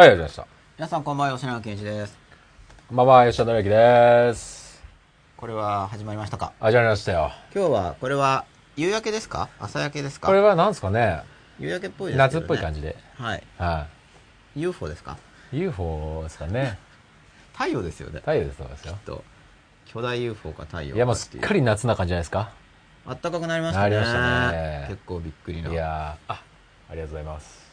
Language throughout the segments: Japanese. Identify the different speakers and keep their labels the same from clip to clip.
Speaker 1: はい、ありがとうございました。
Speaker 2: 皆さんこんばんは、吉永健一です。
Speaker 1: こんばんは、吉田紀之です。
Speaker 2: これは始まりましたか？
Speaker 1: 始まりましたよ。
Speaker 2: 今日は、これは、夕焼けですか？朝焼けですか？
Speaker 1: これは何ですかね
Speaker 2: 夕焼けっぽいね。
Speaker 1: 夏っぽい感じで。
Speaker 2: はい。
Speaker 1: は
Speaker 2: UFO ですか？
Speaker 1: い。UFO ですかね。
Speaker 2: 太陽ですよね。
Speaker 1: 太陽ですそうですよ。
Speaker 2: と、巨大 UFO か太陽い
Speaker 1: や、もうすっかり夏な感じじゃないですか？
Speaker 2: あったかくなりましたね。
Speaker 1: なりましたね
Speaker 2: 結構びっくりの。
Speaker 1: いやー、あ、ありがとうございます。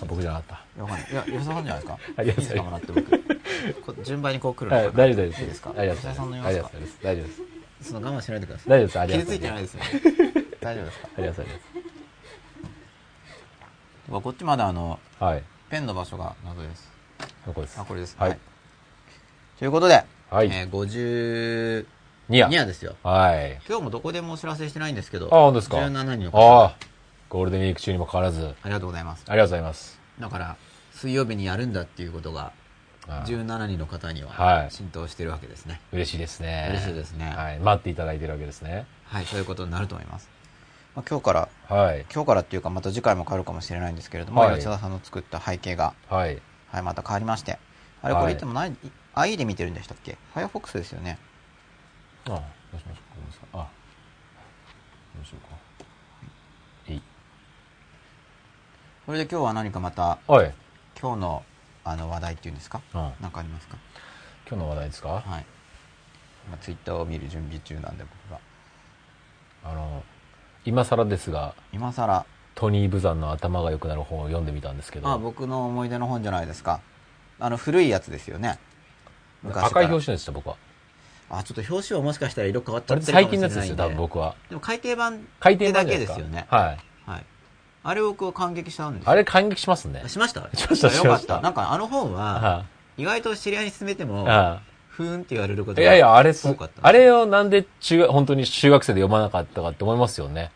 Speaker 1: 僕じゃなかっ
Speaker 2: いや、わかんない。いや、吉田さんじゃないですか？
Speaker 1: ありがとうござい
Speaker 2: ですかもらって僕。こ順番にこう来
Speaker 1: た。
Speaker 2: るの
Speaker 1: はい、大丈夫です。
Speaker 2: いいですか？
Speaker 1: ありがとう
Speaker 2: 吉田
Speaker 1: ございます。
Speaker 2: さんの様子か
Speaker 1: ありがとうございます。大丈夫です。
Speaker 2: その我慢しないでください。
Speaker 1: 大丈夫です。ありがと
Speaker 2: 傷つい
Speaker 1: うござい。
Speaker 2: てないですよね。大丈夫ですか？
Speaker 1: ありがとうござい
Speaker 2: こっちまだあの、
Speaker 1: ます。はい。
Speaker 2: ペンの場所が謎です。
Speaker 1: ここです。
Speaker 2: あ、これです。
Speaker 1: はい。
Speaker 2: ということで、
Speaker 1: はい
Speaker 2: えー、52
Speaker 1: ニヤ。
Speaker 2: 夜ですよ。
Speaker 1: はい。
Speaker 2: 今日もどこでもお知らせしてないんですけど、
Speaker 1: あ本当ですか
Speaker 2: ？17人の方
Speaker 1: ああ、ゴールデンウィーク中にもかかわらず、
Speaker 2: ありがとうございます。
Speaker 1: ありがとうございます。
Speaker 2: だから、水曜日にやるんだっていうことが、
Speaker 1: ああ
Speaker 2: 17人の方に
Speaker 1: は
Speaker 2: はい浸透してるわけですね。
Speaker 1: 嬉しいですね。
Speaker 2: 嬉しいですね
Speaker 1: はい。待っていただいてるわけですね。
Speaker 2: はい、そういうことになると思います。まあ、今日から、
Speaker 1: はい。
Speaker 2: 今日からっていうかまた次回も変わるかもしれないんですけれども、
Speaker 1: はい
Speaker 2: 吉田さんの作った背景が、
Speaker 1: はい。
Speaker 2: はい、また変わりまして。あれ、
Speaker 1: はい
Speaker 2: これ言っても何、IE で見てるんでしたっけ ?Firefox ですよね。
Speaker 1: あ、どうしましょうか。どうですかあ、どうしようか。いい。
Speaker 2: それで今日は何かまた、
Speaker 1: はい。
Speaker 2: 今日のあの話題っていうんですか？
Speaker 1: うん。
Speaker 2: 何かありますか？
Speaker 1: 今日の話題ですか？
Speaker 2: はい。今、ツイッターを見る準備中なんで、僕が。
Speaker 1: あの、今更ですが、
Speaker 2: 今更、
Speaker 1: トニー・ブザンの頭が良くなる本を読んでみたんですけど、
Speaker 2: あ、僕の思い出の本じゃないですか。あの、古いやつですよね。昔
Speaker 1: 赤い表紙でした、僕は。
Speaker 2: あ、ちょっと表紙はもしかしたら色変わっちゃってるかもし
Speaker 1: 最近の
Speaker 2: れないんで。
Speaker 1: やつですよ、多分僕は。
Speaker 2: でも改訂版
Speaker 1: 改訂
Speaker 2: だけですよね。
Speaker 1: はい。
Speaker 2: はい。あれを僕は感激したんですよ
Speaker 1: あれ感激しますね。
Speaker 2: しました？
Speaker 1: しました
Speaker 2: あよかっ。
Speaker 1: しましたた
Speaker 2: なんかあの本は、
Speaker 1: は
Speaker 2: 意外と知り合いに勧めても、
Speaker 1: あ
Speaker 2: ふーんって言われることが
Speaker 1: いやいや、あれす
Speaker 2: 多かった。
Speaker 1: あれをなんで中学、本当に中学生で読まなかったかって思いますよね。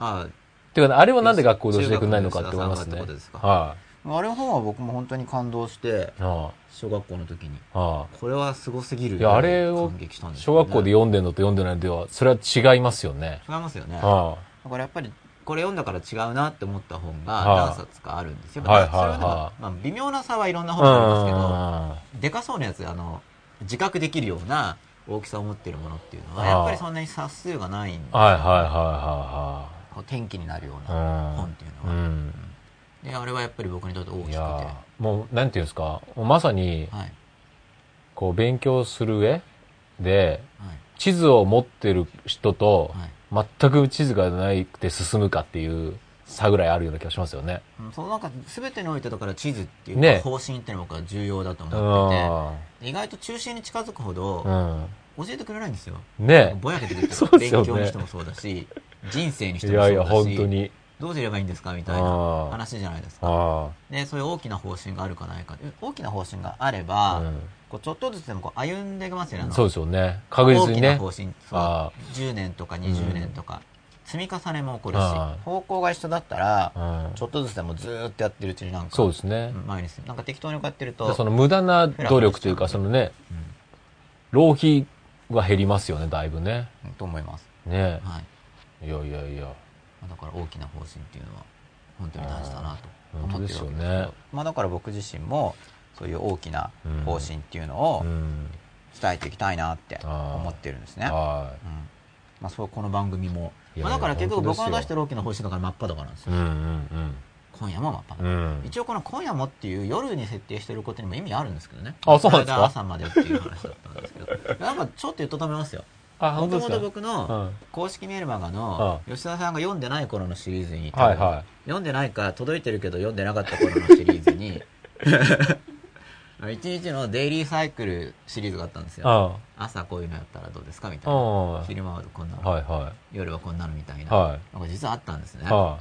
Speaker 2: あ
Speaker 1: ていうか、あれをなんで学校で教えてくれないのかって思いますねは
Speaker 2: あれの本は僕も本当に感動して、
Speaker 1: い。は
Speaker 2: 小学校の時に。
Speaker 1: い。は
Speaker 2: これはすごすぎる。
Speaker 1: い。いや、あれを
Speaker 2: 感激したんです
Speaker 1: 小学校で読んでるのと読んでないのでは、それは違いますよね。
Speaker 2: 違いますよね。
Speaker 1: は
Speaker 2: だからやっぱり、これ読んだから違うなって思った本が
Speaker 1: はい
Speaker 2: 何冊かあるんですよ。
Speaker 1: はいはい
Speaker 2: それはまあ、微妙な差はいろんない
Speaker 1: うん。
Speaker 2: 本がありますけど、
Speaker 1: は
Speaker 2: でかそうなやつ、あの、自覚できるような大きさを持っているものっていうのは、やっぱりそんなに冊数がないんで、
Speaker 1: いはいはいは
Speaker 2: こう転機になるよう
Speaker 1: いはい。
Speaker 2: な
Speaker 1: うん
Speaker 2: 本っていう
Speaker 1: う
Speaker 2: のは。
Speaker 1: ん。
Speaker 2: で、あれはやっぱり僕にとって大きくて。
Speaker 1: もう、なんていうんですか、まさに、
Speaker 2: い。はい。
Speaker 1: こう、勉強する上で、地図を持ってる人と、
Speaker 2: はい。
Speaker 1: 全く地図がないくて進むかっていう差ぐらいあるような気がしますよね。
Speaker 2: うんそのなんか、全てにおいてだから地図っていう方針っていうのが僕は重要だと
Speaker 1: う
Speaker 2: 思って
Speaker 1: ん。
Speaker 2: て、意外と中心に近づくほど、
Speaker 1: うん。
Speaker 2: 教えてくれないんですよ。
Speaker 1: ね
Speaker 2: ぼやけてくれてる。
Speaker 1: ね
Speaker 2: 勉強にしてもそうだし、人生にし
Speaker 1: い
Speaker 2: てもそうだし、
Speaker 1: やいや、本当に。
Speaker 2: どうすればいいんですかみたいな話じゃないですか。
Speaker 1: あ
Speaker 2: で、そういう大きな方針があるかないか。大きな方針があれ
Speaker 1: あ。
Speaker 2: ば、
Speaker 1: うん
Speaker 2: こうちょっとずつでもこう歩んでいきますよね。
Speaker 1: そうですよね。確実にね
Speaker 2: 大きな。方針。そう
Speaker 1: あ
Speaker 2: 10年とか20年とか、積み重ねも起こるし方向が一緒だったら、
Speaker 1: うん
Speaker 2: ちょっとずつでもずーっとやってるうちになんか、
Speaker 1: そうですね。
Speaker 2: 前に。なんか適当にこうやってる
Speaker 1: で
Speaker 2: と、
Speaker 1: その無駄な努力というか、そのね、浪費は減りますよね、だいぶね。
Speaker 2: うんと思います。
Speaker 1: ね
Speaker 2: はい。
Speaker 1: いやいやいや。
Speaker 2: まあだから大きな方針っていうのは本当に大事だなと
Speaker 1: うん
Speaker 2: 思ってるわけですけ
Speaker 1: 本当ですよね
Speaker 2: ど、まあだから僕自身もそういう大きな方針っていうのを
Speaker 1: うん。
Speaker 2: 伝えていきたいなって思ってるんですね。うん
Speaker 1: は
Speaker 2: まあそうこの番組も、
Speaker 1: いや
Speaker 2: まあだから結局僕の出してる大きな方針だから真っ裸なんです
Speaker 1: い。う
Speaker 2: よ。
Speaker 1: ん
Speaker 2: 今夜も真っ裸。
Speaker 1: うんうん。うん。
Speaker 2: 一応この今夜もっていう夜に設定してることにも意味あるんですけどね。
Speaker 1: あそうなんですか？
Speaker 2: 朝までっていう話だったんですけど。なんかちょっと言っと止めますよ。
Speaker 1: あ、
Speaker 2: もともと僕の公式メールマガの吉田さんが読んでない頃のシリーズに、
Speaker 1: はいはい
Speaker 2: 読んでないか届いてるけど読んでなかった頃のシリーズに一日のデイリーサイクルシリーズがあったんですよ。
Speaker 1: あ
Speaker 2: 朝こういうのやったらどうですかみた
Speaker 1: あ。
Speaker 2: いな。
Speaker 1: は
Speaker 2: 昼間はこんなの、
Speaker 1: いは
Speaker 2: 夜はこんなのみたい
Speaker 1: い。
Speaker 2: な。
Speaker 1: はい。
Speaker 2: のが実はあったんですね、
Speaker 1: は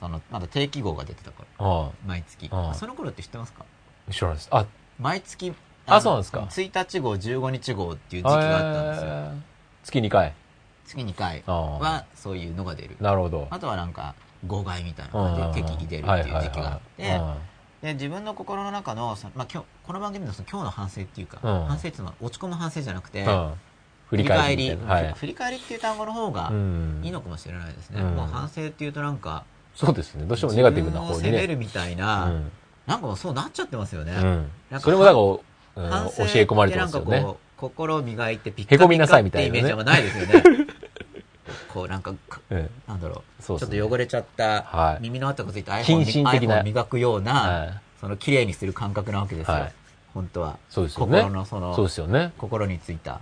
Speaker 2: そのまだ定期号が出てた頃。
Speaker 1: い。は
Speaker 2: 毎月、その頃って知ってますか？
Speaker 1: い。知らないです。あ、
Speaker 2: 毎月の
Speaker 1: あそうなんですか
Speaker 2: ？1日号15日号っていう時期があったんですよ、
Speaker 1: えー。月2回。
Speaker 2: 月2回はそういうのが出る。
Speaker 1: なるほど。
Speaker 2: あとはなんか号外みたいなのが適宜出るっていう時期があってで自分の心の中のその、まあ、今日この番組のその今日の反省っていうか、
Speaker 1: うん
Speaker 2: 反省っていうのは落ち込む反省じゃなくて、
Speaker 1: うん。振り返りみたいな。はい。
Speaker 2: 振り返りっていう単語の方が
Speaker 1: うん
Speaker 2: いいのかもしれないですね、
Speaker 1: うん
Speaker 2: もう反省っていうとなんか
Speaker 1: そうですね。どうしてもネガティブな方にね。
Speaker 2: 責めるみたいな、うん、なんかもうそうなっちゃってますよね。うん、
Speaker 1: それもなんか、うん、教え込まれてますよね。
Speaker 2: 心を磨いて
Speaker 1: ピッカピカみたいな、
Speaker 2: イメージはないですよね。こうなんか、なんだろうちょっと汚れちゃった、耳の跡がついた iPhone を磨くような、その綺麗にする感覚なわけですよ。本当は。
Speaker 1: そうですよね。
Speaker 2: 心のその、
Speaker 1: そうですよね。
Speaker 2: 心についた。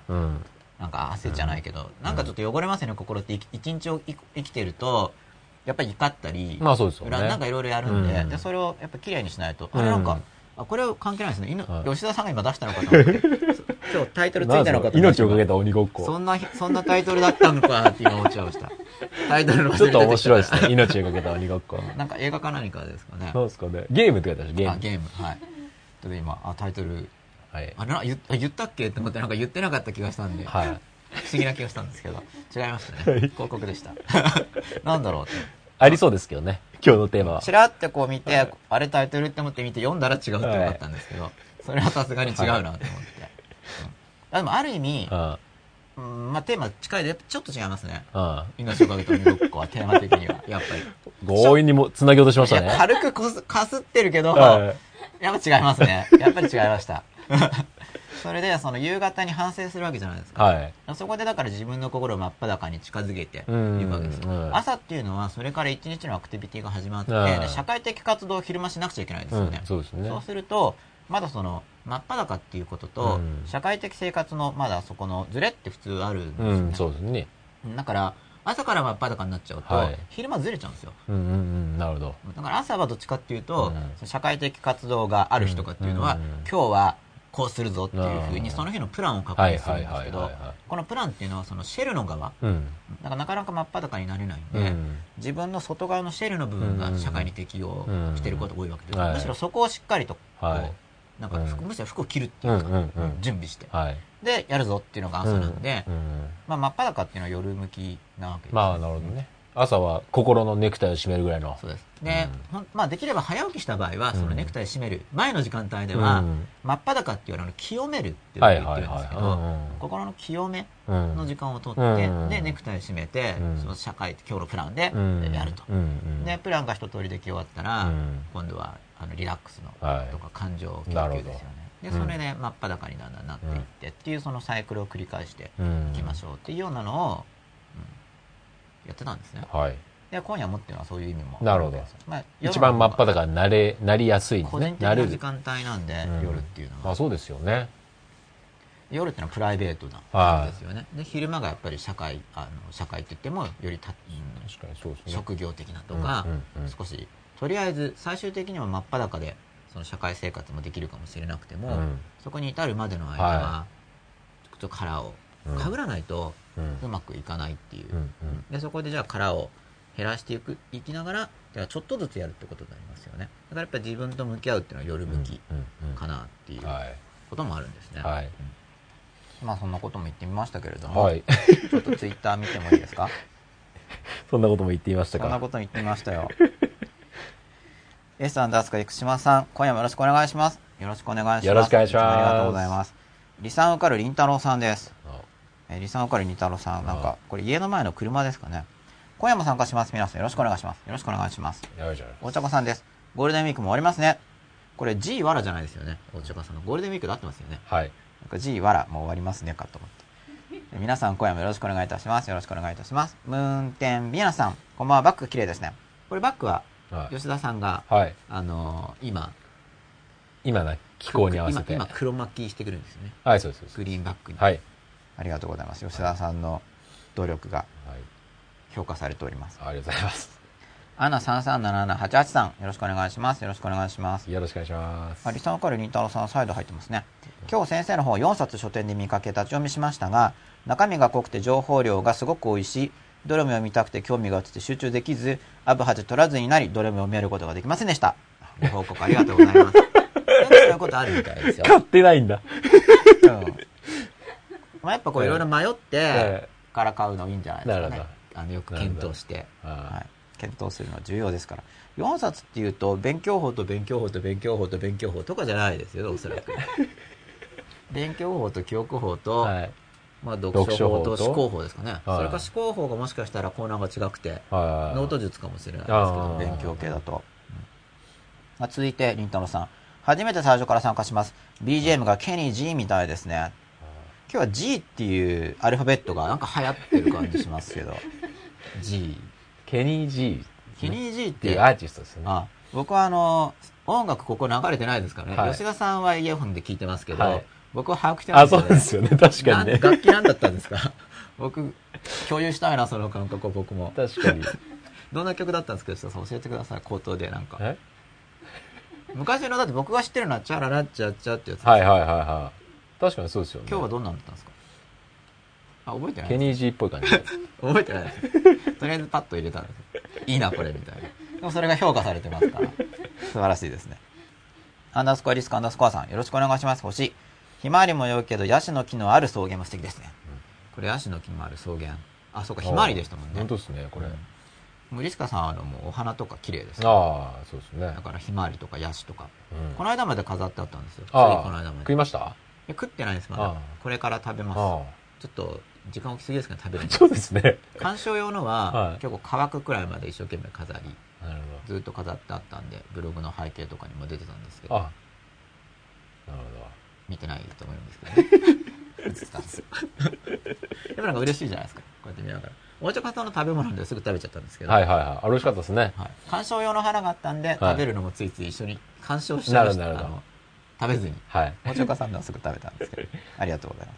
Speaker 2: なんか汗じゃないけど、なんかちょっと汚れますよね、心って。一日を生きてると、やっぱり怒ったり、
Speaker 1: まあそうですよね。
Speaker 2: なんかいろいろやるんで、で、それをやっぱ綺麗にしないと、あれなんか、あこれは関係ないですね、はい、吉田さんが今出したのかと思って。今日タイトルついたのかと
Speaker 1: 命をか？けた鬼ごっこ。
Speaker 2: そんなそんなタイトルだったのかって今思っちゃいました。タイトルの
Speaker 1: ちょっと面白いですね。命をかけた鬼ごっこ。
Speaker 2: なんか映画か何かですかね。
Speaker 1: そうですかね。ゲームって書いてあるゲーム。
Speaker 2: あゲーム。はい。ちょっと今あタイトル、はい、あな言言ったっけって思ってなんか言ってなかった気がしたんで、はい、不思議な気がしたんですけど。違いましたね、広告でした。なんだろうって
Speaker 1: ありそうですけどね今日のテーマは。
Speaker 2: ちらってこう見て、あれタイトルって思って見て読んだら違うって分かったんですけど、それはさすがに違うなと思って。でもある意味、うん、まあテーマ近いで、ちょっと違いますね。命をかけた鬼ごっこはテーマ的には、やっぱり。
Speaker 1: 強引にも繋ぎ落としましたね。
Speaker 2: 軽くこすかすってるけど、やっぱ違いますね。やっぱり違いました。それでその夕方に反省するわけじゃないですか、はい、そこでだから自分の心を真っ裸に近づけていくわけです、朝っていうのはそれから一日のアクティビティが始まって、社会的活動を昼間しなくちゃいけないですよね、
Speaker 1: うん、そうですね。
Speaker 2: そうするとまだその真っ裸っていうことと、社会的生活のまだそこのズレって普通あるんですよね、うん、そうですね。だから朝から真っ裸になっちゃうと、はい、昼間ずれちゃうんですよ、
Speaker 1: うんうんうん、なるほど。
Speaker 2: だから朝はどっちかっていうと、うん、社会的活動がある日とかっていうのは、うんうんうん、今日はこうするぞっていうふうにその日のプランを確認するんですけどこのプランっていうのはそのシェルの側、うん、だからなかなか真っ裸になれないんで、うん、自分の外側のシェルの部分が社会に適応していることが多いわけで、うん、むしろそこをしっかりとこう、はい、なんかむしろ服を着るっていうか、準備して、はい、でやるぞっていうのが朝なんで、まあ、真っ裸っていうのは夜向きなわけです、
Speaker 1: まあなるほどね朝は心のネクタイを締めるぐらいの。
Speaker 2: そうです。で、うん、まあできれば早起きした場合は、そのネクタイを締める前の時間帯では、うん、真っ裸っていうの清めるって言ってるんですけど、心の清めの時間をとって、うん、で、ネクタイを締めて、その社会、今日のプランでやると。で、プランが一通りでき終わったら、今度はあのリラックスのとか感情研究ですよね。でそれで真っ裸にだんだんなっていってっていうそのサイクルを繰り返していきましょうっていうようなのをやってたんですね。はい。で、今夜もっていうのはそういう意味も。
Speaker 1: なるほど。まあ、一番真っ裸になれ、なりやすい
Speaker 2: 個人的な時間帯なんで、夜っていうのは。
Speaker 1: まあそうですよね。
Speaker 2: 夜っていうのはプライベートなですよね。で、昼間がやっぱり社会、あの、社会って言っても、よりた、確かにそうですね。職業的なとか、少し、とりあえず最終的には真っ裸で、その社会生活もできるかもしれなくても、そこに至るまでの間は、ちょっと殻をかぶらないと、うまくいかないっていう、でそこでじゃあ殻を減らしていくいきながらじゃちょっとずつやるってことになりますよね。だからやっぱり自分と向き合うっていうのは夜向きかなっていうこともあるんですね、はい、まあそんなことも言ってみましたけれども、はい、ちょっとツイッター見てもいいですか？
Speaker 1: そんなことも言ってみましたか？
Speaker 2: そんなことも言ってみましたよ。S アンダースカ生島さん今夜もよろしくお願いします。よろしくお願いします。
Speaker 1: よろしくお願いします。あ
Speaker 2: りがとうございます。理さん受かるりんたろうさんですえー、リサンかりにたろさん、なんか、これ家の前の車ですかね。今夜も参加します。皆さんよろしくお願いします。よろしくお願いします。お茶子さんです。ゴールデンウィークも終わりますね。これ G わらじゃないですよね。お茶子さんのゴールデンウィークで合ってますよね。はい。なんか G わらもう終わりますねかと思って。皆さん今夜もよろしくお願いいたします。よろしくお願いいたします。ムーンテンビアナさん、こんばんは。バッグ綺麗ですね。これバッグは、吉田さんが、はい、あのー、今、
Speaker 1: 今な気候に合わせて
Speaker 2: 今黒巻きしてくるんですよね。
Speaker 1: はい、そうです。
Speaker 2: グリーンバッグに。はい。ありがとうございます。吉田さんの努力が評価されております、
Speaker 1: ありがとうございます。
Speaker 2: アナ337788さんよろしくお願いします。よろしくお願いします。
Speaker 1: よろしくお願いします。
Speaker 2: リサオカルりんたろさんサイド入ってますね。今日先生の方4冊書店で見かけ立ち読みしましたが中身が濃くて情報量がすごく多いしどれも読みたくて興味が移って集中できずアブハチ取らずになりどれも読めることができませんでした。ご報告ありがとうございます。そういうことあるみたいですよ。
Speaker 1: 買ってないんだ、
Speaker 2: うんまあ、やっぱこういろいろ迷ってから買うのいいんじゃないですかね。あのよく検討して、はい、検討するのは重要ですから。4冊っていうと、勉強法と勉強法と勉強法と勉強法とかじゃないですよ、おそらく。勉強法と記憶法と、はい、まあ、読書法と思考法ですかね、はい、それか思考法がもしかしたらコーナーが違くて、はい、ノート術かもしれないですけど勉強系だと、うん、続いてりんたろさん。初めて最初から参加します。BGM がケニー G みたいですね今日は G っていうアルファベットがなんか流行ってる感じしますけど。G
Speaker 1: ケニー G
Speaker 2: ケニー G っていう
Speaker 1: アーティストですね。あ
Speaker 2: 僕はあの音楽ここ流れてないですからね、はい、吉田さんはイヤホンで聞いてますけど、はい、僕は把握してます
Speaker 1: よねあそうですよね。確かにね。
Speaker 2: 楽器なんだったんですか？僕共有したいなその感覚を僕も。
Speaker 1: 確かに。
Speaker 2: どんな曲だったんですか？吉田さん教えてください。口頭でなんか。昔のだって僕が知ってるのはチャララッチャッチャってやつ
Speaker 1: はいはいはいはい確かにそうですよね。
Speaker 2: 今日はどんなんだったんですか？あ覚えてない
Speaker 1: ケニージーっぽい感じ。
Speaker 2: 覚えてない。ですとりあえずパッと入れたんですいいなこれみたいな。でもそれが評価されてますから。素晴らしいですね。アンダースコアリスクアンダースコアさん。よろしくお願いします。星。ひまわりも良いけどヤシの木のある草原も素敵ですね、これヤシの木のある草原。あそうかひまわりでしたもんね。
Speaker 1: 本当ですねこれ、
Speaker 2: 森近さんはもうお花とか綺麗です
Speaker 1: ああそうですね。
Speaker 2: だからひまわりとかヤシとか、うん、この間まで飾ってあったんですよ。
Speaker 1: この間まで。
Speaker 2: 食
Speaker 1: いました？い
Speaker 2: や食ってないですまだ。これから食べます。ちょっと時間置きすぎですけど食べる
Speaker 1: そうですね。
Speaker 2: 観賞用のは、はい、結構乾くくらいまで一生懸命飾りずっと飾ってあったんでブログの背景とかにも出てたんですけどなるほど。見てないと思うんですけどね。映ってたんですよやっぱなんか嬉しいじゃないですかこうやって見ながら。お茶方の食べ物ですぐ食べちゃったんですけど。
Speaker 1: はいはいはい。美味しかったですね、はい、
Speaker 2: 観賞用の花があったんで、食べるのもついつい一緒に観賞しちゃいました食べずに、はい、お茶家さんではすぐ食べたんですけど。ありがとうございます。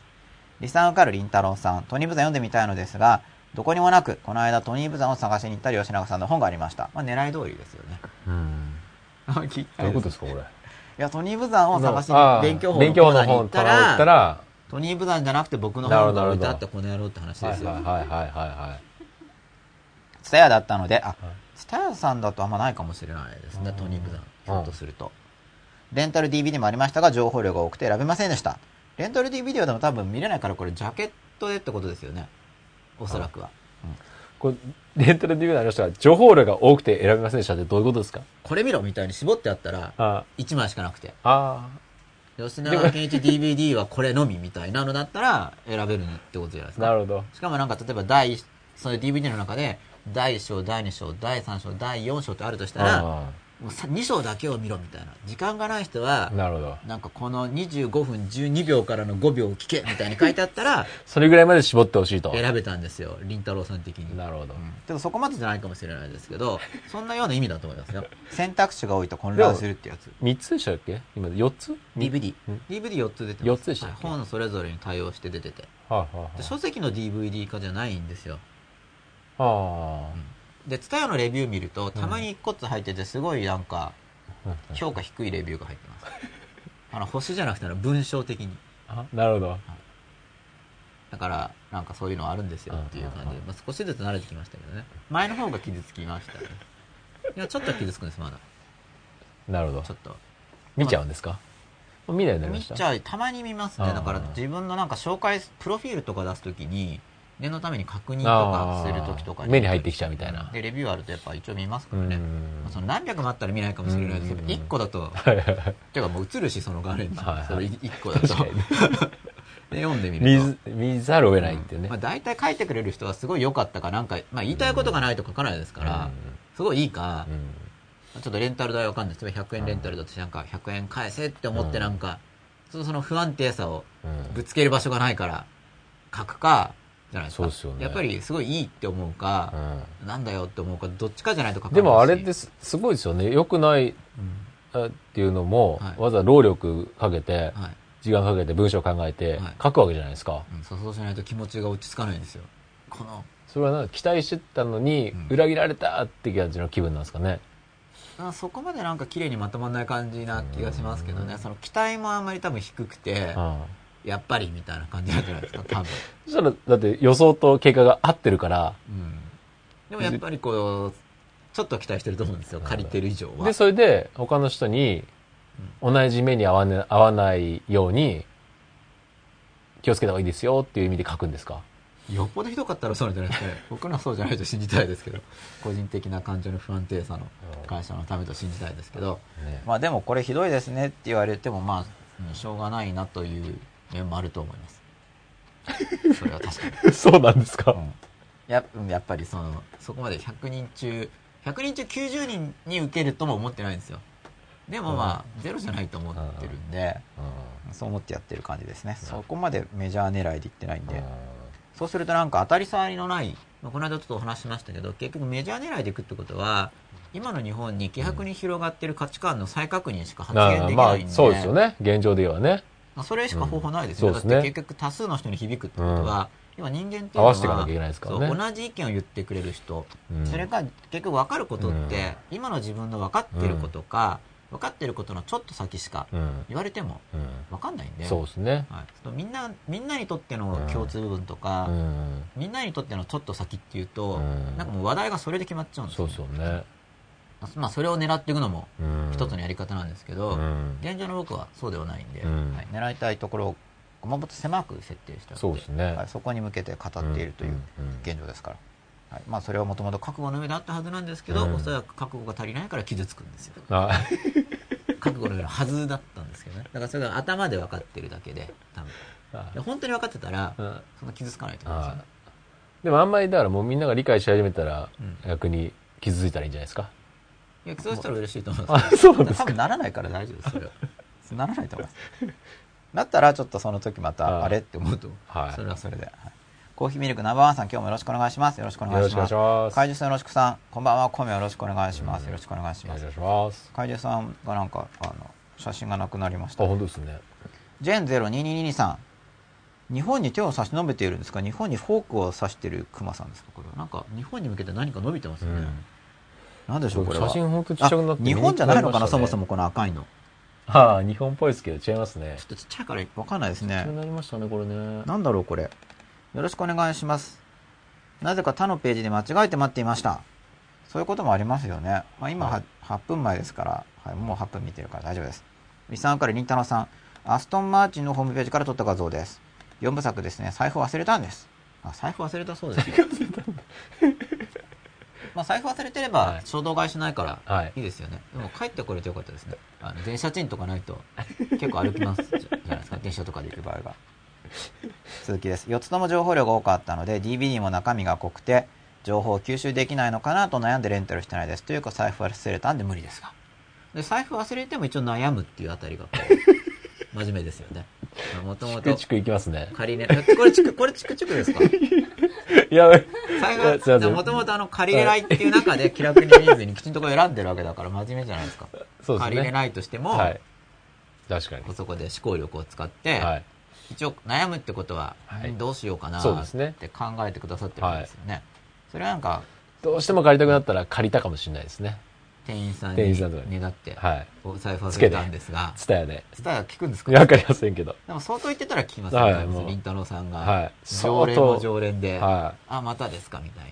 Speaker 2: リサン受かるりんたろうさんトニーブザ読んでみたいのですがどこにもなくこの間トニーブザを探しに行ったり吉永さんの本がありました、まあ、狙い通りですよね。うん。
Speaker 1: どういうことですかこれ？い
Speaker 2: やトニーブザンを探しに勉強
Speaker 1: 法の本に行ったら
Speaker 2: トニーブザンじゃなくて僕の本が置いてあったこの野郎って話ですよ。
Speaker 1: はいはいはいはいはい。
Speaker 2: ツタヤだったのであツタヤさんだとあんまないかもしれないですねトニーブザン。ひょっとするとレンタル DVD もありましたが情報量が多くて選べませんでした。レンタル DVD でも多分見れないからこれジャケットでってことですよね。おそらくは、
Speaker 1: うん、これレンタル DVD の人が情報量が多くて選べませんでしたってどういうことですか？
Speaker 2: これ見ろみたいに絞ってあったら1枚しかなくて。ああ。吉永健一 DVD はこれのみみたいなのだったら選べるってことじゃないですか。
Speaker 1: なるほど。
Speaker 2: しかもなんか例えば第、その DVD の中で、第1章、第2章、第3章、第4章ってあるとしたら、もう2章だけを見ろみたいな。時間がない人は、
Speaker 1: なるほど。
Speaker 2: なんかこの25分12秒からの5秒を聞けみたいに書いてあったら、
Speaker 1: それぐらいまで絞ってほしいと。
Speaker 2: 選べたんですよ。りんたろさん的に。
Speaker 1: なるほど。うん、
Speaker 2: けどそこまでじゃないかもしれないですけど、そんなような意味だと思いますよ。選択肢が多いと混乱するってやつ。
Speaker 1: 3つでしたっけ？今4つ
Speaker 2: ?DVD。DVD4 つ出て
Speaker 1: ます。4つでしたっ
Speaker 2: け、はい、本それぞれに対応して出てて。はあはあ、書籍の DVD 化じゃないんですよ。はあ。うん、で、ツタヤのレビュー見ると、たまに1個ずつ入ってて、すごいなんか、評価低いレビューが入ってます。あの星じゃなくて文章的に。
Speaker 1: あなるほど、
Speaker 2: だからなんかそういうのあるんですよっていう感じで、まあ、少しずつ慣れてきましたけどね。前の方が傷つきましたね。いやちょっと傷つくんですまだ。
Speaker 1: なるほど。
Speaker 2: ちょっと。
Speaker 1: 見ちゃうんですか、見ないようになり
Speaker 2: ました。見ちゃう。たまに見ますね。だから自分のなんか紹介プロフィールとか出すときに念のために確認とかする時とか
Speaker 1: 目に入ってきちゃうみたいな。
Speaker 2: でレビューあるとやっぱ一応見ますからね、まあ、その何百もあったら見ないかもしれないですけど1個だと。っ ていうかもう映るしその画面に、はいはい、それ1個だと。で読んでみる
Speaker 1: と。見ざるを得ないっていうね、
Speaker 2: まあ、大体書いてくれる人はすごい良かったか。なんか、まあ、言いたいことがないと書かないですから、すごいいいか、ちょっとレンタル代わかんない例えば100円レンタルだとなんか100円返せって思ってなんか、その不安定さをぶつける場所がないから書くか、じゃないですか。すね、やっぱりすごいいいって思うか、うん、なんだよって思うか、どっちかじゃないと書か
Speaker 1: でもあれってすごいですよね。良くないっていうのも、はい、わざわざ労力かけて、はい、時間かけて文章考えて書くわけじゃないですか、はい
Speaker 2: うん、そうしないと気持ちが落ち着かないんですよ。この。
Speaker 1: それはなんか期待してたのに、裏切られたって感じの気分なんですかね。
Speaker 2: うん、そこまでなんか綺麗にまとまらない感じな気がしますけどね。その期待もあんまり多分低くて、やっぱりみたいな感じなんじゃないですか、多分。
Speaker 1: そしたら、だって予想と結果が合ってるから。う
Speaker 2: ん。でもやっぱりこう、ちょっと期待してると思うんですよ、借りてる以上は。
Speaker 1: で、それで他の人に、同じ目に合わ,、ね、合わないように、気をつけた方がいいですよっていう意味で書くんですか？
Speaker 2: よっぽどひどかったらそうなんじゃないですかね。僕のはそうじゃないと信じたいですけど、個人的な感情の不安定さの会社のためと信じたいですけど、ね、まあでもこれひどいですねって言われても、まあ、しょうがないなという面もあると思います。それは確かに。
Speaker 1: そうなんですか、うん、
Speaker 2: ややっぱりそのそこまで100人中100人中90人に受けるとも思ってないんですよ。でもまあ、うん、ゼロじゃないと思ってるんで、うん、そう思ってやってる感じですね、そこまでメジャー狙いでいってないんで、そうするとなんか当たり障りのない、まあ、この間ちょっとお話しましたけど結局メジャー狙いでいくってことは今の日本に希薄に広がってる価値観の再確認しか発言できないんで、まあ、
Speaker 1: そうですよね。現状ではね
Speaker 2: それしか方法ないですよ、うん、だって結局多数の人に響くってことは、うん、今人間っていうの
Speaker 1: は、
Speaker 2: ね、同じ意見を言ってくれる人、うん、それが結局分かることって、今の自分の分かってることか、分かってることのちょっと先しか言われても分かんないんで、
Speaker 1: そうですね、
Speaker 2: はい、みんなみんなにとっての共通部分とか、みんなにとってのちょっと先っていうと、なんかもう話題がそれで決まっちゃうんですよ、
Speaker 1: ね、そうそうね
Speaker 2: まあ、それを狙っていくのも一つのやり方なんですけど、現状の僕はそうではないんで、はい、狙いたいところをもっと狭く設定して
Speaker 1: そうですね、
Speaker 2: はい、そこに向けて語っているという現状ですから、はい。まあ、それはもともと覚悟の上であったはずなんですけど、うん、おそらく覚悟が足りないから傷つくんですよ。覚悟の上のはずだったんですけどね。だからそれが頭で分かってるだけで多分。本当に分かってたら、そん。な傷つかないと思うんですよ、ね、
Speaker 1: でもあんまりだからもうみんなが理解し始めたら、逆に傷ついたらいいんじゃないですか？
Speaker 2: いやそうしたら嬉しいと思います。そうなんです多分ならないから大丈夫ですそれは。ならないと思います。だったらちょっとその時またあれって思うと、はい、それはそれで、はい、コーヒーミルクナンバーワンさん今日もよろしくお願いします。よろしくお願いします。怪獣さんよろしくさんこんばんは。コメよろしくお願いします。よろしくお願いします。怪獣さんがなんかあの写真がなくなりました、
Speaker 1: あ本当ですね。
Speaker 2: ジェン0222さん。日本に手を差し伸べているんですか？日本にフォークを指しているクマさんですか？これなんか日本に向けて何か伸びてますよね、うんなんでしょうこれ
Speaker 1: 写真本当ちっちゃくなって
Speaker 2: 日本じゃないのかな、そもそもこの赤いの。
Speaker 1: はあ日本っぽいですけど違いますね。
Speaker 2: ちょっとちっちゃいから分かんないですね。
Speaker 1: なりましたねこれね。
Speaker 2: なんだろうこれ。よろしくお願いします。なぜか他のページで間違えて待っていました。そういうこともありますよね、まあ、今は、はい、8分前ですから、はい、もう8分見てるから大丈夫です。三さんからりんたろさん。アストンマーチンのホームページから撮った画像です。4部作ですね。財布忘れたんです。あ 財布忘れたそうです まあ、財布忘れてれば衝動買いしないからい。いですよね、はい、でも帰ってこれてよかったですね。あの電車賃とかないと結構歩きます。じゃないですか。電車とかで行く場合が続きです。4つとも情報量が多かったので DVD も中身が濃くて情報を吸収できないのかなと悩んでレンタルしてないです。というか財布忘れたんで無理ですが。で財布忘れても一応悩むっていうあたりがこう 真面目ですよね。もともと。
Speaker 1: チクチクいきますね。
Speaker 2: 仮ね。これチク、これチクチクですか？
Speaker 1: いや、
Speaker 2: 最後、もともとあの、借りれないっていう中で気楽に見ずにきちんとこ選んでるわけだから真面目じゃないですか。そうですね。借りれないとしても、はい、
Speaker 1: 確かに。
Speaker 2: そこで思考力を使って、はい、一応悩むってことは、どうしようかなって考えてくださってるんですよね。はい、それはなんか、
Speaker 1: どうしても借りたくなったら借りたかもしれないですね。
Speaker 2: 店員さんに願って、はい、お財布忘れたんですが、
Speaker 1: ツタヤで。
Speaker 2: ツタヤ聞くんですか？
Speaker 1: わかりませんけど。
Speaker 2: でも相当言ってたら聞きますよね。はい、りんたろさんが、はい、常連も常連で、はい、あ、またですか？みたい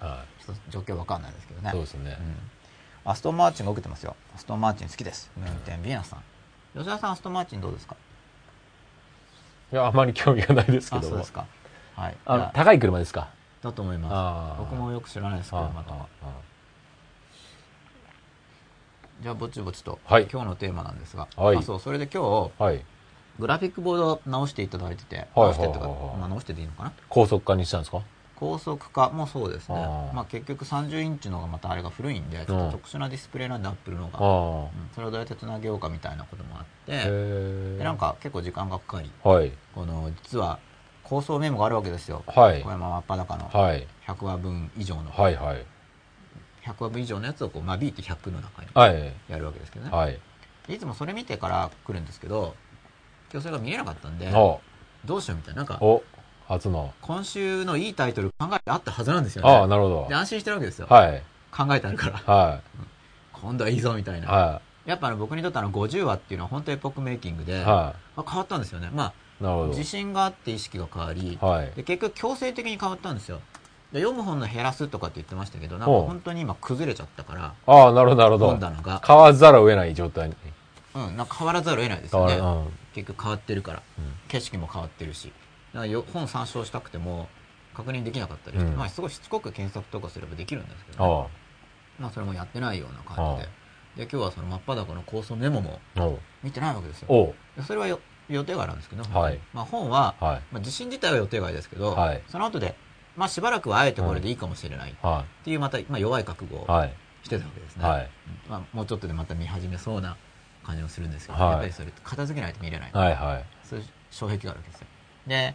Speaker 2: な。はい、ちょっと状況わかんないですけどね。
Speaker 1: そうですね。
Speaker 2: うん、アストンマーチンが受けてますよ。アストンマーチン好きです。運転ビーナスさん。吉田さん、アストンマーチンどうですか？
Speaker 1: いや、あまり興味がないですけど
Speaker 2: そうですか。
Speaker 1: はい。あの、高い車ですか？
Speaker 2: だと思います。僕もよく知らないですけど、また。じゃあぼちぼちと、はい、今日のテーマなんですが、はい、あそうそれで今日、はい、グラフィックボードを直していただいてて、直してとか、まあ、直してでいいのかな？
Speaker 1: 高速化にしたんですか？
Speaker 2: 高速化もそうですね。まあ、結局30インチのがまたあれが古いんでちょっと特殊なディスプレイなんでアップルのが、うん、それをどうやってつなげようかみたいなこともあってでなんか結構時間がかかり、はい、この実は構想メモがあるわけですよ、はい、小山真っ裸の100話分以上の、はいはい、100話分以上のやつをこう間引いて100の中にやるわけですけどね、はい、いつもそれ見てから来るんですけど今日それが見れなかったんでどうしようみたいななんか
Speaker 1: 初の。
Speaker 2: 今週のいいタイトル考えてあったはずなんですよね。
Speaker 1: ああなるほど。
Speaker 2: で安心してるわけですよ、はい、考えてあるから、はい、今度はいいぞみたいな、はい、やっぱあの僕にとってあの50話っていうのは本当エポックメイキングで、はい、変わったんですよね。まあ自信があって意識が変わり、はい、で結局強制的に変わったんですよ。で読む本の減らすとかって言ってましたけどなんか本当に今崩れちゃったから
Speaker 1: ああなるほどなるほど。本棚が。変わらざるを得ない状態に。
Speaker 2: うんなんか変わらざるを得ないですよね、うん、結局変わってるから、うん、景色も変わってるし。だから本参照したくても確認できなかったりして、うん、まあすごいしつこく検索とかすればできるんですけど、ね、まあそれもやってないような感じで。で今日はその真っ裸の構想メモも見てないわけですよ。それは予定外なんですけど、はい、まあ、本は、はい、まあ、地震自体は予定外ですけど、はい、その後で、まあ、しばらくはあえてこれでいいかもしれないっていうまた、まあ、弱い覚悟をしてたわけですね、まあ、もうちょっとでまた見始めそうな感じもするんですけど、やっぱりそれ片付けないと見れない、はいはい、そういう障壁があるわけですよ。で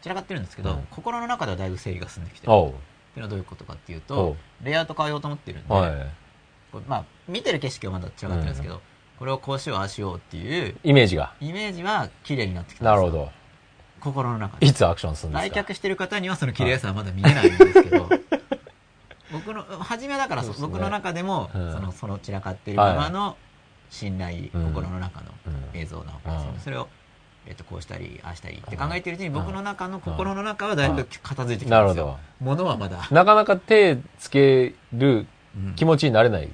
Speaker 2: 散らかってるんですけど、うん、心の中ではだいぶ整理が進んできてる。っていうのはどういうことかっていうとレイアウト変えようと思ってるんで、まあ、見てる景色はまだ散らかってるんですけど、これをこうしようああしようっていう
Speaker 1: イメージが。
Speaker 2: イメージは綺麗になってきた
Speaker 1: なるほど
Speaker 2: 心の中で。
Speaker 1: いつアクションするんです
Speaker 2: か？来客してる方にはその綺麗さはまだ見えないんですけど、僕の初めはだから、ね、僕の中でも、うん、そのその散らかっているままの信頼、心の中の映像なわけですよね、それをえっと、こうしたりああしたりって考えてるうちに僕の中の心の中はだいぶ片付いてきたんですよ。ものはまだ。
Speaker 1: なかなか手つける気持ちになれない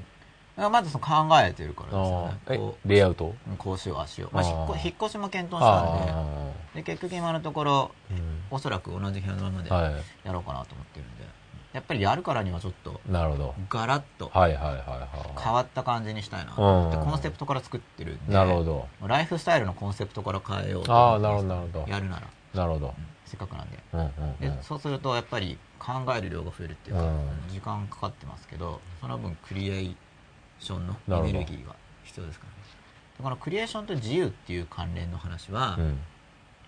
Speaker 2: まずその考えてるからです
Speaker 1: ね。レイアウト？
Speaker 2: こうしよう、あしよう。まあ、引っ越しも検討したんで、で結局今のところ、おそらく同じ部屋のままでやろうかなと思ってるんで、やっぱりやるからにはちょっと、なるほど。ガラッと、変わった感じにしたいな。とって、コンセプトから作ってるんで、なるほど。ライフスタイルのコンセプトから変えようと思って、やるなら。なるほど。せっかくなんで,、でそうするとやっぱり考える量が増えるっていうか、時間かかってますけどその分クリエイションのエネルギーが必要ですからね。このクリエーションと自由っていう関連の話は、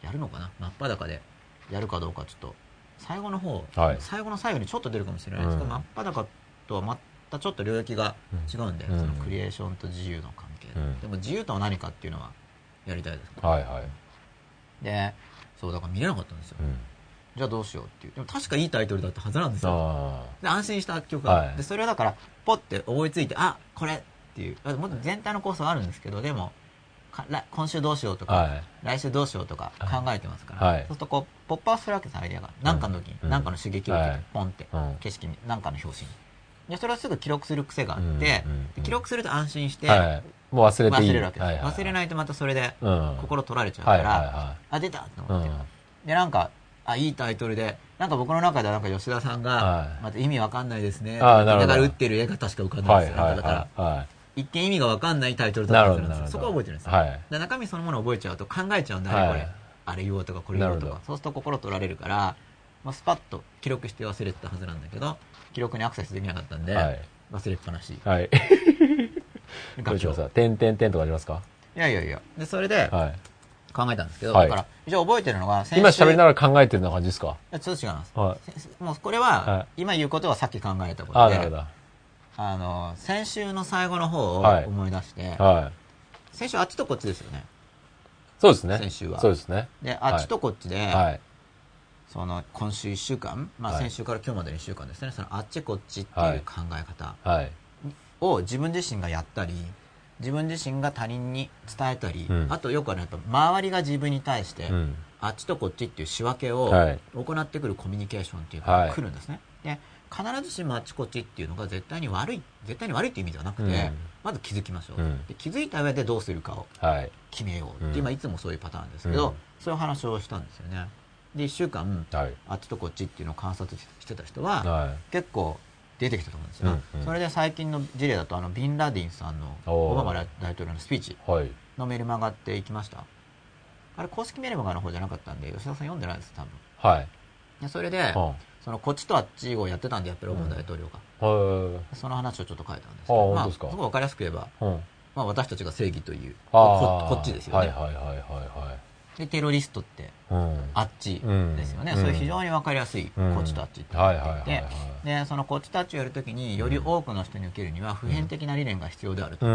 Speaker 2: やるのかな？真っ裸で。やるかどうかちょっと最後の方、はい、最後の最後にちょっと出るかもしれないですけど、うん、真っ裸とはまたちょっと領域が違うんで、うん、そのクリエーションと自由の関係、うん、でも自由とは何かっていうのはやりたいですから、はいはい、でそうだから見れなかったんですよ、じゃあどうしようっていう。でも確かいいタイトルだったはずなんですよ。で安心した曲が、はい、でそれはだからポッて思いついてあこれっていう。もっと全体の構想はあるんですけどでも今週どうしようとか、はい、来週どうしようとか考えてますから、はい、そうするとこうポップアップするわけですアイデアが。何かの時に何、うん、かの刺激を受けて、ポンって、景色に何かの表紙に。でそれをすぐ記録する癖があって、うん、記録すると安心して、
Speaker 1: もう忘れていい。
Speaker 2: 忘れるわけです、はいはい、忘れないとまたそれで心取られちゃうから、あ出たと思って、でなんかあいいタイトルで。なんか僕の中ではなんか吉田さんが、また意味わかんないですね。だから打ってる絵が確か浮かんでますよ、ね、だから、一見意味がわかんないタイトルだったんですよ。そこは覚えてるんです。よ、はい、中身そのものを覚えちゃうと考えちゃうんだ、はい、これ。あれ言おうとかこれ言おうとかそうすると心取られるから、まあ、スパッと記録して忘れてたはずなんだけど記録にアクセスできなかったんで、はい、忘れっぱなし。はい。
Speaker 1: どうしますか点点点とかありますか？
Speaker 2: いやいやいや。でそれで、はい考えたんですけど、はい、だから一応覚えてるのが
Speaker 1: 今喋りながら考えてるような感じですか？
Speaker 2: ちょっと違います、はい、もうこれは、今言うことはさっき考えたことでああの先週の最後の方を思い出して、はい、先週あっちとこっちですよね。
Speaker 1: そうですね。
Speaker 2: 先週は。
Speaker 1: そうですね。
Speaker 2: であっちとこっちで、はい、その今週1週間、まあ、先週から今日までの1週間ですね。そのあっちこっちっていう考え方を自分自身がやったり自分自身が他人に伝えたり、うん、あとよくあるやっぱ周りが自分に対して、うん、あっちとこっちっていう仕分けを行ってくるコミュニケーションっていうのが来るんですね、はい、で必ずしもあっちこっちっていうのが絶対に悪い絶対に悪いっていう意味ではなくて、うん、まず気づきましょう、で気づいた上でどうするかを決めようって、今いつもそういうパターンですけど、そういう話をしたんですよね。で1週間、はい、あっちとこっちっていうのを観察してた人は、はい、結構出てきたと思うんですよ、うんうん、それで最近の事例だとあのビンラディンさんのオバマ大統領のスピーチのメールも上がっていきました、あれ公式メールマガの方じゃなかったんで吉田さん読んでないです多分。はい。でそれで、そのこっちとあっちをやってたんでやっぱりオバマ大統領が、うん、その話をちょっと書いたんですけどまあすごい分かりやすく言えば、まあ、私たちが正義というここっちですよね。はいはいはいはいはいでテロリストって、あっちですよね、そういう非常に分かりやすい、こっちとあっちって言っていてでそのこっちとあっちをやるときにより多くの人に受けるには普遍的な理念が必要であると。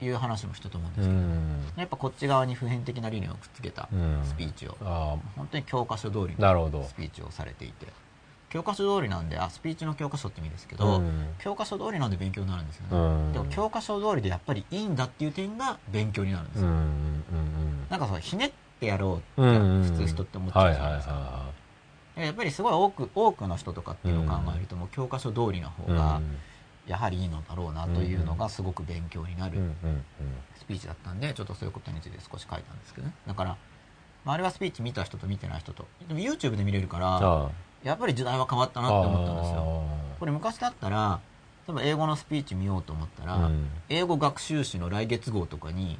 Speaker 2: いう話もしたと思うんですけど、やっぱこっち側に普遍的な理念をくっつけたスピーチを、本当に教科書通りのスピーチをされていて教科書通りなんであスピーチの教科書って意味ですけど、教科書通りなんで勉強になるんですよね、でも教科書通りでやっぱりいいんだっていう点が勉強になるんですよ、なんかそのひねっってやろうって普通人って思っちゃうじゃないですか。やっぱりすごい多く多くの人とかっていうのを考えるともう教科書通りの方がやはりいいのだろうなというのがすごく勉強になるスピーチだったんでちょっとそういうことについて少し書いたんですけどね。だからあれはスピーチ見た人と見てない人と。でも YouTube で見れるからやっぱり時代は変わったなって思ったんですよ。これ昔だったら例えば英語のスピーチ見ようと思ったら、英語学習誌の来月号とかに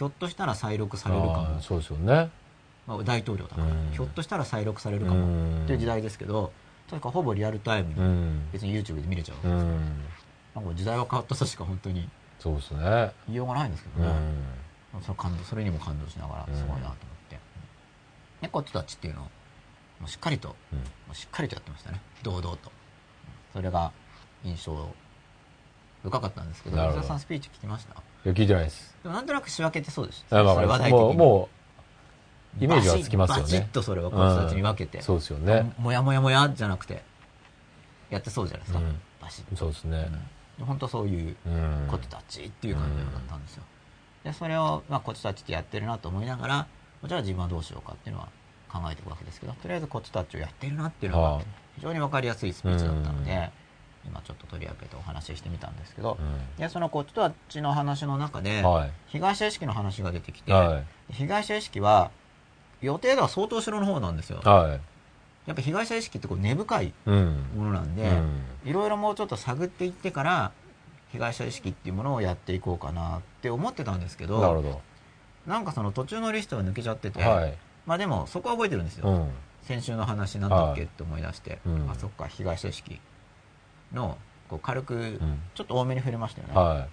Speaker 2: ひょっとしたら再録されるかも。
Speaker 1: そうですよね、
Speaker 2: まあ、大統領だから、ひょっとしたら再録されるかも。っていう時代ですけどとにかくほぼリアルタイムに別に YouTube で見れちゃうわけです。よ、なんか時代は変わったとしか本当に
Speaker 1: そうですね。
Speaker 2: 言いようがないんですけどね、それ感動それにも感動しながらすごいなと思って、でこっちたちっていうのをしっかりと、しっかりとやってましたね。堂々と。それが印象深かったんですけど伊沢さんスピーチ聞きました？い
Speaker 1: や聞いてないです。
Speaker 2: でもなんとなく仕分けてそうです。
Speaker 1: あ、まあ、もうもうイメージはつきますよね。バ
Speaker 2: チッとそれはこの人たちに分けて、
Speaker 1: うん、そうですよね。
Speaker 2: もやもやもやじゃなくてやってそうじゃないですか、うん、バ
Speaker 1: シッと。そうですね、
Speaker 2: うん、本当そういうことたちっていう感じだったんですよ、でそれを、まあ、こっちたちってやってるなと思いながらじゃあ自分はどうしようかっていうのは考えていくわけですけどとりあえずこっちたちをやってるなっていうのが非常に分かりやすいスピーチだったので、今ちょっと取り上げてお話ししてみたんですけど、うん、でそのこっちとあっちの話の中で、はい、被害者意識の話が出てきて、はい、被害者意識は予定では相当後ろの方なんですよ、はい、やっぱ被害者意識ってこう根深いものなんで、いろいろもうちょっと探っていってから被害者意識っていうものをやっていこうかなって思ってたんですけど
Speaker 1: なるほど。
Speaker 2: なんかその途中のリストが抜けちゃってて、まあでもそこは覚えてるんですよ、うん、先週の話なんだっけって思い出して、あそっか被害者意識のこう軽くちょっと多めに触れましたよね、は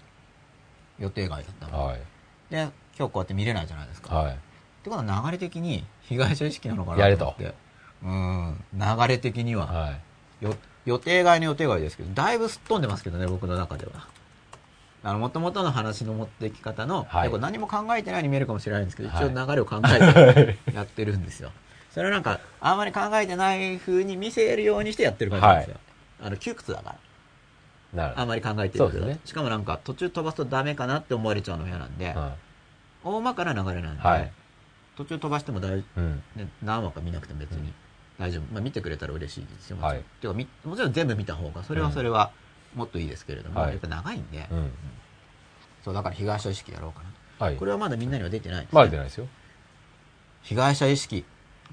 Speaker 2: い、予定外だったの、はい、で今日こうやって見れないじゃないですか、はい、ってことは流れ的に被害者意識なのかなと思って。うん。流れ的には、はい、予定外の予定外ですけどだいぶすっ飛んでますけどね僕の中では。あの、もともとの話の持っていき方の、はい、何も考えてないように見えるかもしれないんですけど、一応流れを考えてやってるんですよ。それはなんか、あんまり考えてない風に見せるようにしてやってる感じなんですよ。あの窮屈だから。あんまり考えてるけど、ね、しかもなんか途中飛ばすとダメかなって思われちゃうの嫌なんで、はい、大まかな流れなんで、はい、途中飛ばしても大、うん、ね、何話か見なくても別に大丈夫、まあ、見てくれたら嬉しいですよ。もちろん,、はい、てかもちろん全部見た方がそれはそれはもっといいですけれども、やっぱ長いんで、うん、そうだから被害者意識やろうかな、これはまだみんなには出てないです、ね、
Speaker 1: まだ出てないですよ。
Speaker 2: 被害者意識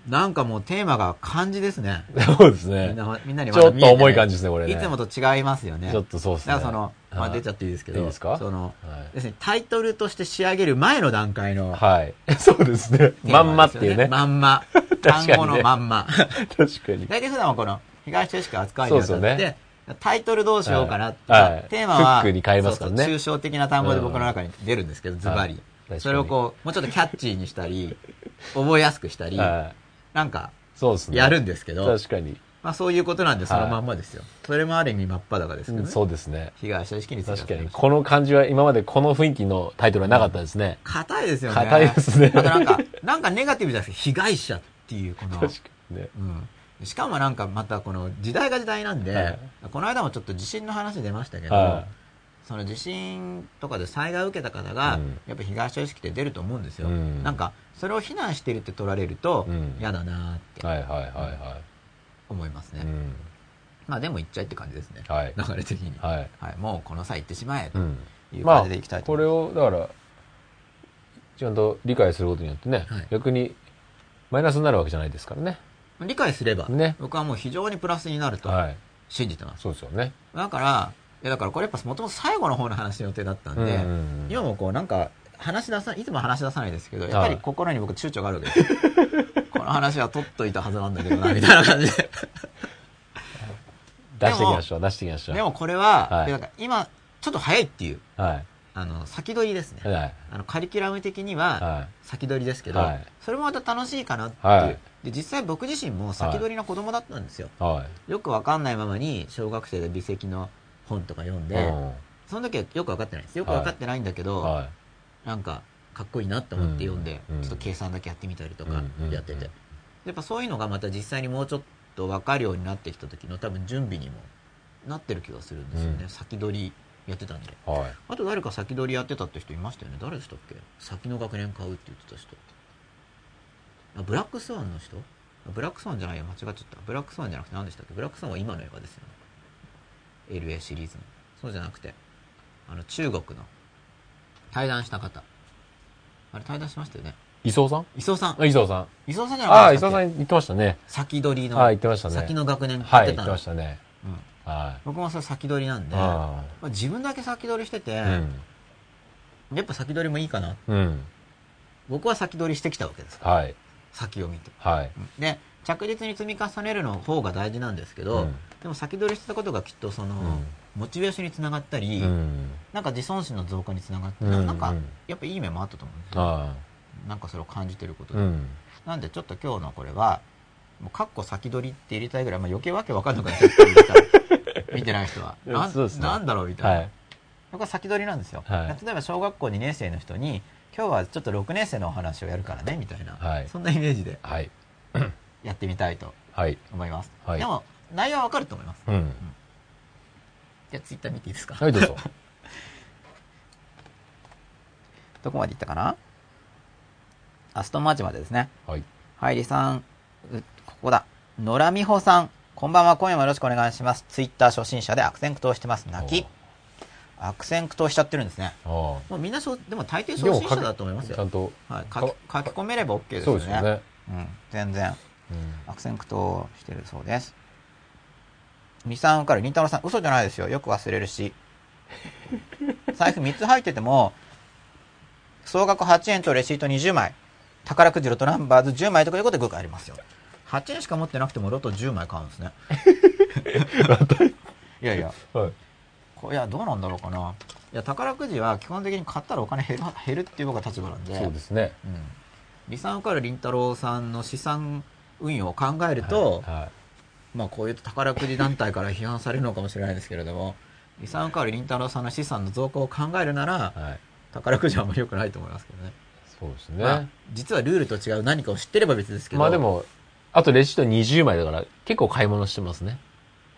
Speaker 2: なんかもうテーマが漢字ですね。
Speaker 1: そうですね。
Speaker 2: みんな、みんなに
Speaker 1: ちょっと重い感じですね、これね。
Speaker 2: いつもと違いますよね。
Speaker 1: ちょっとそうですね。
Speaker 2: だからその、まあ出ちゃっていいですけど。
Speaker 1: いいですか？
Speaker 2: その、ですね、タイトルとして仕上げる前の段階の。
Speaker 1: はい。そうですね。まんまっていうね。
Speaker 2: まんま。単語のまんま。
Speaker 1: 確かに。
Speaker 2: 大体普段はこの、被害者意識扱いにあたって、タイトルどうしようかなって、テーマは、
Speaker 1: フックに変えますからね。
Speaker 2: 抽象的な単語で僕の中に出るんですけど、ズバリ。それをこう、もうちょっとキャッチーにしたり、覚えやすくしたり、なんか、
Speaker 1: そうですね。
Speaker 2: やるんですけど。
Speaker 1: 確かに。
Speaker 2: まあそういうことなんでそのまんまですよ。それもある意味真っ裸ですけどね。
Speaker 1: そうですね。
Speaker 2: 被害者意識に
Speaker 1: ついて確かに。この感じは今までこの雰囲気のタイトルはなかったですね。
Speaker 2: 硬いですよね。
Speaker 1: 硬いですね。
Speaker 2: あとなんか、なんかネガティブじゃないですか。被害者っていうこの。
Speaker 1: 確かにね。
Speaker 2: うん。しかもなんかまたこの時代が時代なんで、はい、この間もちょっと地震の話出ましたけど、はい、その地震とかで災害を受けた方が、やっぱ被害者意識って出ると思うんですよ、うん、なんかそれを非難してるって取られると嫌、だなって思いますね、うん、まあでも言っちゃいって感じですね、はい、流れ的に、はい、はい、もうこの際言ってしまえという感じでいきたいと
Speaker 1: 思います、まあ、これをだからちゃんと理解することによってね、はい、逆にマイナスになるわけじゃないですからね。
Speaker 2: 理解すれば、ね、僕はもう非常にプラスになると信じてます、
Speaker 1: そうですよね。
Speaker 2: だからやだからこれやっぱもともと最後の方の話の予定だったんで、今もこうなんか話し出さいつも話し出さないですけどやっぱり心に僕躊躇があるわけです この話は取っといたはずなんだけどなみたいな感じで。
Speaker 1: 出していきましょう出していきましょう。
Speaker 2: でもこれは、はい、なんか今ちょっと早いっていう、はい、あの先取りですね、はい、あのカリキュラム的には先取りですけど、はい、それもまた楽しいかなっていう、はい、で実際僕自身も先取りの子供だったんですよ、よくわかんないままに小学生で微積の本とか読んで、その時はよく分かってないです。よく分かってないんだけど、はい、なんかかっこいいなって思って読んで、ちょっと計算だけやってみたりとかやってて、やっぱそういうのがまた実際にもうちょっと分かるようになってきた時の多分準備にもなってる気がするんですよね、うん、先取りやってたんで、はい、あと誰か先取りやってたって人いましたよね？誰でしたっけ？先の学年買うって言ってた人。あブラックスワンの人？ブラックスワンじゃないや間違っちゃった。ブラックスワンじゃなくて何でしたっけ？ブラックスワンは今の映画ですよね LA シリーズのそうじゃなくてあの中国の対談した方。あれ対談しましたよね。
Speaker 1: 磯さん？
Speaker 2: 磯さ
Speaker 1: ん。磯さん。
Speaker 2: 磯さんじゃな
Speaker 1: いああ磯さん言ってましたね。
Speaker 2: 先取りの
Speaker 1: あ言ってましたね。
Speaker 2: 先の学年
Speaker 1: ってはい言ってましたね、
Speaker 2: うん、はい、僕もそれ先取りなんでまあ、自分だけ先取りしてて、うん、やっぱ先取りもいいかな。っ僕は先取りしてきたわけです
Speaker 1: はい、
Speaker 2: 先を見て、
Speaker 1: はい、
Speaker 2: で着実に積み重ねるの方が大事なんですけど、うん、でも先取りしてたことがきっとその、うん、モチベーションにつながったり、うん、なんか自尊心の増加につながって、うん、なんかやっぱいい面もあったと思うんですよ、なんかそれを感じてることで、なんでちょっと今日のこれはもうかっこ先取りって入れたいぐらい、まあ、余計わけわかんなくなっちゃった 見てない人は。な,、ね、なんだろうみたいな、はい、僕は先取りなんですよ、はい、例えば小学校2年生の人に今日はちょっと6年生のお話をやるからねみたいな、はい、そんなイメージでやってみたいと思います、はい、でも内容はわかると思います、うん、うん、じゃあツイッター見ていいですか？
Speaker 1: はいどうぞ。
Speaker 2: どこまでいったかな？アストンマーチまでですね。はい。はいりさんここだ。野良美穂さんこんばんは。今夜もよろしくお願いします。ツイッター初心者で悪戦苦闘してます。泣き。悪戦苦闘しちゃってるんですね。もうみんなそう、でも大抵初心者だと思いますよ。
Speaker 1: ちゃんと、
Speaker 2: はい、書き込めれば OK ですよね。そうですね。うん、全然、うん、悪戦苦闘してるそうです。みさんから、りんたろさん、嘘じゃないですよ。よく忘れるし。財布3つ入ってても、総額8円とレシート20枚、宝くじロトナンバーズ10枚とかいうことでよくありますよ。8円しか持ってなくてもロト10枚買うんですね。いやいや。はいいやどうなんだろうかないや宝くじは基本的に買ったらお金減る減るっていう僕は立場なんで
Speaker 1: そうですね、
Speaker 2: うん、理算受かるりんたろーさんの資産運用を考えると、はいはい、まあこういう宝くじ団体から批判されるのかもしれないですけれども理算受かるりんたろーさんの資産の増加を考えるなら、はい、宝くじはあんまり良くないと思いますけどね。
Speaker 1: そうですね、まあ、
Speaker 2: 実はルールと違う何かを知ってれば別ですけど
Speaker 1: まあでもあとレシート20枚だから結構買い物してますね。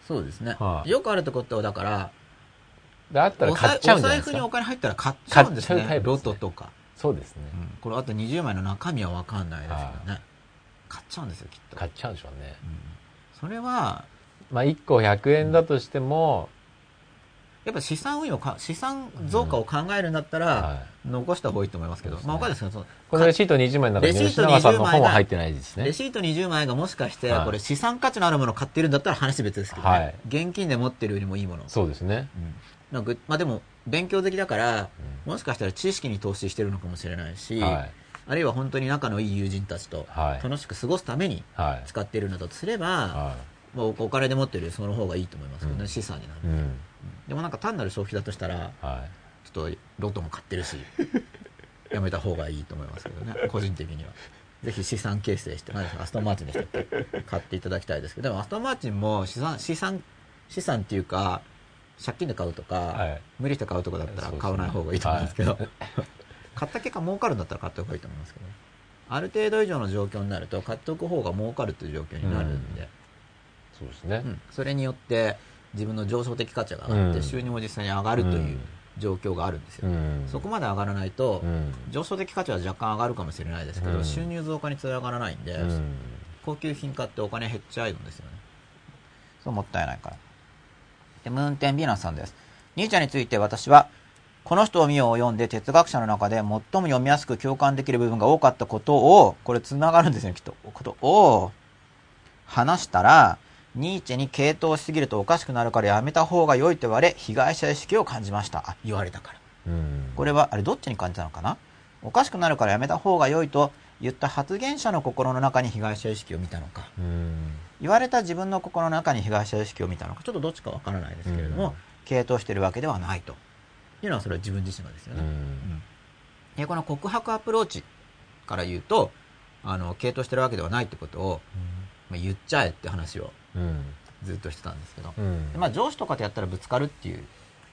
Speaker 2: そうですね、はあ、よくあるとことだから
Speaker 1: だったら買っちゃうんじゃないですか。お財布
Speaker 2: にお金入ったら買っちゃうんですね。すね。ロトとか。
Speaker 1: そうですね、
Speaker 2: うん、これあと20枚の中身は分かんないですけどね。買っちゃうんですよ、きっと。
Speaker 1: 買っちゃうんでしょうね。うん、
Speaker 2: それは、
Speaker 1: まあ1個100円だとしても、
Speaker 2: やっぱ資産運用か、資産増加を考えるんだったら、残した方がいいと思いますけど、うん、まあ、おかですけど、
Speaker 1: このレシート20枚の中に吉永さんの本は入ってないですね。
Speaker 2: レシート20枚がもしかして、これ資産価値のあるものを買ってるんだったら話別ですけど、ね、はい、現金で持ってるよりもいいもの。
Speaker 1: そうですね。
Speaker 2: うん。なんかまあでも勉強好きだから、うん、もしかしたら知識に投資してるのかもしれないし、はい、あるいは本当に仲のいい友人たちと楽しく過ごすために使っているのだとすれば、はい、まあ、お金で持ってるその方がいいと思いますけどね、うん、資産になる、うん、でもなんか単なる消費だとしたら、はい、ちょっとロトも買ってるし やめた方がいいと思いますけどね個人的には。ぜひ資産形成して、まあ、アストンマーチンでしたっけ買っていただきたいですけど、でもアストンマーチンも資産、資産、資産っていうか、借金で買うとか、はい、無理して買うとかだったら買わない方がいいと思うんですけど、はい、買った結果儲かるんだったら買った方がいいと思いますけど、ある程度以上の状況になると買っておく方が儲かるという状況になるんで、うん、
Speaker 1: そうですね、うん、
Speaker 2: それによって自分の上昇的価値が上がって、収入も実際に上がるという状況があるんですよ、うん、そこまで上がらないと、上昇的価値は若干上がるかもしれないですけど、収入増加につながらないんで、高級品買ってお金減っちゃうんですよね。そうもったいないから。で、ムーンテンビーナスさんです。ニーチャについて私は、この人を見ようを読んで哲学者の中で最も読みやすく共感できる部分が多かったことを、これ繋がるんですね、きっと。ことを話したら、ニーチェに傾倒しすぎるとおかしくなるからやめた方が良いと言われ、被害者意識を感じました。あ、言われたから。これは、あれどっちに感じたのかな？おかしくなるからやめた方が良いと言った発言者の心の中に被害者意識を見たのか。言われた自分の心の中に被害者意識を見たのかちょっとどっちかわからないですけれども、傾倒してるわけではないというのはそれは自分自身がですよね。うん、この告白アプローチから言うとあの傾倒してるわけではないってことを、まあ、言っちゃえって話をずっとしてたんですけど、まあ、上司とかとやったらぶつかるっていう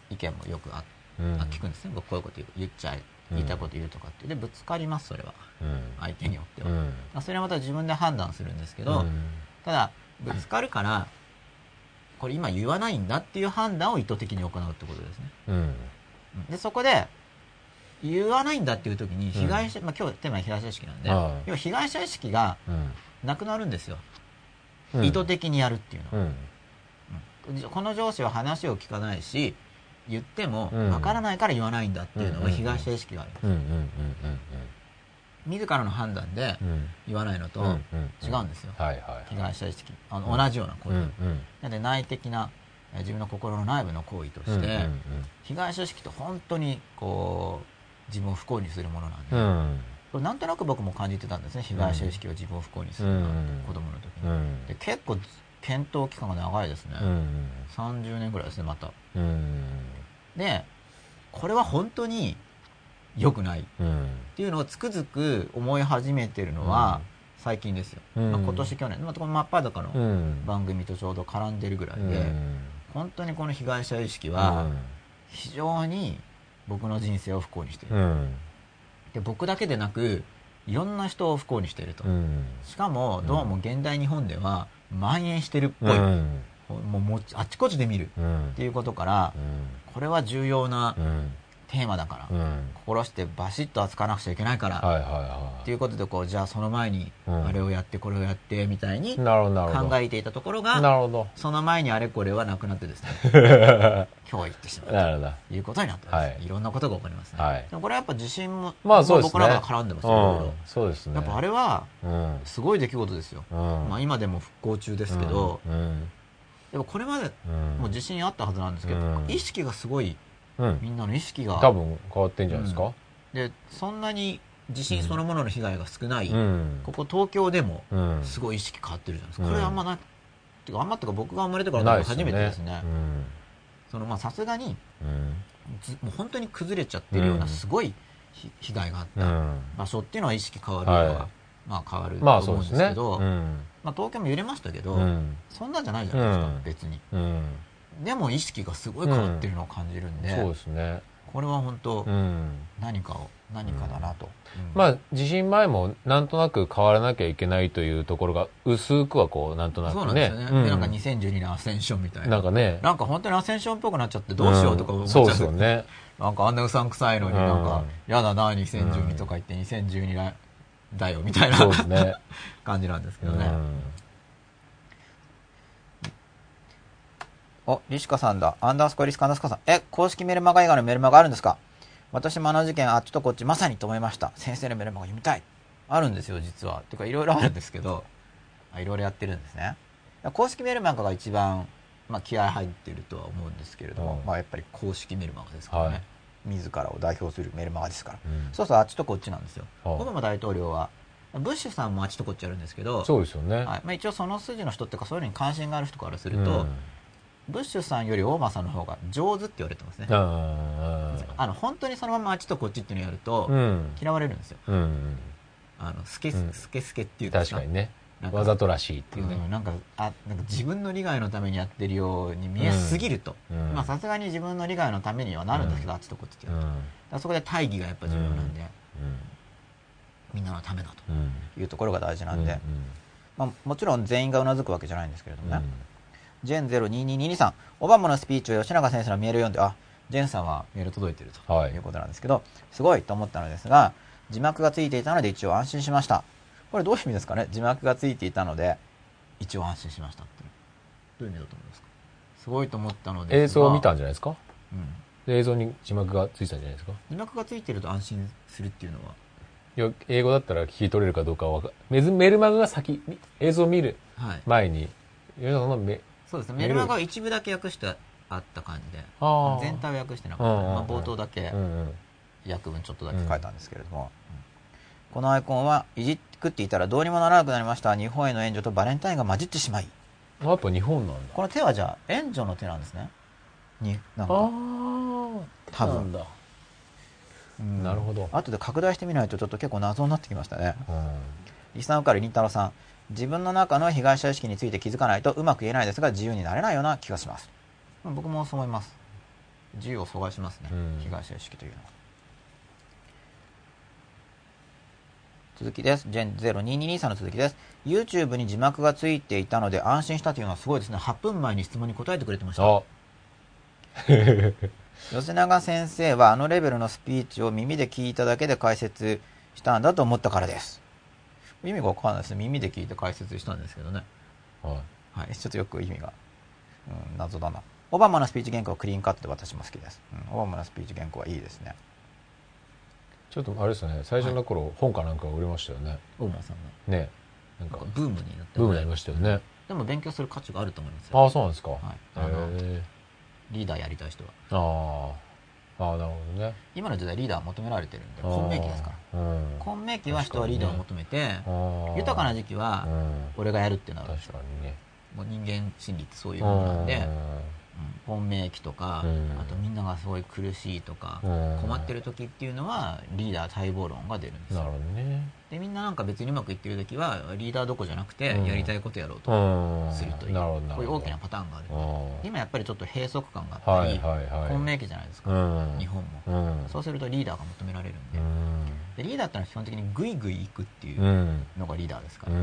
Speaker 2: 意見もよくあ、うん、聞くんですね。僕こういうこと言っちゃえ言いたいこと言うとかって。でぶつかりますそれは、相手によっては、うん、それはまた自分で判断するんですけど、ただぶつかるからこれ今言わないんだっていう判断を意図的に行うってことですね。うん、でそこで言わないんだっていう時に被害者、うん、まあ、今日テーマは被害者意識なんで要は被害者意識がなくなるんですよ、うん、意図的にやるっていうのは、うん、この上司は話を聞かないし言ってもわからないから言わないんだっていうのは被害者意識があるんです自らの判断で言わないのと違うんですよ、被害者意識。あの同じような行為、なので内的な自分の心の内部の行為として、被害者意識と本当にこう自分を不幸にするものなんで、なんとなく僕も感じてたんですね被害者意識を自分を不幸にするな、子供の時に、で結構検討期間が長いですね、うん、30年ぐらいですねまた、うん、でこれは本当に良くない。っていうのをつくづく思い始めてるのは最近ですよ、うん、まあ、今年去年、まあ、この真っ裸の番組とちょうど絡んでるぐらいで、本当にこの被害者意識は非常に僕の人生を不幸にしている、で僕だけでなくいろんな人を不幸にしていると、しかもどうも現代日本では蔓延してるっぽい、もうもあちこちで見るっていうことから、これは重要なテーマだから、うん、心してバシッと扱わなくちゃいけないから、はいはいはい、っていうことでこうじゃあその前にあれをやってこれをやってみたいに考えていたところがなるほど。その前にあれこれはなくなってですね 今日言ってしまうということになってます、はい、いろんなことが起こりますね、はい、でもこれはやっぱ自信も、まあそうですね、僕らが絡んでますよ、うん、そうですね。やっぱあれはすごい出来事ですよ、うん、まあ、今でも復興中ですけど、うん、でもこれまでもう自信あったはずなんですけど、意識がすごいみんなの意識が。
Speaker 1: 多分変わってんじゃないですか、
Speaker 2: でそんなに地震そのものの被害が少ない、ここ東京でもすごい意識変わってるじゃないですか、これあんまない。てかあんまってか僕が生まれてから初めてですね。そのまあさすがに、もう本当に崩れちゃってるようなすごい被害があった。場所っていうのは意識変わるのは、まあ変わると思うんですけど、まあ、東京も揺れましたけど、そんなんじゃないじゃないですか、別に。でも意識がすごい変わってるのを感じるんで、
Speaker 1: うん、そうですね。
Speaker 2: これは本当、うん、何かを何かだなと、
Speaker 1: うん、まあ地震前もなんとなく変わらなきゃいけないというところが薄くはこうなんとなくね。そうなんですよ
Speaker 2: ね、なんか2012年アセンションみたいな。
Speaker 1: なんかね。
Speaker 2: なんか本当にアセンションっぽくなっちゃってどうしようとか思っちゃう、そうですよ。ねなんかあんなうさんくさいのになんか、やだな2012とか言って2012だよみたいな、ね、感じなんですけどね、お、リシカさんだ。アンダースコリスカアンダースコさん。え、公式メルマガ以外のメルマガあるんですか？私もあの事件あっちとこっちまさにと思いました。先生のメルマガ読みたい。あるんですよ、実は。てか、いろいろあるんですけど、いろいろやってるんですね。公式メルマガが一番、まあ、気合入ってるとは思うんですけれども、うん、まあ、やっぱり公式メルマガですからね。はい、自らを代表するメルマガですから。うん、そうそう、あっちとこっちなんですよ。オバマ大統領は、ブッシュさんもあっちとこっちあるんですけど、
Speaker 1: そうですよね。はい
Speaker 2: まあ、一応その筋の人っていうか、そういうのに関心がある人からすると、うんブッシュさんより大間さんの方が上手って言われてますね。あの本当にそのままあっちとこっちっていうのをやると、嫌われるんですよ、うん、あのスケスケスケっていう
Speaker 1: 確かにね。わざとらしいっていうね、
Speaker 2: うん、なんかあなんか自分の利害のためにやってるように見えすぎると、まあさすがに自分の利害のためにはなるんですけど、あっちとこっちってやると、そこで大義がやっぱ重要なんで、みんなのためだというところが大事なんで、まあ、もちろん全員がうなずくわけじゃないんですけれどもね、ジェン0222さん、オバマのスピーチを吉永先生のメールを読んで、あ、ジェンさんはメール届いてるとい。うことなんですけど、はい、すごいと思ったのですが、字幕がついていたので一応安心しました。これどういう意味ですかね？字幕がついていたので、一応安心しましたって。どういう意味だと思いますか？すごいと思ったので
Speaker 1: 映像を見たんじゃないですか？うん。映像に字幕がついたんじゃないですか？
Speaker 2: 字幕がついてると安心するっていうのは？
Speaker 1: いや英語だったら聞き取れるかどうかはメメルマガが先映像を見る前に、はい、の
Speaker 2: そうですね。メルマガは一部だけ訳してあった感じで。全体を訳してなかった、まあ、冒頭だけ訳文ちょっとだけ書いたんですけれども、このアイコンはいじくっていたらどうにもならなくなりました。日本への援助とバレンタインが混じってしまい。
Speaker 1: やっぱ日本なんだ。
Speaker 2: この手はじゃあ援助の手なんですね。になんか。多分。だ。
Speaker 1: なるほど。
Speaker 2: 後で拡大してみないとちょっと結構謎になってきましたね、うん、リスナーからりんたろさん自分の中の被害者意識について気づかないとうまく言えないですが自由になれないような気がします僕もそう思います自由を阻害しますね、うん、被害者意識というのは続きです。ジェン0223の続きです。YouTube に字幕がついていたので安心したというのはすごいですね。8分前に質問に答えてくれてました。吉永先生はあのレベルのスピーチを耳で聞いただけで解説したんだと思ったからです。意味が分かんないですね。耳で聞いて解説したんですけどね。はい、はい、ちょっとよく意味が、うん、謎だな。オバマのスピーチ原稿はクリーンカットで私も好きです、うん、オバマのスピーチ原稿はいいですね。
Speaker 1: ちょっとあれですね。最初の頃、はい、本かなんか売れましたよね。
Speaker 2: オバマさん
Speaker 1: がね。
Speaker 2: なんかブームになって、
Speaker 1: ブームになりましたよね。
Speaker 2: でも勉強する価値があると思いますあ
Speaker 1: あそうなんですか、はい、
Speaker 2: リーダーやりたい人は。
Speaker 1: ああああなるほどね。
Speaker 2: 今の時代リーダー求められてるんで本命期ですから、うん、混迷期は人はリーダーを求めて、豊かな時期は俺がやるってなる確かにね。もう人間心理ってそういうものなんで、本命期とか、あとみんながすごい苦しいとか、困ってる時っていうのはリーダー待望論が出るんですよ。なるほどね。でみんななんか別にうまくいってる時はリーダーどこじゃなくてやりたいことやろうとするという、こういう大きなパターンがある。今やっぱりちょっと閉塞感があったり、本命期じゃないですか、日本も、そうするとリーダーが求められるんで。でリーダーってのは基本的にグイグイ行くっていうのがリーダーですから、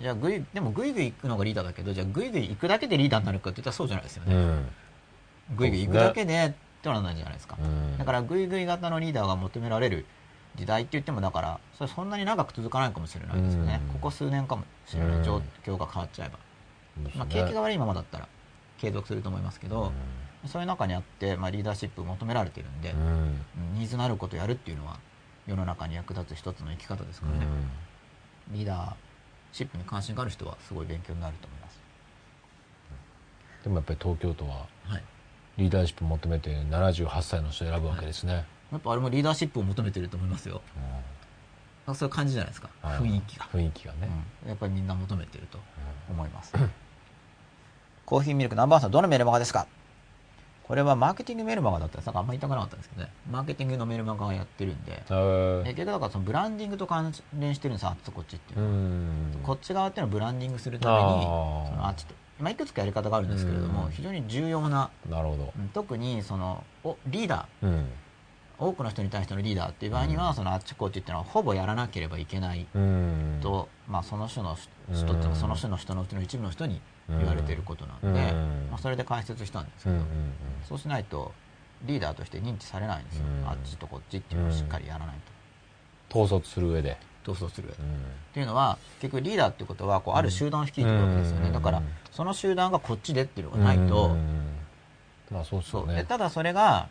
Speaker 2: じゃあグイでもグイグイ行くのがリーダーだけどじゃあグイグイ行くだけでリーダーになるかって言ったらそうじゃないですよね、グイグイ行くだけでってならないじゃないですか、だからグイグイ型のリーダーが求められる時代って言ってもだからそれそんなに長く続かないかもしれないですよね、ここ数年かもしれない、状況が変わっちゃえば、まあ、景気が悪いままだったら継続すると思いますけど、そういう中にあって、まあ、リーダーシップ求められてるんで、ニーズのあることをやるっていうのは世の中に役立つ一つの生き方ですからね、リーダーシップに関心がある人はすごい勉強になると思います。
Speaker 1: でもやっぱり東京都はリーダーシップ求めて78歳の人選ぶわけですね、はい
Speaker 2: やっぱあれもリーダーシップを求めてると思いますよ、うん、そういう感じじゃないですか。雰囲気が。
Speaker 1: 雰囲気がね、
Speaker 2: うん、やっぱりみんな求めてると思います、コーヒーミルクナンバーさんどのメルマガですか？これはマーケティングメルマガだったらなんかあんまり言いたくなかったんですけどね。マーケティングのメルマガをやってるんで。結局だからそのブランディングと関連してるんですあっちとこっちっていうのはこっち側っていうのをブランディングするためにそのあっちとまあ、いくつかやり方があるんですけれども非常に重要な
Speaker 1: なるほど。
Speaker 2: 特にそのおリーダー、うん多くの人に対してのリーダーっていう場合には、そのあっちこっちっていうのはほぼやらなければいけないと、まあ、その人の人ってその人の人のうちの一部の人に言われていることなんで、まあ、それで解説したんですけど、そうしないとリーダーとして認知されないんですよ、あっちとこっちっていうのをしっかりやらない
Speaker 1: と。統率する上で。
Speaker 2: 統率する上で、っていうのは結局リーダーっていうことはこうある集団を率いてるわけですよね、だからその集団がこっちでっていうのがないと、
Speaker 1: まあそうそう。ね、
Speaker 2: ただそれが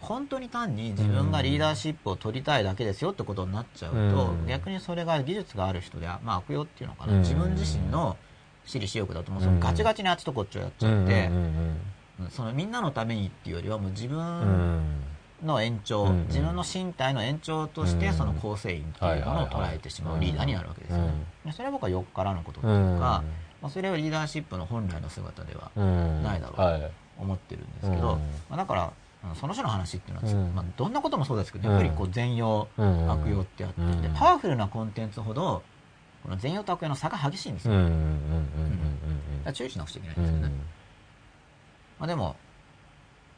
Speaker 2: 本当に単に自分がリーダーシップを取りたいだけですよってことになっちゃうと、逆にそれが技術がある人で、まあ、悪用っていうのかな、自分自身の私利私欲だともうそのガチガチにあっちとこっちをやっちゃって、そのみんなのためにっていうよりはもう自分の延長、自分の身体の延長としてその構成員っていうものを捉えてしまうリーダーになるわけですよね。それは僕はよっからのことっていうか、まあ、それはリーダーシップの本来の姿ではないだろうと思ってるんですけど、まあ、だからその人の話っていうのは、うん、まあ、どんなこともそうですけど、やっぱりこう善用、うん、悪用ってあって、うん、でパワフルなコンテンツほどこの善用と悪用の差が激しいんですよ、注意しなくちゃいけないんですよね、まあ、でも、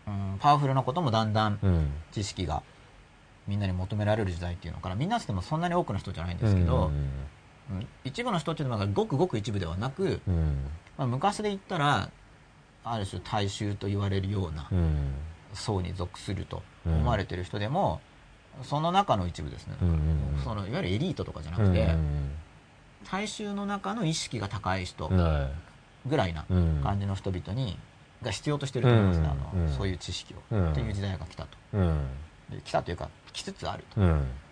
Speaker 2: うん、パワフルなこともだんだん知識がみんなに求められる時代っていうのからみんなしてもそんなに多くの人じゃないんですけど、一部の人っていうのはごくごく一部ではなく、まあ、昔で言ったらある種大衆と言われるような、層に属すると思われてる人でも、うん、その中の一部ですね、そのいわゆるエリートとかじゃなくて、大衆の中の意識が高い人ぐらいな感じの人々に、が必要としてると思いますね、あのそういう知識を、っていう時代が来たと。来たというか来つつあると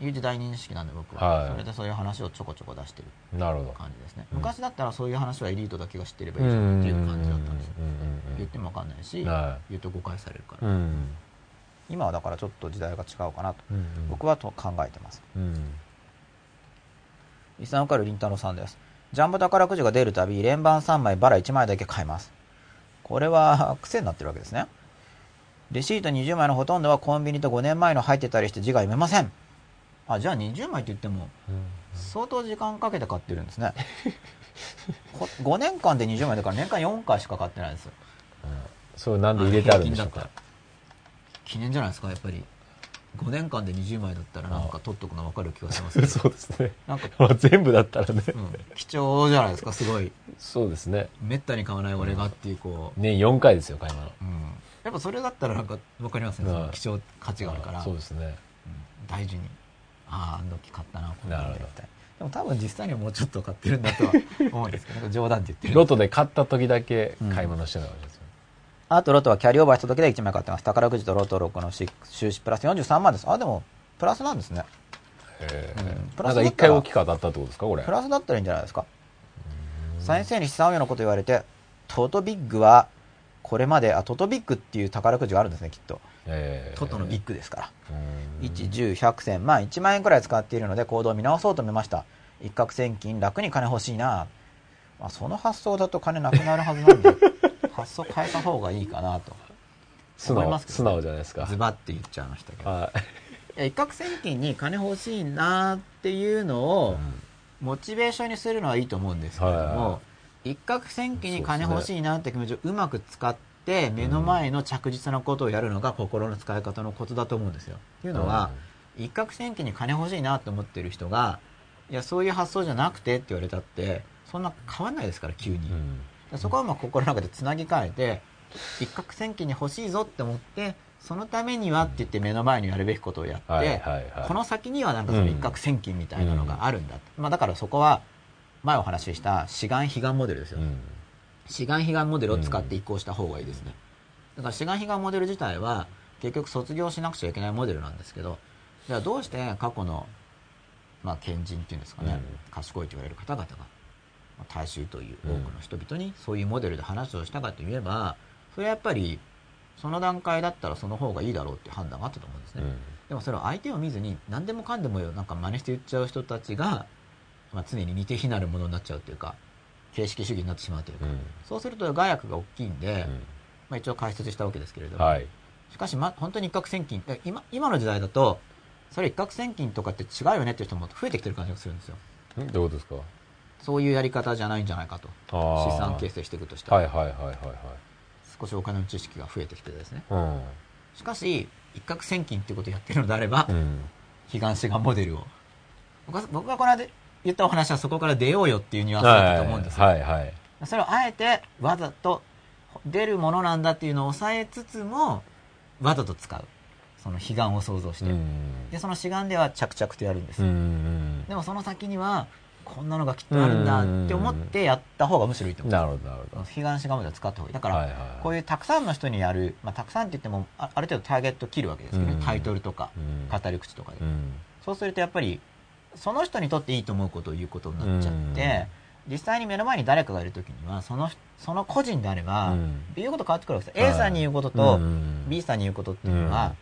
Speaker 2: いう時代認識なんで僕は、それでそういう話をちょこちょこ出してる感じですね、昔だったらそういう話はエリートだけが知ってればいいじゃんっていう感じだったんですよ、言っても分かんないし、言うと誤解されるから、今はだからちょっと時代が違うかなと、僕はと考えてます、伊佐岡るりんたろさんです。ジャンボ宝くじが出るたび連番3枚バラ1枚だけ買います。これは癖になってるわけですねレシート20枚のほとんどはコンビニと5年前の入ってたりして字が読めません。あ、じゃあ20枚って言っても、相当時間かけて買ってるんですね。5年間で20枚だから年間4回しか買ってないですよ。
Speaker 1: うん、それなんで入れてあるんでしょうか。
Speaker 2: 記念じゃないですか、やっぱり。5年間で20枚だったらなんか取っとくの分かる気がしますけど
Speaker 1: そうですね。なんか、まあ、全部だったらね、うん、
Speaker 2: 貴重じゃないですかすごい。
Speaker 1: そうですね。
Speaker 2: めったに買わない俺がっていうこ
Speaker 1: う。年4回ですよ買い物、うん
Speaker 2: やっぱそれだったらなんか分かりますね、そ貴重価値があるから。
Speaker 1: そうですね、
Speaker 2: うん、大事に。あああの時買ったなこれ。みたいでも多分実際にはもうちょっと買ってるんだとは思うんですけど冗談って言ってる
Speaker 1: ロトで買った時だけ買い物してるわけですよ、
Speaker 2: うん、あとロトはキャリーオーバーした時で1枚買ってます。宝くじとロト6の収支プラス43万です。あでもプラスなんですね。
Speaker 1: へえ、うん、プラスなんか1回大きく当たったってことですかこれ。
Speaker 2: プラスだったらいいんじゃないですか。先生に資産運用のこと言われてトートビッグはこれまで、あ、トトビックっていう宝くじがあるんですね、きっと。えー、トトのビッグですから。1、10、100銭まあ1万円くらい使っているので行動を見直そうと思いました。一攫千金。楽に金欲しいな、まあ、その発想だと金なくなるはずなんで 発想変えた方がいいかなと。
Speaker 1: 思いますけど、ね、素直じゃないですか。
Speaker 2: ズバって言っちゃいましたけど、はい、一攫千金に金欲しいなっていうのを、モチベーションにするのはいいと思うんですけれども、一攫千金に金欲しいなって気持ちをうまく使って目の前の着実なことをやるのが心の使い方のコツだと思うんですよ。というのは、一攫千金に金欲しいなと思ってる人がいやそういう発想じゃなくてって言われたってそんな変わんないですから急に、うん、そこはまあ心の中でつなぎ替えて一攫千金に欲しいぞって思ってそのためにはって言って目の前にやるべきことをやって、この先にはなんかその一攫千金みたいなのがあるんだ、うん、まあ、だからそこは前お話しした志願悲願モデルですよ、うん、志願悲願モデルを使って移行した方がいいですね、だから志願悲願モデル自体は結局卒業しなくちゃいけないモデルなんですけどじゃあどうして過去のまあ、賢人っていうんですかね、うん、賢いと言われる方々が大衆という多くの人々にそういうモデルで話をしたかといえばそれはやっぱりその段階だったらその方がいいだろうっていう判断があったと思うんですね、うん、でもそれを相手を見ずに何でもかんでもよなんか真似して言っちゃう人たちが、まあ、常に似て非なるものになっちゃうというか形式主義になってしまうというか、うん、そうすると害悪が大きいんで、まあ、一応解説したわけですけれども、はい、しかし、ま、本当に一攫千金今今の時代だとそれ一攫千金とかって違うよねっていう人も増えてきてる感じがするんですよ。
Speaker 1: どういうことですか？
Speaker 2: そういうやり方じゃないんじゃないかと。資産形成していくとしたら、
Speaker 1: はいはいはいはいはい、
Speaker 2: 少しお金の知識が増えてきてですね、うん、しかし一攫千金っていうことをやってるのであれば、うん、悲願志願モデルを僕がこの間言ったお話はそこから出ようよっていうニュアンスだったと思うんですよ、はいはいはい、それをあえてわざと出るものなんだっていうのを抑えつつもわざと使う。その悲願を想像して、でその志願では着々とやるんです、でもその先にはこんなのがきっとあるんだって思ってやった方がむしろいいと思う。なるほどなるほど。悲願志願まで使った方がいい。だから、こういうたくさんの人にやる、まあ、たくさんって言ってもある程度ターゲット切るわけですよね、タイトルとか、語り口とかで、そうするとやっぱりその人にとっていいと思うことを言うことになっちゃって、実際に目の前に誰かがいる時にはそのその個人であれば、言うこと変わってくるわけです。A さんに言うことと B さんに言うことっていうのは、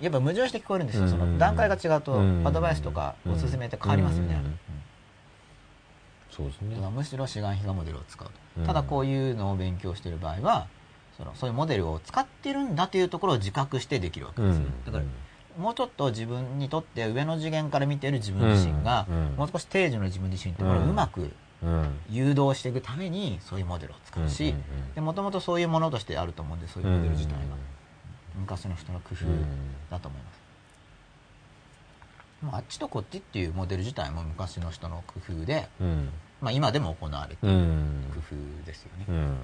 Speaker 2: やっぱ矛盾して聞こえるんですよ、その段階が違うとアドバイスとかおすすめって変わりますよね、
Speaker 1: そうですね。
Speaker 2: むしろ志願比嘉モデルを使うと、ただこういうのを勉強している場合はそのそういうモデルを使ってるんだというところを自覚してできるわけですよ、だからもうちょっと自分にとって上の次元から見ている自分自身が、もう少し定時の自分自身ってこれをうまく誘導していくためにそういうモデルを使うしもともとそういうものとしてあると思うんでそういうモデル自体が。昔の人の工夫だと思います、うん、あっちとこっちっていうモデル自体も昔の人の工夫で、うん、まあ、今でも行われている工夫ですよね、うん、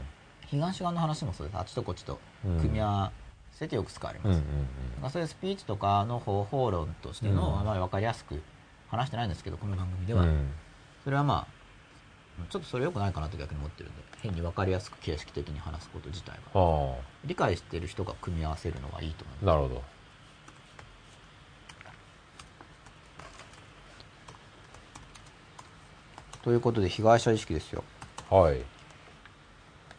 Speaker 2: 東側の話もそうです。あっちとこっちと組み合わせてよく使われます、うん、そういうスピーチとかの方法論としてのあまり分かりやすく話してないんですけどこの番組では、それはまあちょっとそれよくないかなと逆に思ってるんで変に分かりやすく形式的に話すこと自体が。理解してる人が組み合わせるのがいいと思います。
Speaker 1: なるほど。
Speaker 2: ということで被害者意識ですよ。
Speaker 1: はい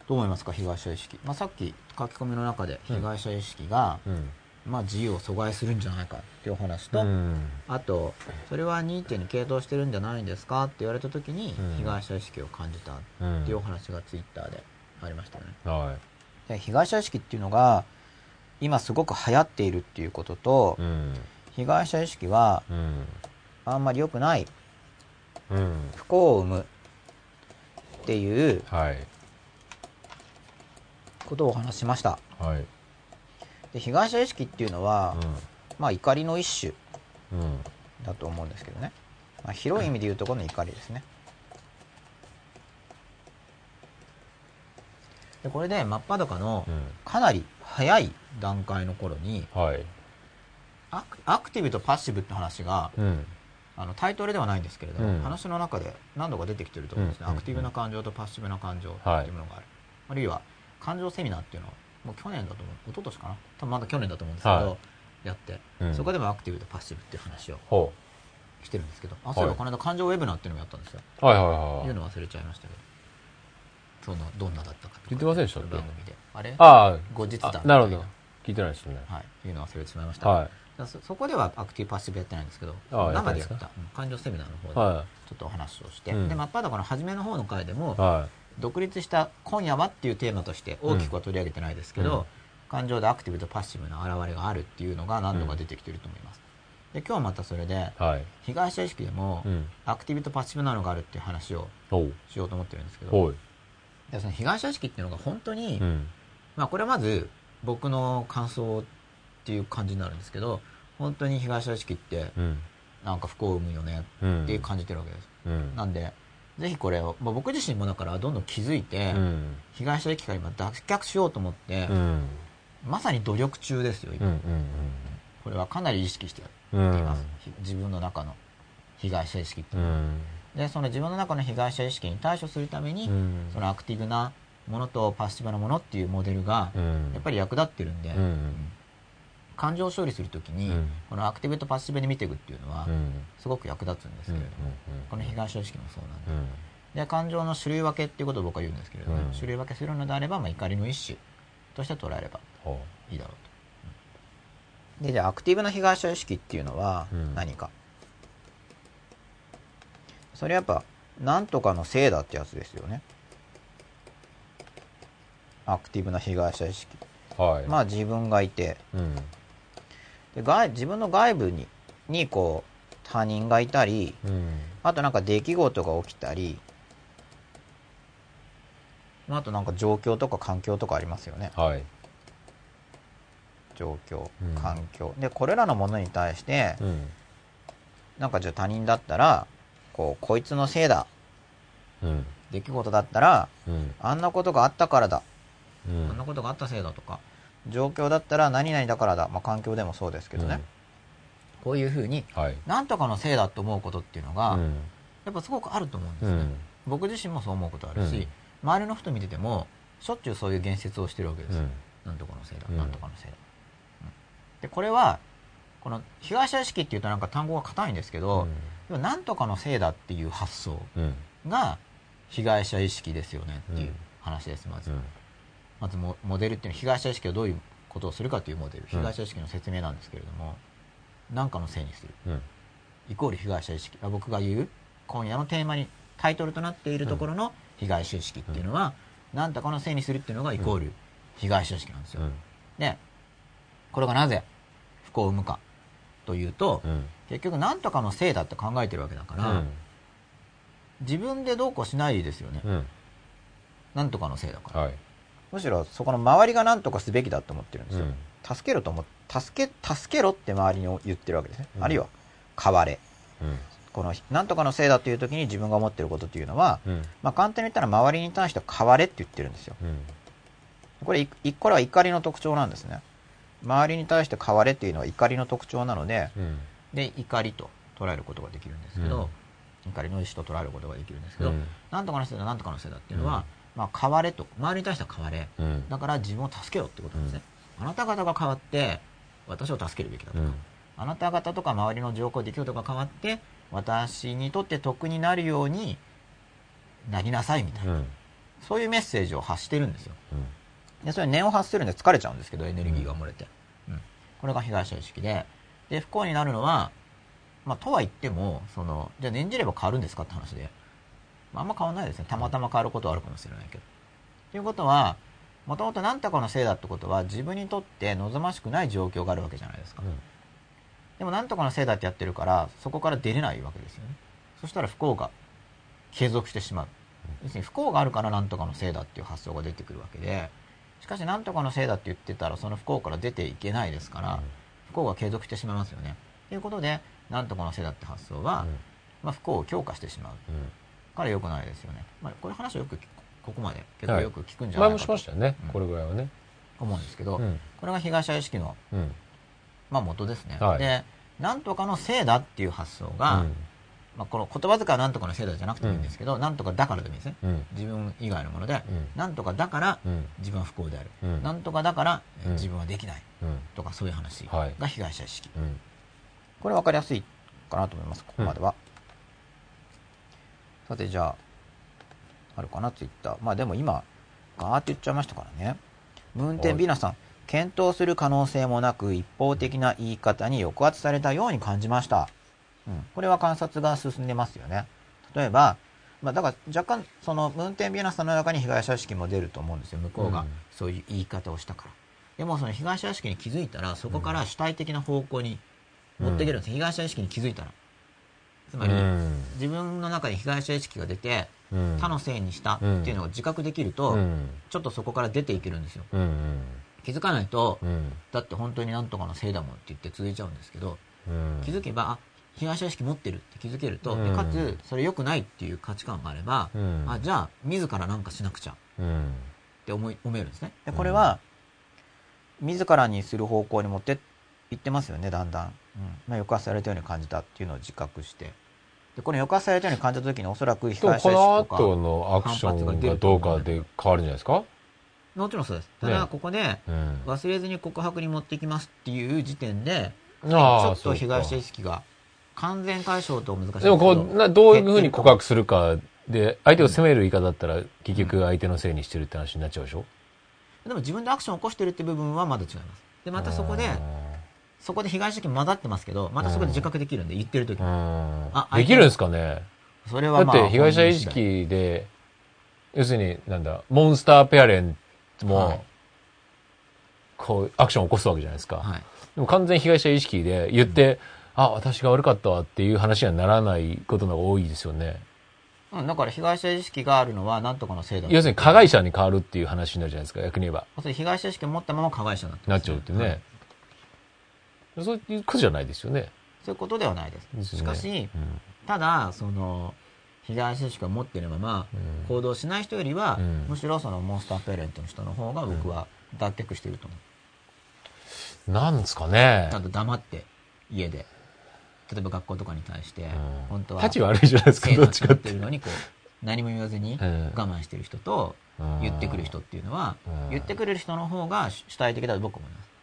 Speaker 2: どう思いますか被害者意識、まあ、さっき書き込みの中で被害者意識が、うん。うんまあ、自由を阻害するんじゃないかっていう話と、うん、あとそれはニーチェに傾倒してるんじゃないんですか？って言われた時に被害者意識を感じたっていうお話がツイッターでありましたね、はい、で被害者意識っていうのが今すごく流行っているっていうことと、うん、被害者意識はあんまり良くない、うん、不幸を生むっていうことをお話しました、はい。で被害者意識っていうのは、うん、まあ怒りの一種だと思うんですけどね、まあ、広い意味で言うとこの怒りですね。でこれで真っ裸のかなり早い段階の頃に、はい、アクティブとパッシブって話が、うん、あのタイトルではないんですけれども、うん、話の中で何度か出てきてると思うんですね、アクティブな感情とパッシブな感情っていうものがある、はい、あるいは感情セミナーっていうのをもう去年だと思う一昨年かな？多分まだ去年だと思うんですけど、はい、やって、うん、そこでもアクティブとパッシブっていう話をしてるんですけどあそういえばこの間感情ウェブナーっていうのもやったんですよ。はいはいはいい。うの忘れちゃいましたけど。そのどんなだったか
Speaker 1: 言ってませんでした
Speaker 2: 番組で。あれ？
Speaker 1: ああ
Speaker 2: 後日談
Speaker 1: な。るほど。聞いてないですね。
Speaker 2: はい。いうのを忘れてしまいました。はい。そそこではアクティブパッシブやってないんですけど、生でやった。感情セミナーの方でちょっとお話をして、はい、で、真っ裸の初めの方の回でも、はい、独立した今夜はっていうテーマとして大きくは取り上げてないですけど、うん、感情でアクティブとパッシブな現れがあるっていうのが何度か出てきてると思います。で今日またそれで、はい、被害者意識でも、アクティブとパッシブなのがあるっていう話をしようと思ってるんですけど、でその被害者意識っていうのが本当に、うん、まあこれはまず僕の感想っていう感じになるんですけど本当に被害者意識ってなんか不幸を生むよねって感じてるわけです、うん、なんでぜひこれを、まあ、僕自身もだからどんどん気づいて、うん、被害者意識から今脱却しようと思って、うん、まさに努力中ですよ今、うんうんうん、これはかなり意識してやっています、自分の中の被害者意識っていう。のは、でその自分の中の被害者意識に対処するために、そのアクティブなものとパッシブなものっていうモデルがやっぱり役立ってるんで、感情処理するときに、このアクティブとパッシブに見ていくっていうのはすごく役立つんですけれども、この被害者意識もそうなんで,、で感情の種類分けっていうことを僕は言うんですけれども、種類分けするのであれば、まあ、怒りの一種として捉えればいいだろうと。でじゃあアクティブな被害者意識っていうのは何か、それやっぱ何とかのせいだってやつですよね。アクティブな被害者意識、はい、まあ自分がいて、うん、で外自分の外部ににこう他人がいたり、うん、あとなんか出来事が起きたりあとなんか状況とか環境とかありますよね、はい、状況環境、うん、でこれらのものに対して、うん、なんかじゃあ他人だったらこうこいつのせいだ、うん、出来事だったら、うん、あんなことがあったからだ、うん、あんなことがあったせいだとか状況だったら何々だからだ、まあ、環境でもそうですけどね、こういうふうに、はい、何とかのせいだと思うことっていうのが、やっぱすごくあると思うんですね、僕自身もそう思うことあるし、周りの人見ててもしょっちゅうそういう言説をしてるわけです、何とかのせいだ、何とかのせいだ、でこれはこの被害者意識っていうとなんか単語が硬いんですけど、うん、なんとかのせいだっていう発想が被害者意識ですよねっていう話ですまず、うん、まずモデルっていうのは被害者意識はどういうことをするかというモデル。被害者意識の説明なんですけれども何かのせいにする、うん、イコール被害者意識。僕が言う今夜のテーマにタイトルとなっているところの被害者意識っていうのは何とかのせいにするっていうのがイコール被害者意識なんですよ、でこれがなぜ不幸を生むかというと、うん、結局何とかのせいだって考えてるわけだから、うん、自分でどうこうしないですよね、うん、何とかのせいだから、はい、むしろそこの周りが何とかすべきだと思ってるんですよ、助けろと思助け助けろって周りに言ってるわけですね、あるいは変われ、この何とかのせいだという時に自分が思ってることっていうのは、まあ、簡単に言ったら周りに対して変われって言ってるんですよ、これこれは怒りの特徴なんですね。周りに対して変われっていうのは怒りの特徴なので、うん、で怒りと捉えることができるんですけど、うん、怒りの意思と捉えることができるんですけど、うん、なんとかのせいだなんとかのせいだっていうのは、まあ、変われと。周りに対しては変われ、だから自分を助けろってことなんですね、あなた方が変わって私を助けるべきだとか、あなた方とか周りの状況出来事が変わって私にとって得になるようになりなさいみたいな、そういうメッセージを発してるんですよ、でそれ念を発するんで疲れちゃうんですけどエネルギーが漏れて、うん、これが被害者意識で。で不幸になるのは、まあ、とは言ってもそのじゃあ念じれば変わるんですかって話で、まあ、あんま変わらないですね。たまたま変わることはあるかもしれないけど。ということはもともと何とかのせいだってことは自分にとって望ましくない状況があるわけじゃないですか、うん、でも何とかのせいだってやってるからそこから出れないわけですよね。そしたら不幸が継続してしまう。要するに不幸があるから何とかのせいだっていう発想が出てくるわけでしかし何とかのせいだって言ってたらその不幸から出ていけないですから、不幸が継続してしまいますよね。ということで何とかのせいだって発想は、まあ、不幸を強化してしまう、から良くないですよね。まあ、こういう話はよくここまで結構よく聞くんじゃないかと、
Speaker 1: 前もしましたよね、これぐらいはね。
Speaker 2: 思うんですけど、これが被害者意識の、まあ、元ですね。で何とかのせいだっていう発想が、まあ、この言葉遣いは何とかのせいだじゃなくてもいいんですけど、うん、何とかだからでもいいですね、うん、自分以外のもので、うん、何とかだから自分は不幸である、うん、何とかだから、自分はできない、とかそういう話が被害者意識、これ分かりやすいかなと思いますここまでは、さてじゃああるかなツイッター。まあでも今ガーって言っちゃいましたからね。ムーンテンビーナさん検討する可能性もなく一方的な言い方に抑圧されたように感じました。うん、これは観察が進んでますよね。例えば、まあ、だから若干その運転ビアナさんの中に被害者意識も出ると思うんですよ。向こうがそういう言い方をしたから、でもその被害者意識に気づいたらそこから主体的な方向に持っていけるんです、被害者意識に気づいたらつまり、自分の中で被害者意識が出て、他のせいにしたっていうのを自覚できると、ちょっとそこから出ていけるんですよ、気づかないと、だって本当になんとかのせいだもんって言って続いちゃうんですけど、気づけばあ被害者意識持ってるって気づけると、かつそれ良くないっていう価値観があれば、あじゃあ自ら何かしなくちゃって思い思えるんですね。でこれは、自らにする方向に持っていってますよねだんだん、うん。まあ、抑圧されたように感じたっていうのを自覚して。でこの抑圧されたように感じた時におそらく被害者意識とかこ
Speaker 1: の後のアクションがどうかで変わるんじゃないですか？
Speaker 2: もちろんそうです。ただここで、忘れずに告白に持っていきますっていう時点で、ちょっと被害者意識が完全解消と難しい
Speaker 1: でもこうなどういうふうに告白するかで相手を責める言い方だったら結局相手のせいにしてるって話になっちゃうでしょ、
Speaker 2: でも自分でアクションを起こしてるって部分はまだ違います。でまたそこでそこで被害者意識混ざってますけどまたそこで自覚できるんで言ってる時。に
Speaker 1: あできるんですかね。それは、まあ、だって被害者意識で要するになんだモンスターペアレントも、はい、こうアクションを起こすわけじゃないですか、はい、でも完全被害者意識で言って、うん、あ私が悪かったわっていう話にはならないことの方が多いですよね。
Speaker 2: うん、だから被害者意識があるのは何とかの制度
Speaker 1: 要するに加害者に変わるっていう話になるじゃないですか逆に言えば。
Speaker 2: 被害者意識を持ったまま加害者になって、
Speaker 1: ね、なっちゃうってね、はい、そういうことじゃないですよね。
Speaker 2: そういうことではないです、ね、しかし、うん、ただその被害者意識を持っているまま行動しない人よりは、うん、むしろそのモンスターペレントの人の方が僕は脱却していると思
Speaker 1: う、なんですかね。
Speaker 2: ちゃんと黙って家で。例えば学校とかに対して、本当は
Speaker 1: 立ち悪いじゃないですかどっちか
Speaker 2: って。いうのにこう何も言わずに我慢してる人と言ってくる人っていうのは、言ってくれる人の方が主体的だと僕は思います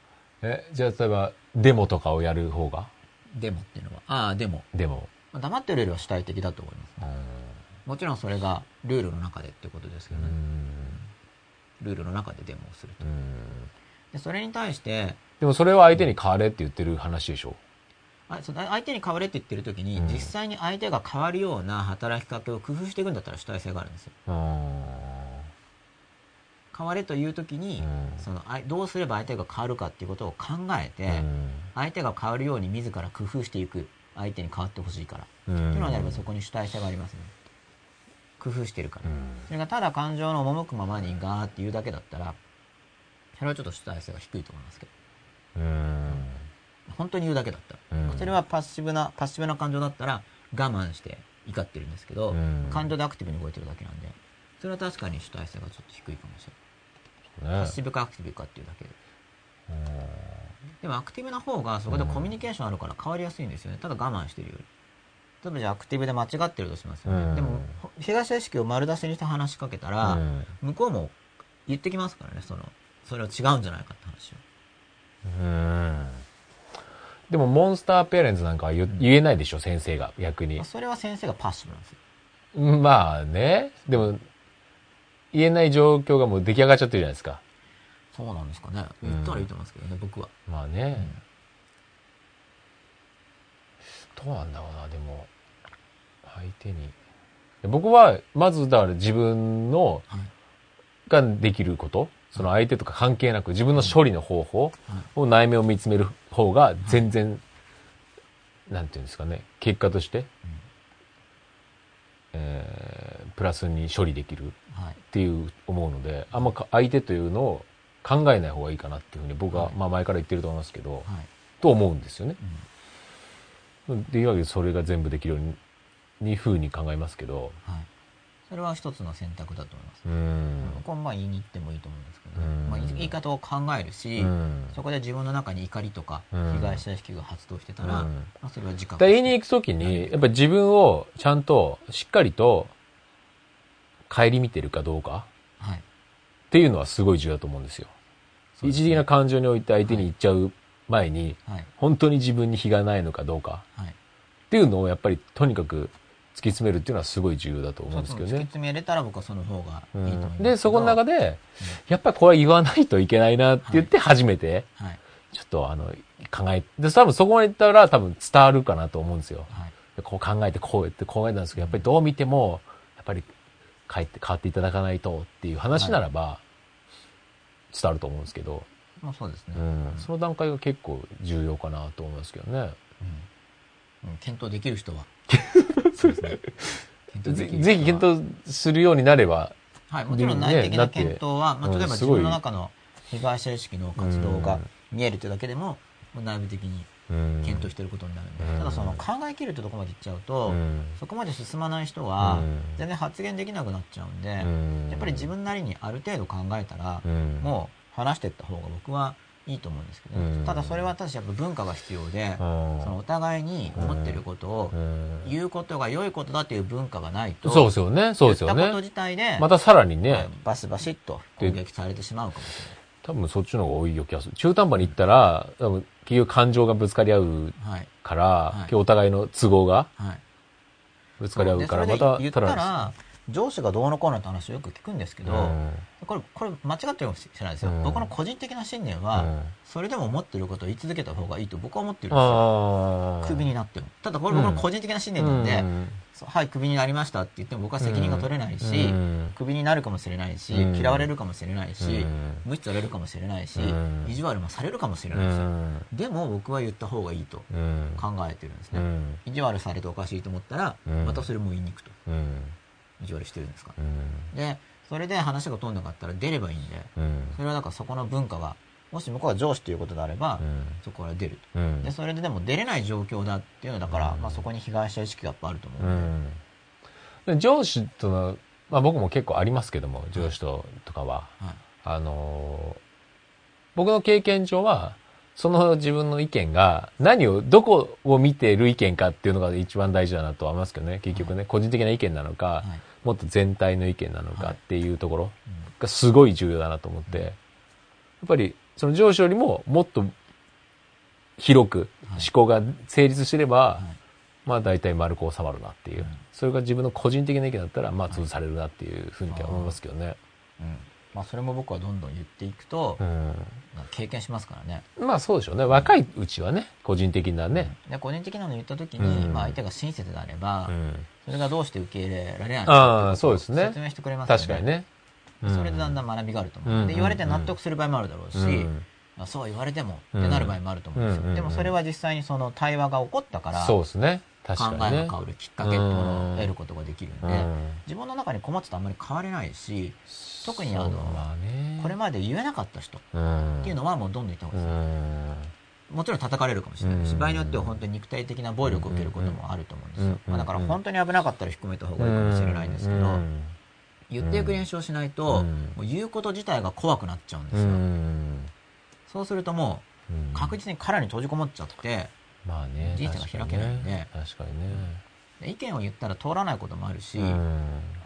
Speaker 1: えじゃあ例えばデモとかをやる方が？
Speaker 2: デモっていうのは？ああデモ。
Speaker 1: デモ。
Speaker 2: 黙ってるよりは主体的だと思います、もちろんそれがルールの中でってことですけどね。ルールの中でデモをすると。でそれに対して
Speaker 1: でもそれは相手に変われって言ってる話でしょ？
Speaker 2: 相手に変われって言ってる時に、うん、実際に相手が変わるような働きかけを工夫していくんだったら主体性があるんですよ。変われという時に、うん、そのどうすれば相手が変わるかっていうことを考えて、うん、相手が変わるように自ら工夫していく。相手に変わってほしいから、うん、っていうのであればそこに主体性がありますね。工夫してるから、それがただ感情の赴くままにガーって言うだけだったらそれはちょっと主体性が低いと思いますけど。本当に言うだけだったら、うん、それはパッシブなパッシブな感情だったら我慢して怒ってるんですけど、うん、感情でアクティブに動いてるだけなんでそれは確かに主体性がちょっと低いかもしれない、ね、パッシブかアクティブかっていうだけで、でもアクティブな方がそこでコミュニケーションあるから変わりやすいんですよね。ただ我慢してるより。例えばじゃあアクティブで間違ってるとしますよね、うん、でも被害者意識を丸出しにして話しかけたら、うん、向こうも言ってきますからね。そのそれは違うんじゃないかって話を。
Speaker 1: うん。でもモンスターペレンツなんかは言,、えないでしょ、先生が、逆に。
Speaker 2: それは先生がパッシブなんです
Speaker 1: よ。まあね。でも、言えない状況がもう出来上がっちゃってるじゃないですか。
Speaker 2: そうなんですかね。言ったらいいと思いますけどね、うん、僕は。
Speaker 1: まあね、うん、どうなんだろうな、でも、相手に。僕は、まずだから自分の、ができること、その相手とか関係なく自分の処理の方法を内面を見つめる方が全然、なんていうんですかね、結果として、えー、プラスに処理できるっていう思うので、あんま相手というのを考えない方がいいかなっていうふうに僕は、まあ前から言ってると思いますけど、と思うんですよね。でいうわけでそれが全部できるようにふうに考えますけど、はい
Speaker 2: それは一つの選択だと思います。うん、これまあ言いに行ってもいいと思うんですけど、まあ、言い方を考えるし、そこで自分の中に怒りとか被害者意識が発動してたら、まあ、それは自覚
Speaker 1: 言いに行くときに、やっぱり自分をちゃんとしっかりと顧みてるかどうか、はい、っていうのはすごい重要だと思うんですよ。すね、一時的な感情において相手に言っちゃう前に、はい、本当に自分に非がないのかどうか、はい、っていうのをやっぱりとにかく突き詰めるっていうのはすごい重要だと思うんですけどね。突き
Speaker 2: 詰めれたら僕はその方がいいと思います、
Speaker 1: うん、で、そこの中で、やっぱりこれは言わないといけないなって言って初めて、はい、ちょっとあの、考え、で、多分そこまで言ったら多分伝わるかなと思うんですよ。はい、こう考えてこうやって考えたんですけど、やっぱりどう見ても、やっぱり変えて、変わっていただかないとっていう話ならば、伝わると思うんですけど、
Speaker 2: まあそうですね、
Speaker 1: うん。その段階が結構重要かなと思いますけどね。
Speaker 2: うん、検討できる人は。
Speaker 1: そうですね。ぜぜひ検討するようになれば。
Speaker 2: はい、もちろん内的な検討は、まあ、例えば自分の中の被害者意識の活動が見えるというだけでも、内部的に検討していることになるんで、ただその考え切るとこまでいっちゃうと、そこまで進まない人は全然発言できなくなっちゃうんで、やっぱり自分なりにある程度考えたら、もう話していった方が僕はいいと思うんですけど、ね、ただそれは私やっぱ文化が必要で、そのお互いに思ってることを言うことが良いことだという文化がないと、
Speaker 1: そうですよね、そうですよね。
Speaker 2: 言ったこと自体で、
Speaker 1: またさらにね、
Speaker 2: バシバシッと攻撃されてしまうかもしれない。
Speaker 1: 多分そっちの方が多いよ気がする。中途半端に行ったら、多分結局感情がぶつかり合うから、はい、お互いの都合がぶつかり合うから、また、
Speaker 2: 言ったら、上司がどうのこうのって話をよく聞くんですけど、これ、これ間違ってるかもしれないですよ。僕の個人的な信念は、それでも思ってることを言い続けた方がいいと僕は思ってるんですよ。クビになっても。ただこれ僕の個人的な信念なんで、はい、クビになりましたって言っても僕は責任が取れないし、クビになるかもしれないし、嫌われるかもしれないし、無視されるかもしれないし、意地悪もされるかもしれないですよ。でも僕は言った方がいいと考えてるんですね。意地悪されておかしいと思ったら、またそれも言いに行くと。意地悪してるんですか、で、それで話が通んなかったら出ればいいんで、それはだからそこの文化がもし向こうが上司ということであれば、うん、そこから出ると、うん、でそれででも出れない状況だっていうのだから、うん、まあ、そこに被害者意識がやっぱあると思
Speaker 1: う、ん、上司との、まあ、僕も結構ありますけども上司ととかは、はい、あのー、僕の経験上はその自分の意見が何をどこを見ている意見かっていうのが一番大事だなとは思いますけどね。結局ね、はい、個人的な意見なのか、はい、もっと全体の意見なのかっていうところがすごい重要だなと思って、やっぱりその上司よりももっと広く思考が成立してれば、はい、まあ大体丸く収まるなっていう、それが自分の個人的な意見だったら、まあ潰されるなっていうふうには思いますけどね。
Speaker 2: うん。まあそれも僕はどんどん言っていくと、うん、経験しますからね。
Speaker 1: まあそうでしょうね。若いうちはね、個人的なね。
Speaker 2: で個人的なの言った時に、うん、まあ相手が親切であれば、うん、それがどうして受け入れられないのかって説明してくれますよね。
Speaker 1: 確かにね。
Speaker 2: それでだんだん学びがあると思う。で、言われて納得する場合もあるだろうし、そう言われてもってなる場合もあると思うんですよ。でもそれは実際にその対話が起こったから、
Speaker 1: そうですね。
Speaker 2: 考えが変わるきっかけっていうものを得ることができるんで、自分の中に困ってたあんまり変われないし、特にあの、これまで言えなかった人っていうのはもうどんどん言った方がいいです。もちろん叩かれるかもしれないし、場合によっては本当に肉体的な暴力を受けることもあると思うんですよ。まあ、だから本当に危なかったら引っ込めた方がいいかもしれないんですけど、言っていく練習をしないと、もう言うこと自体が怖くなっちゃうんですよ。そうするともう、確実に殻に閉じこもっちゃって、まあね、人生が開けないんで、
Speaker 1: 確かにね。
Speaker 2: 意見を言ったら通らないこともあるし、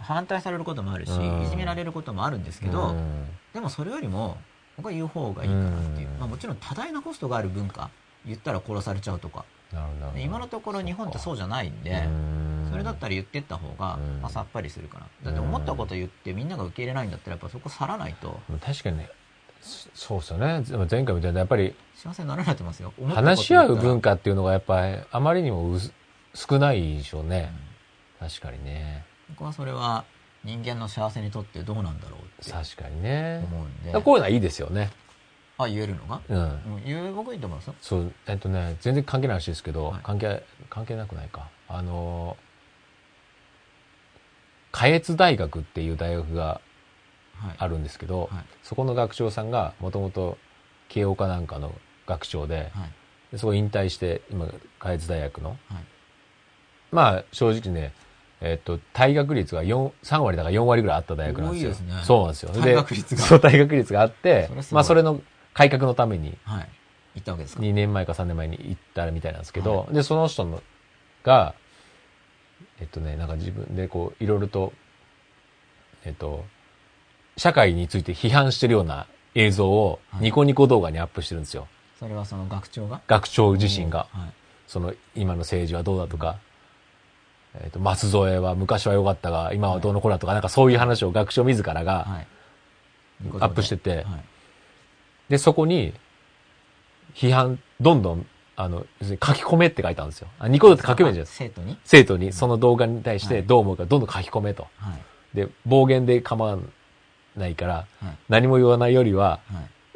Speaker 2: 反対されることもあるし、いじめられることもあるんですけど、でもそれよりも、僕は言う方がいいかなっていう。まあもちろん多大なコストがある文化、言ったら殺されちゃうとか。今のところ日本ってそうじゃないんで、それだったら言ってった方が、まあ、さっぱりするかな。だって思ったこと言ってみんなが受け入れないんだったら、やっぱそこ去らないと。
Speaker 1: 確かにね。そうですよね。前回みたいな、やっぱり。
Speaker 2: 幸せにならないと思いますよ。
Speaker 1: 話し合う文化っていうのがやっぱり、あまりにも少ないでしょうね。うん、確かにね。
Speaker 2: 僕はそれは、人間の幸せにとってどうなんだろうって
Speaker 1: 確かにね。
Speaker 2: 思うんで。
Speaker 1: こういうのはいいですよね。
Speaker 2: あ言えるのが？うん。言う僕いいと思います
Speaker 1: そうえっとね全然関係ない話ですけど、はい、関係関係なくないか。あの下越大学っていう大学があるんですけど、はい。はい、そこの学長さんがもともと慶応かなんかの学長で,、でそこ引退して今下越大学の、まあ正直ねえっと、退学率が4、3割だから4割ぐらいあった大学なんですよ。すね、そうなんですよ。
Speaker 2: 退学率が。
Speaker 1: そう、退学率があって、まあそれの改革のために、
Speaker 2: はい。行ったわけですか
Speaker 1: ?2 年前か3年前に行ったみたいなんですけど、はい、で、その人のが、えっとね、なんか自分でこう、いろいろと、えっと、社会について批判してるような映像をニコニコ動画にアップしてるんですよ。はい、
Speaker 2: それはその学長が？
Speaker 1: 学長自身が、はい、その今の政治はどうだとか、えっ、ー、と、松添は昔は良かったが、今はどうのこうだとか、なんかそういう話を学長自らが、アップしてて、はい、で、そこに、批判、どんどん、あの、書き込めって書いたんですよ。あ、ニコ動って書き込めじゃないです
Speaker 2: か。生徒に？
Speaker 1: 生徒に、その動画に対してどう思うか、どんどん書き込めと。はい、で、暴言で構わないから、はい、何も言わないよりは、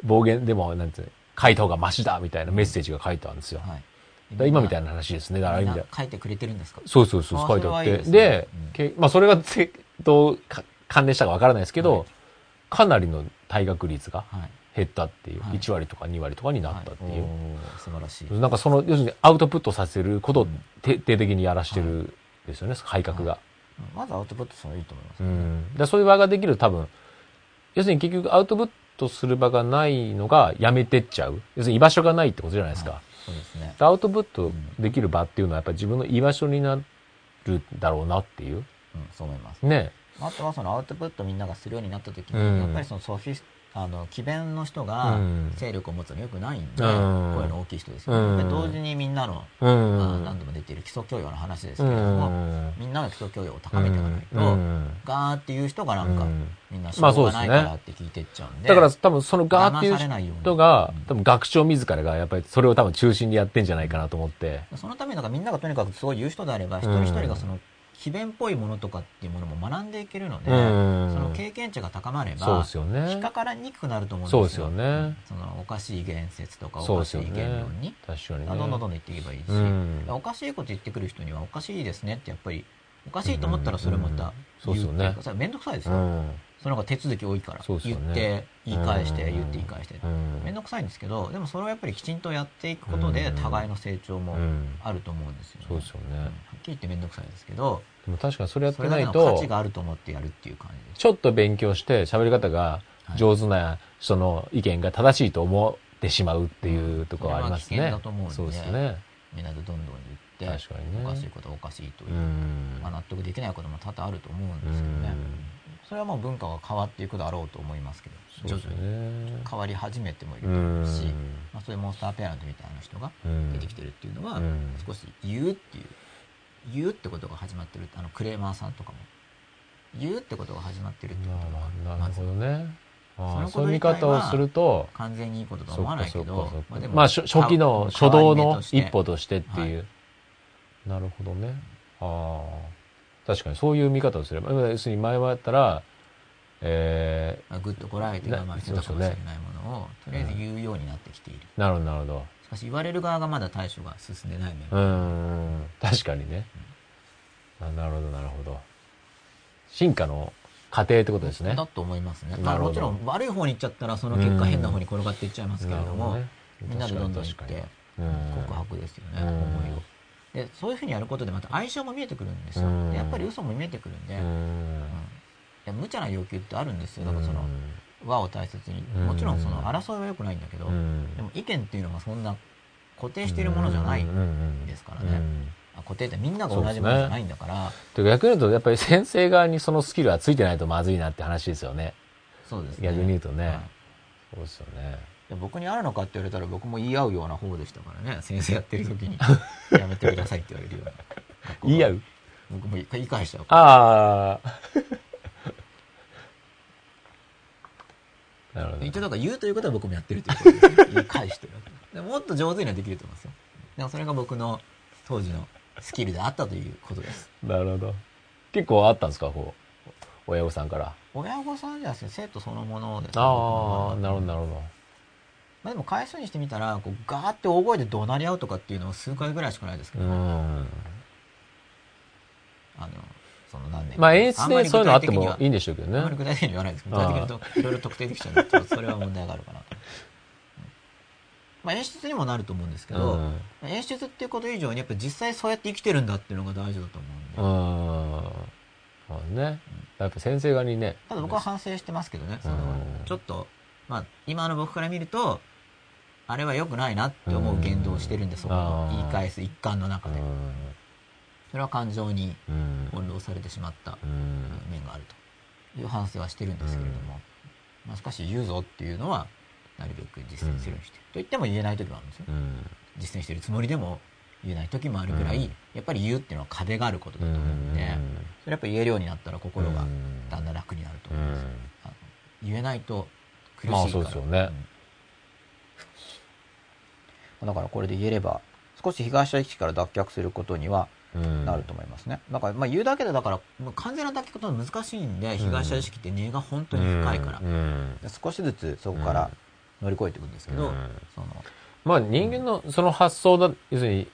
Speaker 1: 暴言でも、なんて書いた方がマシだみたいなメッセージが書いてあるんですよ。はい、今みたいな話ですね。だから
Speaker 2: 意味で。書いてくれてるんですか？
Speaker 1: そうそうそう、書いてあって。で、まあそれがどう関連したかわからないですけど、はい、かなりの退学率が減ったっていう、はい、1割とか2割とかになったっていう。
Speaker 2: 素晴らしい。
Speaker 1: なんかその、要するにアウトプットさせることを徹底的にやらしてるですよね、改革が。
Speaker 2: まずアウトプットするのいいと思います、
Speaker 1: ね。うん。でそういう場ができる多分、要するに結局アウトプットする場がないのがやめてっちゃう。要するに居場所がないってことじゃないですか。はい、そうですね。アウトプットできる場っていうのはやっぱり自分の居場所になるだろうなっていう。うん、
Speaker 2: そう思います。
Speaker 1: ね。
Speaker 2: あとはそのアウトプットみんながするようになった時に、うん、やっぱりそのソフィスあの詭弁の人が勢力を持つのよくないんで、うん、声の大きい人ですよね、うん、同時にみんなの、うん、まあ、何度も出ている基礎教養の話ですけれども、みんなの基礎教養を高めていかないと、ガーっていう人がなんか、みんなしょうがないからって聞いてっちゃうんで、
Speaker 1: まあね、だから多分そのガーっていう人が、多分学長自らがやっぱりそれを多分中心にやってんじゃないかなと思って。
Speaker 2: そのためにみんながとにかくそういう人であれば、一人一人がその詭弁っぽいものとかっていうものも学んでいけるので、その経験値が高まれば、そうですよね、引っかからにくくなると思うんですよ。そね。そのおかしい言説とかおかしい言論に、確かに、ね、どんどんどんどん言っていけばいいし、おかしいこと言ってくる人にはおかしいですねってやっぱり、おかしいと思ったらそれまた言うっていうか、それめんどくさいですよ。その方が手続き多いから、言って、言い返して、言って言い返して。めんどくさいんですけど、でもそれをやっぱりきちんとやっていくことで、互いの成長もあると思うんですよね。
Speaker 1: そうですよね。はっ
Speaker 2: きり言ってめんどくさいですけど、
Speaker 1: でも確かにそれやってないと、
Speaker 2: 価値があると思ってやるっていう感じ。
Speaker 1: ちょっと勉強して喋り方が上手な人の意見が正しいと思ってしまうっていうところはありますね。
Speaker 2: だと思うんで。そうですね。みんなでどんどん言って、確かにね、おかしいことはおかしいという、まあ、納得できないことも多々あると思うんですけどね。それはもう文化が変わっていくだろうと思いますけど、徐々に変わり始めてもいると思うし、まあ、そういうモンスターペアレントみたいな人が出てきてるっていうのは、少し言うっていう、言うってことが始まってるあのクレーマーさんとかも、言うってことが始まってるってこと
Speaker 1: が、なるほどね。そそういう見方をすると、
Speaker 2: 完全にいいこととは思わないけど、
Speaker 1: まあ、まあ、初期の初動の一歩としてっていう。はい、なるほどね。ああ。確かにそういう見方をすれば、要するに前はやったら、
Speaker 2: えー、ぐっとこらえて我慢してたかもしれないものを、とりあえず言うようになってきている。
Speaker 1: なるほど、なるほど。
Speaker 2: し言われる側がまだ対処が進んでない面
Speaker 1: うん、確かにね。うん、あなるほど、なるほど。進化の過程ってことですね。
Speaker 2: だと思いますね。まあもちろん悪い方に行っちゃったら、その結果変な方に転がっていっちゃいますけれども、ね、みんなでどんどん行って、告白ですよね、思いを。でそういうふうにやることでまた相性も見えてくるんですよ、やっぱり嘘も見えてくるんで、うん、いや無茶な要求ってあるんですよ。だからその、和を大切に。もちろんその争いは良くないんだけど、でも意見っていうのがそんな固定しているものじゃないですからね、固定ってみんなが同じものじゃないんだから。
Speaker 1: と、ね、逆に言うとやっぱり先生側にそのスキルはついてないとまずいなって話ですよね。
Speaker 2: そうですね。
Speaker 1: 逆に言うとね。はい、そうですよね。
Speaker 2: 僕にあるのかって言われたら僕も言い合うような方でしたからね。先生やってる時に。やめてくださいって言われるような
Speaker 1: 言い合う？
Speaker 2: 僕も言い返しちゃう
Speaker 1: ああ
Speaker 2: なるほど。一応だから言うということは僕もやってるということですね。言い返してるもっと上手にはできると思いますよ。でもそれが僕の当時のスキルであったということです。
Speaker 1: なるほど。結構あったんですかこう親御さんから？
Speaker 2: 親御さんじゃなくて生徒そのものです、
Speaker 1: ね、ああなるほどなるほど。
Speaker 2: まあ、でも回数にしてみたらこうガーって大声で怒鳴り合うとかっていうのは数回ぐらいしかないですけど、ね、あのその何年
Speaker 1: まあ演出でそういうのあってもいいんでしょうけどね。
Speaker 2: あまり具体的に言わないですけど具体的に言うといろいろ特定できちゃうとそれは問題があるかな。と。まあ、演出にもなると思うんですけど、うん、演出っていうこと以上にやっぱ実際そうやって生きてるんだっていうのが大事だと思うんで。
Speaker 1: うん。ね、やっぱ先生側にね。
Speaker 2: ただ僕は反省してますけどね、そのちょっと、まあ、今の僕から見ると、あれは良くないなって思う言動をしてるんで、そこの言い返す一環の中で。それは感情に翻弄されてしまった面があるという反省はしてるんですけれども、まあ、しかし言うぞっていうのはなるべく実践するようにしてる、と言っても言えない時もあるんですよ、実践してるつもりでも言えない時もあるぐらい、やっぱり言うっていうのは壁があることだと思うんで、それやっぱ言えるようになったら心がだんだん楽になると思います。言えないと苦しいから。まあそうですよね。だからこれで言えれば、少し被害者意識から脱却することにはなると思いますね。だから、まあ言うだけで、だから、完全な脱却は難しいんで、被害者意識って根が本当に深いから、少しずつそこから乗り越えていくんですけど、その、
Speaker 1: まあ人間のその発想だ、要するに、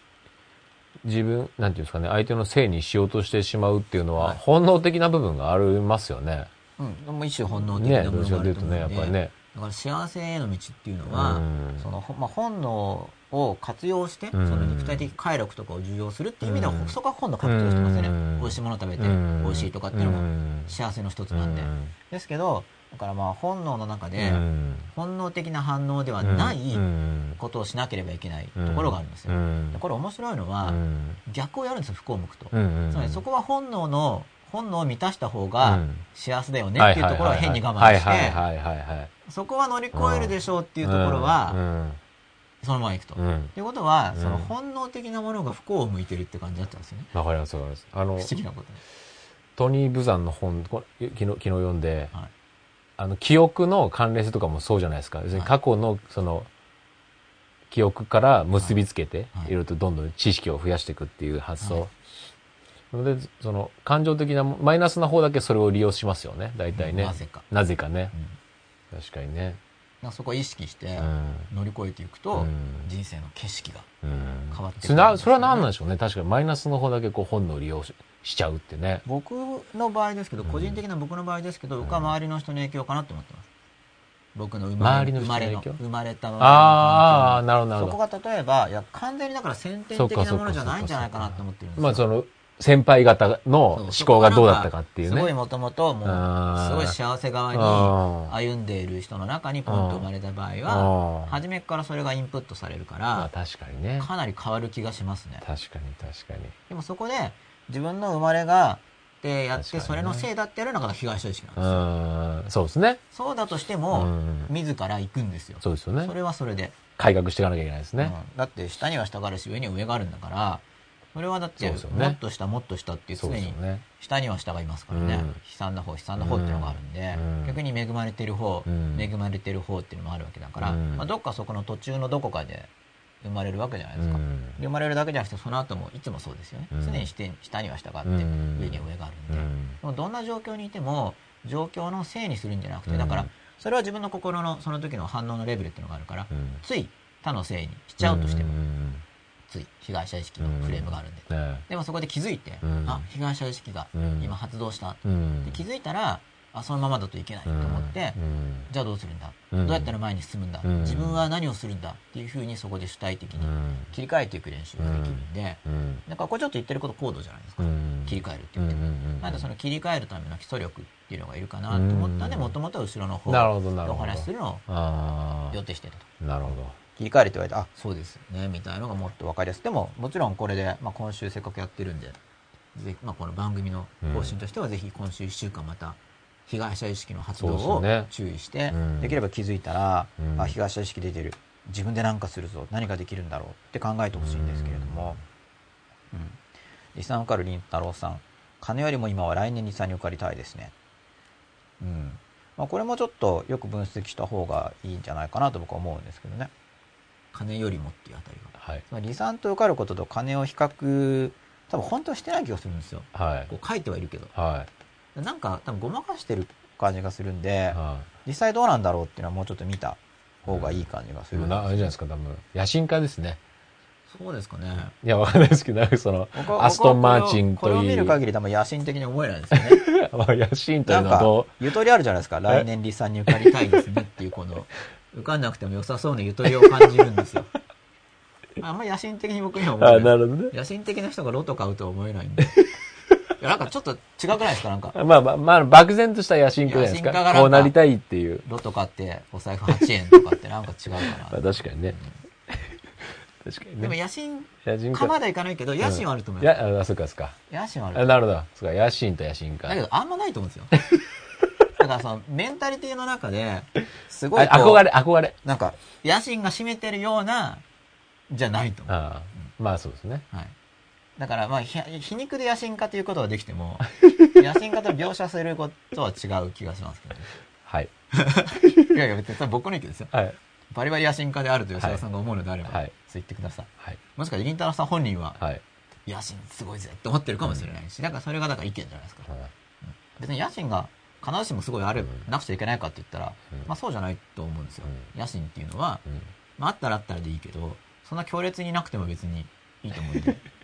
Speaker 1: 自分、なんていうんですかね、相手のせいにしようとしてしまうっていうのは、本能的な部分がありますよね。
Speaker 2: うん、一種本能的な部分があると思うんで、ね、
Speaker 1: ね、やっぱりね。
Speaker 2: だから幸せへの道っていうのは、その、まあ、本能を活用して、その肉体的快楽とかを重要するっていう意味では、そこは本能活用してますよね。美味しいもの食べて、美味しいとかっていうのも幸せの一つなんで。ですけど、だからまあ本能の中で、本能的な反応ではないことをしなければいけないところがあるんですよ。これ面白いのは、逆をやるんですよ、不幸向くと。つまりそこは本能の本能を満たした方が幸せだよねっていうところは変に我慢してそこは乗り越えるでしょうっていうところはそのままいくと。と、いうことはその本能的なものが不幸を向いてるって感じだったんですよね。
Speaker 1: わかりますわかります。あの
Speaker 2: 不思議なこと。
Speaker 1: トニー・ブザンの本昨日昨日読んで、はい、あの記憶の関連性とかもそうじゃないですか。要するに過去のその記憶から結びつけて、いろいろとどんどん知識を増やしていくっていう発想。ので、その、感情的な、マイナスな方だけそれを利用しますよね、大体ね。
Speaker 2: なぜか。
Speaker 1: なぜかね。うん、確かにね。
Speaker 2: そこを意識して乗り越えていくと、うん、人生の景色が変わってく
Speaker 1: る、ね、それは何なんでしょうね。確かにマイナスの方だけこう本能を利用しちゃうってね。
Speaker 2: 僕の場合ですけど、個人的な僕の場合ですけど、僕は周りの人の影響かなと思ってます。僕の生まれ
Speaker 1: の
Speaker 2: 生まれの生まれた
Speaker 1: ああ、なるほど、なる
Speaker 2: ほど。そこが例えば、いや、完全にだから先天的なものじゃないんじゃないかなと思ってるんですよ。
Speaker 1: まあ、その、先輩方の思考がどうだったかっていうね。
Speaker 2: すごいもともと、もう、すごい幸せ側に歩んでいる人の中にポンと生まれた場合は、初めからそれがインプットされるから、
Speaker 1: 確かにね。
Speaker 2: かなり変わる気がしますね。
Speaker 1: 確かに確かに。
Speaker 2: でもそこで、自分の生まれが、でやって、それのせいだってやるのが被害者意識なんですよ。
Speaker 1: そうですね。
Speaker 2: そうだとしても、自ら行くんですよ。
Speaker 1: そうですよね。
Speaker 2: それはそれで。
Speaker 1: 改革していかなきゃいけないですね。
Speaker 2: だって下には下があるし、上には上があるんだから、それはだって、もっと下もっと下っていう常に下には下がいますからね、悲惨な方悲惨な方っていうのがあるんで、逆に恵まれてる方、恵まれてる方っていうのもあるわけだから、まあ、どっかそこの途中のどこかで生まれるわけじゃないですか、生まれるだけじゃなくてその後もいつもそうですよね、常に下には下があって、上には上があるんで、でもどんな状況にいても状況のせいにするんじゃなくてだからそれは自分の心のその時の反応のレベルっていうのがあるから、つい他のせいにしちゃうとしても、つい被害者意識のフレームがあるんで、うんね、でもそこで気づいて、うん、あ被害者意識が今発動した、うん、で気づいたらあそのままだといけないと思って、じゃあどうするんだ、どうやったら前に進むんだ、自分は何をするんだっていうふうにそこで主体的に切り替えていく練習ができるんで、なんかこれちょっと言ってること高度じゃないですか、切り替えるって言っても、なんでその切り替えるための基礎力っていうのがいるかなと思ったんでもともとは後ろの方でお話しするのを予定してたと。
Speaker 1: なるほど
Speaker 2: 切り替えるって言われて、あ、そうですね、みたいなのがもっと分かりやすい。でも、もちろんこれで、まあ、今週せっかくやってるんで、ぜひ、まあ、この番組の方針としては、ぜひ今週1週間また、被害者意識の発動を注意して、できれば気づいたら、うん、あ、被害者意識出てる。自分で何かするぞ。何ができるんだろうって考えてほしいんですけれども、うん。リサン受かるりんたろうさん。金よりも今は来年にさに受かりたいですね。うん。まあ、これもちょっとよく分析した方がいいんじゃないかなと僕は思うんですけどね。金よりもっていうあたりが、はい、つまり離散と受かることと金を比較多分本当はしてない気がするんですよ、はい、こう書いてはいるけど、はい、なんか多分ごまかしてる感じがするんで、はい、実際どうなんだろうっていうのはもうちょっと見た方がいい感じがする、
Speaker 1: うん、あれじゃないですか多分。野心家ですね。
Speaker 2: そうですかね。
Speaker 1: いや、わかんないですけど、その、アストン・マーチンとい
Speaker 2: う。これを見る限り多分野心的に思えないですよね。
Speaker 1: 野心というのと。
Speaker 2: ゆとりあるじゃないですか。来年離散に受かりたいですねっていう、この、受かんなくても良さそうなゆとりを感じるんですよ。あんま野心的に僕には思えない。あ、なるほどね。野心的な人がロト買うとは思えないんで。いや、なんかちょっと違くないですか？なんか。
Speaker 1: まあまあ、まあ、漠然とした野心家じゃないですか。こうなりたいっていう。
Speaker 2: ロト買って、お財布8円とかってなんか違うかな。
Speaker 1: 確かにね。
Speaker 2: 確かにね。でも野心家まだいかないけど、野心はあると思
Speaker 1: います。いや、あ、そうか、そうか。
Speaker 2: 野心はある。
Speaker 1: なるほど。そうか、野心と野心か。
Speaker 2: だけど、あんまないと思うんですよ。だからその、メンタリティの中で、すごい。
Speaker 1: 憧れ、憧れ。
Speaker 2: なんか、野心が占めてるような、じゃないと。思う。
Speaker 1: まあそうですね。
Speaker 2: はい。だからまあ皮肉で野心家ということができても 野心家と描写することは違う気がしますけどね。
Speaker 1: はい。
Speaker 2: いやいや別に僕の意見ですよ、
Speaker 1: はい、
Speaker 2: バリバリ野心家であると吉田さんが思うのであれば、はい、そう言ってください、
Speaker 1: はい、
Speaker 2: もしかしてりんたろさん本人は、はい、野心すごいぜって思ってるかもしれないし、だからそれがだから意見じゃないですか、うん、別に野心が必ずしもすごいある、うん、なくちゃいけないかって言ったら、うん、まあそうじゃないと思うんですよ、野心っていうのは、まああったらあったらでいいけどそんな強烈になくても別にいいと思うんで。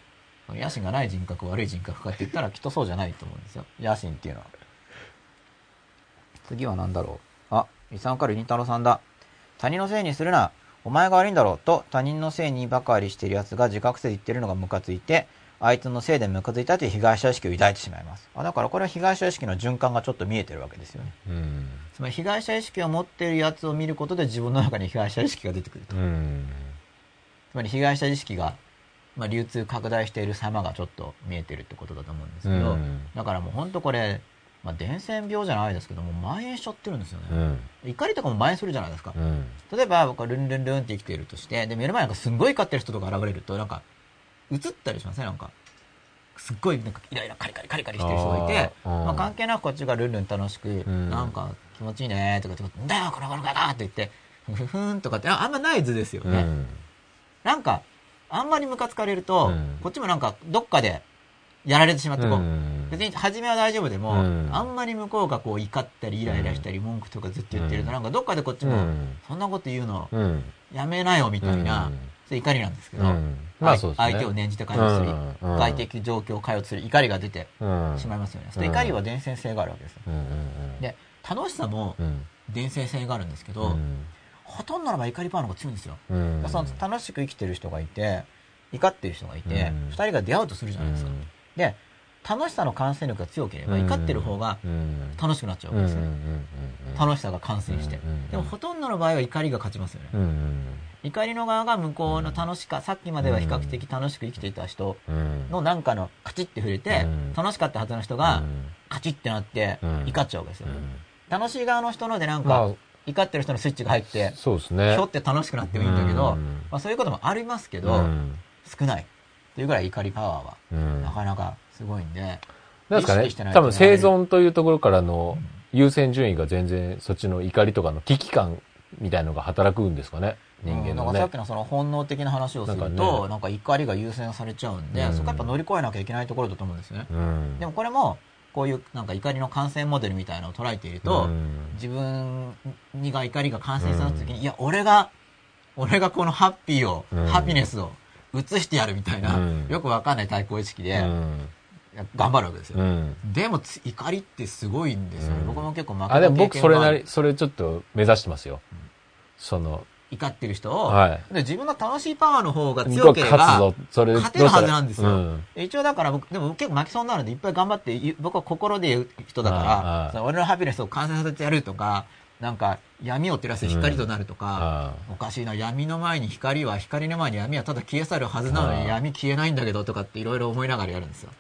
Speaker 2: 野心がない人格悪い人格かって言ったらきっとそうじゃないと思うんですよ。野心っていうのは。次は何だろう。あ遺産かるりんたろさんだ。他人のせいにするな。お前が悪いんだろうと他人のせいにばかりしてる奴が自覚せず言ってるのがムカついてあいつのせいでムカついたという被害者意識を抱いてしまいます。あだからこれは被害者意識の循環がちょっと見えてるわけですよね、うん、つまり被害者意識を持っているやつを見ることで自分の中に被害者意識が出てくると、うん、つまり被害者意識がまあ、流通拡大している様がちょっと見えてるってことだと思うんですけど、うん、だからもう本当これ、まあ、伝染病じゃないですけども蔓延しちゃってるんですよね、うん、怒りとかも蔓延するじゃないですか、うん、例えば僕はルンルンルンって生きているとしてで目の前なんかすんごい怒ってる人とか現れるとなんか映ったりしません、ね、なんか。すっごいなんかイライラカリカリカリカリしてる人がいてまあ、関係なくこっちがルンルン楽しく、なんか気持ちいいねとかって「んだよこのこのこの」って言ってふふんとかってあんまない図ですよね、なんかあんまりムカつかれると、うん、こっちもなんかどっかでやられてしまってこう、うん、別に初めは大丈夫でも、うん、あんまり向こうがこう怒ったりイライラしたり文句とかずっと言ってると、なんかどっかでこっちも、そんなこと言うの、やめなよみたいな、怒りなんですけど、まあね、相手を念じて会話する、外的状況を会話する怒りが出てしまいますよね。そ怒りは伝染性があるわけです。で、楽しさも伝染性があるんですけど、ほとんどの場合怒りパワーの方が強いんですよ、うん、その楽しく生きてる人がいて怒ってる人がいて、うん、2人が出会うとするじゃないですか、うん、で楽しさの感染力が強ければ怒ってる方が楽しくなっちゃうわけですね、楽しさが感染して、でもほとんどの場合は怒りが勝ちますよね、怒りの側が向こうの楽しか、さっきまでは比較的楽しく生きていた人のなんかのカチッて触れて、楽しかったはずの人がカチッてなって怒っちゃうわけですよ、楽しい側の人のでなんか、怒ってる人のスイッチが入って、
Speaker 1: そうですね。
Speaker 2: ひょって楽しくなってもいいんだけど、まあそういうこともありますけど、少ない。というぐらい怒りパワーは、なかなかすごいんで。
Speaker 1: なんですかね、多分生存というところからの優先順位が全然そっちの怒りとかの危機感みたいのが働くんですかね？人間の、
Speaker 2: ね、なんかさっきのその本能的な話をすると、なんか,、なんか怒りが優先されちゃうんで、そこやっぱ乗り越えなきゃいけないところだと思うんですね。でもこれも、こういうなんか怒りの感染モデルみたいなのを捉えていると、自分にが怒りが感染した時に、いや、俺が、俺がこのハッピーを、ハピネスを移してやるみたいな、よくわかんない対抗意識で、頑張るわけですよ。でも、怒りってすごいんですよね。僕も結構負けた
Speaker 1: あ、でも僕それなり、それちょっと目指してますよ。その、
Speaker 2: 怒ってる人を、はい、で自分の楽しいパワーの方が強ければ勝てるはずなんですよ、うん、一応だから僕でも結構負けそうになるんでいっぱい頑張って僕は心で言う人だから俺のハピネスを完成させてやるとかなんか闇を照らす光となるとか、うん、おかしいな闇の前に光は光の前に闇はただ消え去るはずなのに闇消えないんだけどとかっていろいろ思いながらやるんですよ。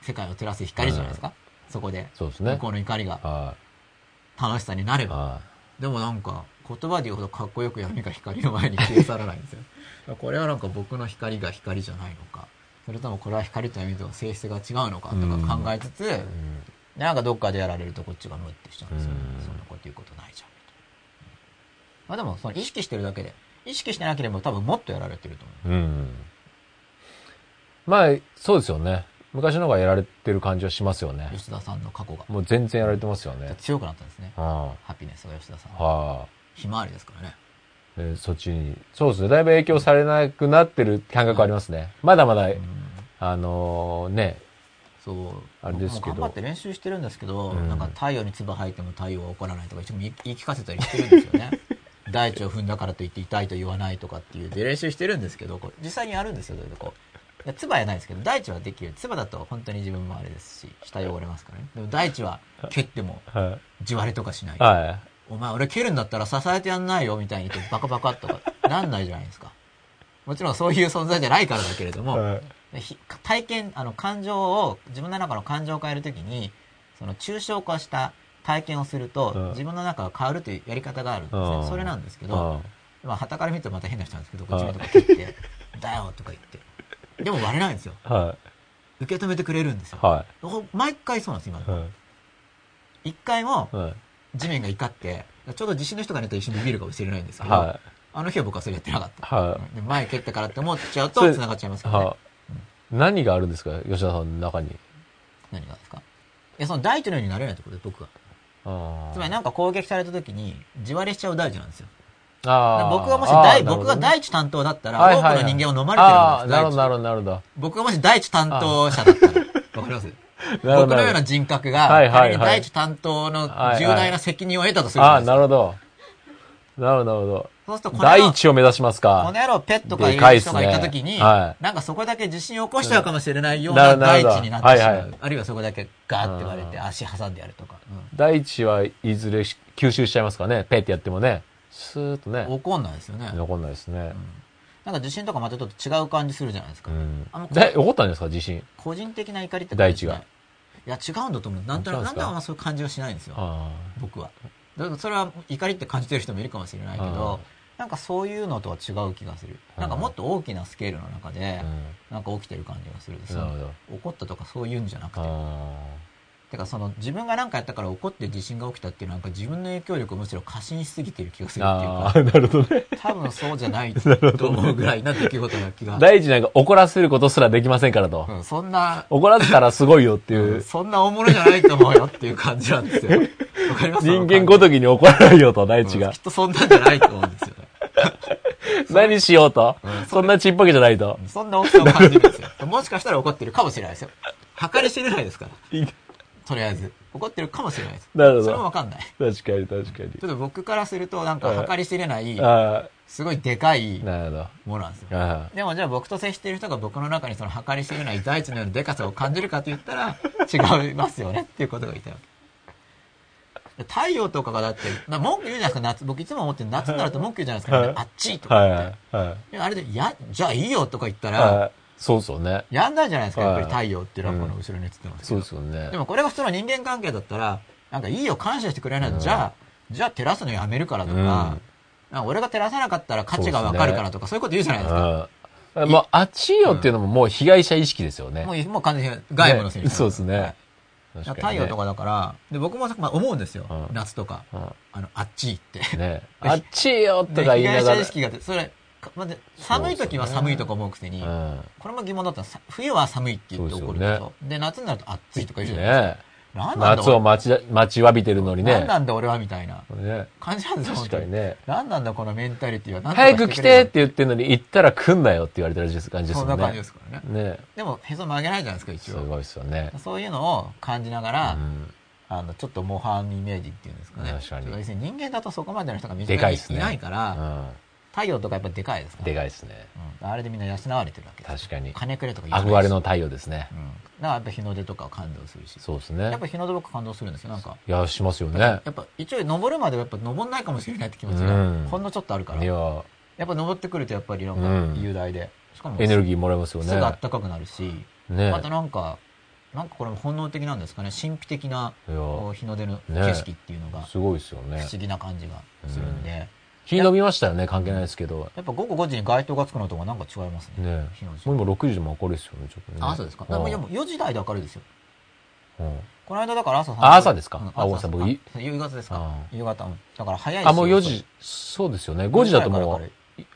Speaker 2: 世界を照らす光じゃないですか、そこで。
Speaker 1: そうです、ね、
Speaker 2: 向こうの怒りが。楽しさになれば。でもなんか言葉で言うほどかっこよく闇が光の前に消え去らないんですよ。これはなんか僕の光が光じゃないのか。それともこれは光と闇と性質が違うのかとか考えつつ、うん、なんかどっかでやられるとこっちがムってしちゃうんですよ、ね、うん、そんなこと言うことないじゃん。まあでもその意識してるだけで意識してなければ多分もっとやられてると思う、うん、
Speaker 1: まあそうですよね。昔の方がやられてる感じはしますよね。
Speaker 2: 吉田さんの過去が。
Speaker 1: もう全然やられてますよね。
Speaker 2: 強くなったんですね、ハピネスが吉田さんはあひまわりですからね。
Speaker 1: えー、そっちに。そうですね。だいぶ影響されなくなってる感覚ありますね。まだまだ、あのー、ね。
Speaker 2: そう。
Speaker 1: あれですけど。
Speaker 2: 頑張って練習してるんですけど、うん、なんか太陽に唾吐いても太陽は怒らないとか一応言い聞かせたりしてるんですよね。大地を踏んだからといって痛いと言わないとかっていうで練習してるんですけど、実際にやるんですよ、こう。唾やないですけど、大地はできる。唾だと本当に自分もあれですし、下汚れますからね。でも大地は蹴っても、地割れとかしない。はいお前俺蹴るんだったら支えてやんないよみたいに言ってバカバカとかなんないじゃないですか。もちろんそういう存在じゃないからだけれども、はい、体験、あの感情を、自分の中の感情を変えるときに、その抽象化した体験をすると、自分の中が変わるというやり方があるんですね。それなんですけど、まあ、旗から見るとまた変な人なんですけど、こっち見とか蹴って、だよとか言って、でも割れないんですよ。
Speaker 1: は
Speaker 2: 受け止めてくれるんですよ。
Speaker 1: い。は
Speaker 2: 毎回そうなんです、今
Speaker 1: い。。はい。
Speaker 2: 一回も
Speaker 1: はい。
Speaker 2: 地面が怒って、ちょうど地震の人が寝たら一緒にビビるかもしれないんですけど、
Speaker 1: は
Speaker 2: あの日は僕はそれやってなかった。
Speaker 1: い。は
Speaker 2: で前蹴ったからって思っちゃうと繋がっちゃいます
Speaker 1: い。
Speaker 2: からね。
Speaker 1: はい。何があるんですか吉田さんの中に？
Speaker 2: 何がですか？いや、その大地のようになれないってことです、僕は。
Speaker 1: あ
Speaker 2: つまりなんか攻撃された時に、地割れしちゃう大地なんですよ。僕がもし大、
Speaker 1: ね
Speaker 2: 僕が大地担当だったら、
Speaker 1: はいはいはい
Speaker 2: 多くの人間を飲まれてる
Speaker 1: ああ、
Speaker 2: んです
Speaker 1: なるほど、なるほど、なるほど。
Speaker 2: 僕がもし大地担当者だったら、わかります？僕のような人格が、
Speaker 1: はいはいはい
Speaker 2: 仮に大地担当の重大な責任を得たとするじゃ
Speaker 1: ああ、
Speaker 2: ないですか。
Speaker 1: なるほど。なるほど、なるほど。
Speaker 2: そうするとこ
Speaker 1: 第一を目指します
Speaker 2: こ
Speaker 1: か
Speaker 2: の。野郎ペット
Speaker 1: かいっすね
Speaker 2: る人がいた時に、
Speaker 1: は
Speaker 2: なんかそこだけ地震を起こしちゃうかもしれないよう
Speaker 1: な
Speaker 2: な
Speaker 1: るなるほど
Speaker 2: 大地になってしまう。
Speaker 1: はいはい
Speaker 2: あるいはそこだけガーって割れて
Speaker 1: うん
Speaker 2: 足挟んでやるとか。
Speaker 1: 第一はいずれ吸収しちゃいますからね。ペッてやってもね。スーッとね
Speaker 2: うん。怒んないですよね。
Speaker 1: 残んないですね。
Speaker 2: なんか地震とかまたちょっと違う感じするじゃないですか。
Speaker 1: うん
Speaker 2: あの。
Speaker 1: で、怒ったんですか地震。
Speaker 2: 個人的な怒りって
Speaker 1: 大地が
Speaker 2: いや、違うんだと思う。なんとなく、なん
Speaker 1: で
Speaker 2: あんまそういう感じはしないんですよ。
Speaker 1: あ
Speaker 2: 僕は。だからそれは怒りって感じてる人もいるかもしれないけど、なんかそういうのとは違う気がする。なんかもっと大きなスケールの中で。なんか起きてる感じがするんですよ。
Speaker 1: ど。
Speaker 2: 怒ったとかそういうんじゃなくて。
Speaker 1: あ
Speaker 2: てかその自分が何かやったから怒って地震が起きたっていうのはなんか自分の影響力をむしろ過信しすぎてる気がするっていうか、
Speaker 1: あー、なるほどね。
Speaker 2: 多分そうじゃないと 思うぐらいな出来事な気が。
Speaker 1: 第一なんか怒らせることすらできませんからと。
Speaker 2: うん、そんな、
Speaker 1: 怒らせたらすごいよっていう。
Speaker 2: そんな大物じゃないと思うよっていう感じなんですよ。わかります？
Speaker 1: 人間ごときに怒らないよと、第一が
Speaker 2: うんきっ。とそんなんじゃないと思うんですよ ね。
Speaker 1: 何しようと？そんなちっぽけじゃないと。
Speaker 2: そんな大きさを感じるんですよ。もしかしたら怒ってるかもしれないですよ。計り知れないですから。
Speaker 1: い
Speaker 2: とりあえず。怒ってるかもしれないです。
Speaker 1: なるほど
Speaker 2: それもわかんない。
Speaker 1: 確かに確かに。
Speaker 2: ちょっと僕からすると、なんか計り知れない、
Speaker 1: あ
Speaker 2: すごいでかい。ものなんですよ。
Speaker 1: あ
Speaker 2: でもじゃあ僕と接している人が僕の中にその計り知れない大地のようなでかさを感じるかと言ったら違いますよねっていうことが言いたいわけ。太陽とかがだって、な文句言うじゃないですか、夏。僕いつも思ってる夏になると文句言うじゃないですか、
Speaker 1: はい
Speaker 2: あっちとか言って。あれで、いや、じゃあいいよとか言ったら、
Speaker 1: はい。そうですよね。
Speaker 2: やんないじゃないですか、やっぱり
Speaker 1: はい
Speaker 2: 太陽っていうのはこの後ろに映ってますけ
Speaker 1: そう
Speaker 2: ど。
Speaker 1: ですよね
Speaker 2: で。もこれが普通の人間関係だったら、なんかいいよ、感謝してくれないと、
Speaker 1: うん
Speaker 2: じゃあ、じゃあ照らすのやめるからとか、
Speaker 1: うん
Speaker 2: か俺が照らさなかったら価値がわかるからとか、そういうこと言うじゃないですか。
Speaker 1: うん。もう、あっちよっていうのももう被害者意識ですよね。
Speaker 2: もうもう完全に外部のせい
Speaker 1: ねそうですね
Speaker 2: はい太陽とかだから、で僕もさまあ思うんですよ、
Speaker 1: うん
Speaker 2: 夏とか、
Speaker 1: うん
Speaker 2: あの、あっち行って。
Speaker 1: ねあっちよとか言いながら。
Speaker 2: 者意識があって、それ、かまず寒い時は寒いとか思うくせに、
Speaker 1: うん。
Speaker 2: これも疑問だったのさ冬は寒いって言って怒るでしょ。で夏になると暑いとか言うじゃないですか。
Speaker 1: ね
Speaker 2: なんなんだ
Speaker 1: 夏を待ち、待ちわびてるのにね。
Speaker 2: なんなんだ俺はみたいな
Speaker 1: ね
Speaker 2: 感じなんですよ。
Speaker 1: 確かにね。
Speaker 2: なんなんだこのメンタリティは。
Speaker 1: 早く来
Speaker 2: して
Speaker 1: って言ってんの？に行ったら来んなよって言われてる感じですよね。
Speaker 2: そんな感じですからね。
Speaker 1: ね
Speaker 2: でも、へそ曲げないじゃないですか、一応。
Speaker 1: すごいですよね。
Speaker 2: そういうのを感じながら、
Speaker 1: うん
Speaker 2: あの、ちょっと模範イメージっていうんですかね。
Speaker 1: 確かに
Speaker 2: 要するに人間だとそこまでの人が身
Speaker 1: でかいっすね
Speaker 2: 近にいないから、
Speaker 1: うん
Speaker 2: 太陽とかやっぱでかいですから。
Speaker 1: でかいですね。
Speaker 2: うんあれでみんな養われてるわけです。
Speaker 1: 確かに。
Speaker 2: 金くれとか
Speaker 1: 憧れの太陽ですね
Speaker 2: う。ん。だからやっぱ日の出とかは感動するし。
Speaker 1: そうですね
Speaker 2: やっぱ。日の出僕感動するんですよ。なんか。
Speaker 1: いや、しますよね。
Speaker 2: やっぱ一応登るまではやっぱ登んないかもしれないって気持ちが
Speaker 1: うん
Speaker 2: ほんのちょっとあるから。
Speaker 1: い
Speaker 2: や
Speaker 1: や、
Speaker 2: っぱ登ってくるとやっぱりなん
Speaker 1: うん
Speaker 2: か雄大で。しかも
Speaker 1: エネルギーもらえますよね。
Speaker 2: すぐあったかくなるし、
Speaker 1: ね
Speaker 2: またなんか、なんかこれも本能的なんですかね。神秘的な日の出の
Speaker 1: ね
Speaker 2: 景色っていうのが
Speaker 1: すごいですよ
Speaker 2: 不
Speaker 1: ね。
Speaker 2: 思議な感じがするんで、
Speaker 1: 日伸びましたよね、関係ないですけど。
Speaker 2: やっぱ午後5時に街灯がつくのとかなんか違いますね。
Speaker 1: ねもう今6時でも明るいですよね、ちょっとね。
Speaker 2: あ、そうですか。
Speaker 1: うん
Speaker 2: でもでも4時台で明るいですよ。
Speaker 1: うん
Speaker 2: この間だから朝
Speaker 1: あ朝ですか
Speaker 2: うん
Speaker 1: あごめんなさい僕
Speaker 2: 夕方ですか
Speaker 1: あ
Speaker 2: 夕方。うんだから早いし
Speaker 1: あ、もう4時、そうですよね。5時だとも
Speaker 2: 明
Speaker 1: う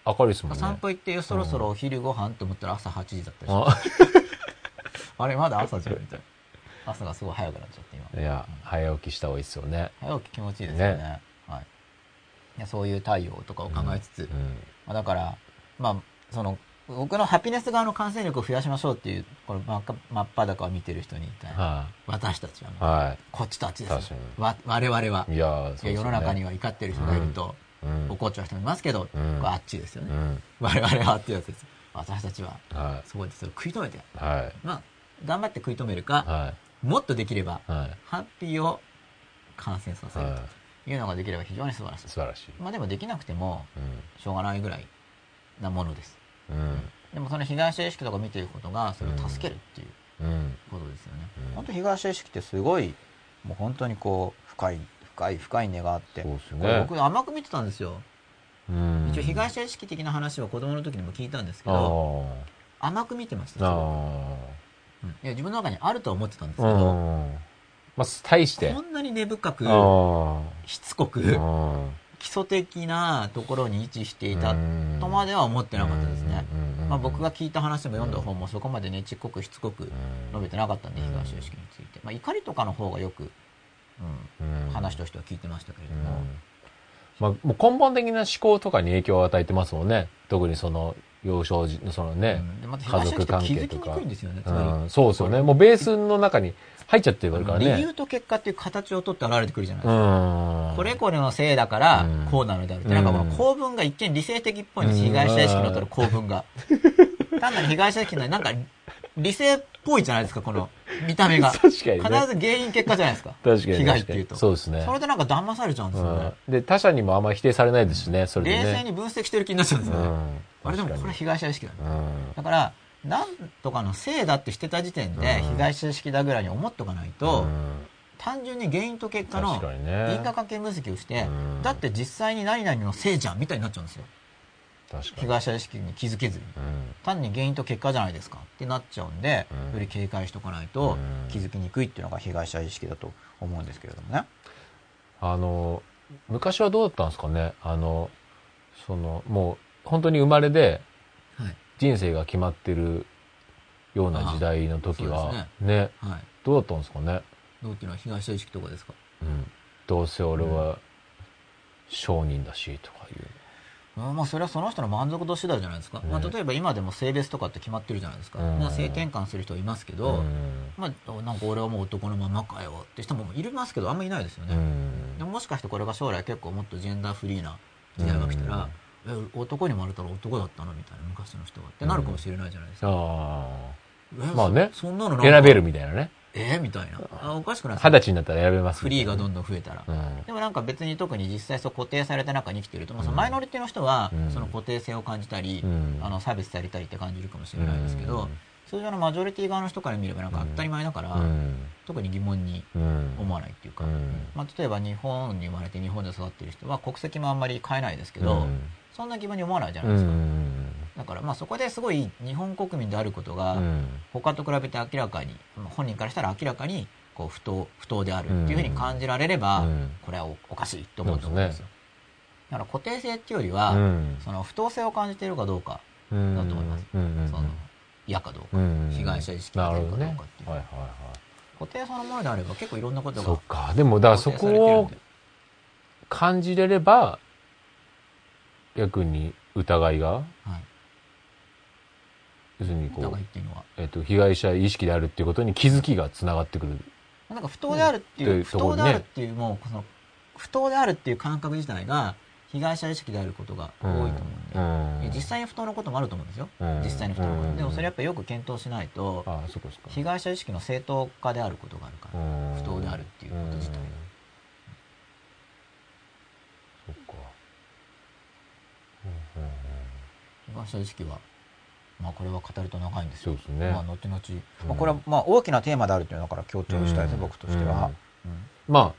Speaker 1: 明るいですもんね。
Speaker 2: 散歩行ってそろそろお昼ご飯と思ったら朝8時だったりして
Speaker 1: あ
Speaker 2: あれまだ朝じゃんみたいな。朝がすごい早くなっちゃって今。
Speaker 1: いや、早起きした方がいいですよね。
Speaker 2: 早起き気持ちいいですよね。そういう太陽とかを考えつつ、
Speaker 1: うん。
Speaker 2: まあ、だから、まあ、その、僕のハピネス側の感染力を増やしましょうっていう、この真っ赤真っ裸を見てる人に。
Speaker 1: は
Speaker 2: 私たちはね、
Speaker 1: い。は
Speaker 2: こっちとあっちです。わ我々は。
Speaker 1: い。いや、ね
Speaker 2: や世の中には怒ってる人がいると、
Speaker 1: うん。
Speaker 2: 怒っちゃう人もいますけど、
Speaker 1: うん
Speaker 2: これあっちですよね。
Speaker 1: うん。
Speaker 2: 我々はっていうやつです。私たちは、
Speaker 1: は
Speaker 2: そこでそれを食い止めて、
Speaker 1: い。はい。
Speaker 2: まあ、頑張って食い止めるか、
Speaker 1: は
Speaker 2: もっとできれば、
Speaker 1: い。はい。
Speaker 2: ハッピーを感染させる
Speaker 1: は
Speaker 2: というのができれば非常に素晴らしい
Speaker 1: い。。素晴らしい。
Speaker 2: まあでもできなくても、
Speaker 1: う
Speaker 2: しょうがないぐらいなものです。
Speaker 1: ん。うん。
Speaker 2: でもその被害者意識とか見ていくことが、それを助けるっていう
Speaker 1: うん。
Speaker 2: ことですよね。
Speaker 1: うん
Speaker 2: 本当被害者意識ってすごい、もう本当にこう、深い、深い、深い根があって、
Speaker 1: そうです
Speaker 2: これ
Speaker 1: ね。
Speaker 2: 僕甘く見てたんですよ。
Speaker 1: うん。
Speaker 2: 一応被害者意識的な話は子供の時にも聞いたんですけ
Speaker 1: あ
Speaker 2: ど、甘く見てました。うん、いや自分の中にあるとは思ってたんですけど、
Speaker 1: まあ、対して。
Speaker 2: こんなに根深く、しつこく、基礎的なところに位置していたとまでは思ってなかったですね。まあ、僕が聞いた話も読んだ本もそこまでねちっこくしつこく述べてなかったんで、東屋敷について。まあ、怒りとかの方がよく、うん、話としては聞いてましたけれども。
Speaker 1: まあ、もう根本的な思考とかに影響を与えてますもんね。特にその、幼少時のそのね、
Speaker 2: うん、家族関係とか。うん、
Speaker 1: そうですよね。もうベースの中に入っちゃってるからね。
Speaker 2: 理由と結果っていう形を取って現れてくるじゃないですか。これこれのせいだから、こうなのであるって。なんかこの構文が一見理性的っぽいんです。被害者意識のとる構文が。単なる被害者意識のなんか、理性っぽいじゃないですか、この見た目が。
Speaker 1: 確かに、ね、
Speaker 2: 必ず原因結果じゃないですか。
Speaker 1: 確かに。
Speaker 2: 被害っていうと。
Speaker 1: そうですね。
Speaker 2: それでなんか騙されちゃうんですよね。
Speaker 1: で、他者にもあんまり否定されないですしね、それで、
Speaker 2: ね、冷静に分析してる気になっちゃうんですよね。あれでもこれ被害者意識だ、ね。だから、なんとかのせいだってしてた時点で被害者意識だぐらいに思っとかないと、単純に原因と結果の因果関係分析をして、だって実際に何々のせいじゃんみたいになっちゃうんですよ。被害者意識に気づけずに、単に原因と結果じゃないですかってなっちゃうんで、より警戒しておかないと気づきにくいっていうのが被害者意識だと思うんですけれどもね。
Speaker 1: あの昔はどうだったんですかね。あのそのもう本当に生まれで人生が決まってるような時代の時は、ね、ね。はい、どうだったんですかね？
Speaker 2: どうっていうのは被害者意識とかですか？
Speaker 1: うん。どうせ俺は商人だしとかいう。
Speaker 2: うん、まあそれはその人の満足度次第じゃないですか、ね、まあ、例えば今でも性別とかって決まってるじゃないですか、まあ、性転換する人はいますけど、まあ、なんか俺はもう男のままかよって人もいますけどあんまりいないですよね、でももしかしてこれが将来結構もっとジェンダーフリーな時代が来たら、男に生まれたら男だったのみたいな昔の人はってなるかもしれないじゃないですか、
Speaker 1: うん、まあね。そんなの選べるみたいなね。
Speaker 2: えー、みたいな。あおかしくない
Speaker 1: 二十歳になったら選べます
Speaker 2: フリーがどんどん増えたら、うん、でもなんか別に特に実際そう固定された中に生きてると、まあ、そのマイノリティの人はその固定性を感じたり、うん、あの差別されたりって感じるかもしれないですけど、通常のマジョリティ側の人から見ればなんか当たり前だから、特に疑問に思わないっていうか、まあ、例えば日本に生まれて日本で育ってる人は国籍もあんまり変えないですけど、そんな疑問に思わないじゃないですか。だからまあそこですごい日本国民であることが他と比べて明らかに本人からしたら明らかにこう不当不当であるっていうふうに感じられればこれはおかしいと思うと思うんですよ。だから固定性っていうよりはその不当性を感じているかどうかだと思います。その嫌かどうか被害者意識が出るかどうかっていう。固定そのものであれば結構いろんなことが。そ
Speaker 1: っか。でもだからそこを感じれれば逆に疑いが、はい、要するにこう、えっと、被害者意識であるっていうことに気づきがつながってくる。
Speaker 2: なんか不当であるっていう、うん、不当であるっていう、もう、この、不当であるっていう感覚自体が、被害者意識であることが多いと思うんで、うん、実際に不当なこともあると思うんですよ、うん、実際に不当なこと、でもそれやっぱよく検討しないと被害者意識の正当化であることがあるから、不当であるっていうこと自体が。感謝意識は、まあ、これは語ると長いんですよ。そうですね。まあ、後々、まあ、これは、まあ、大きなテーマであるというのから強調したいです、僕としては。
Speaker 1: まあ、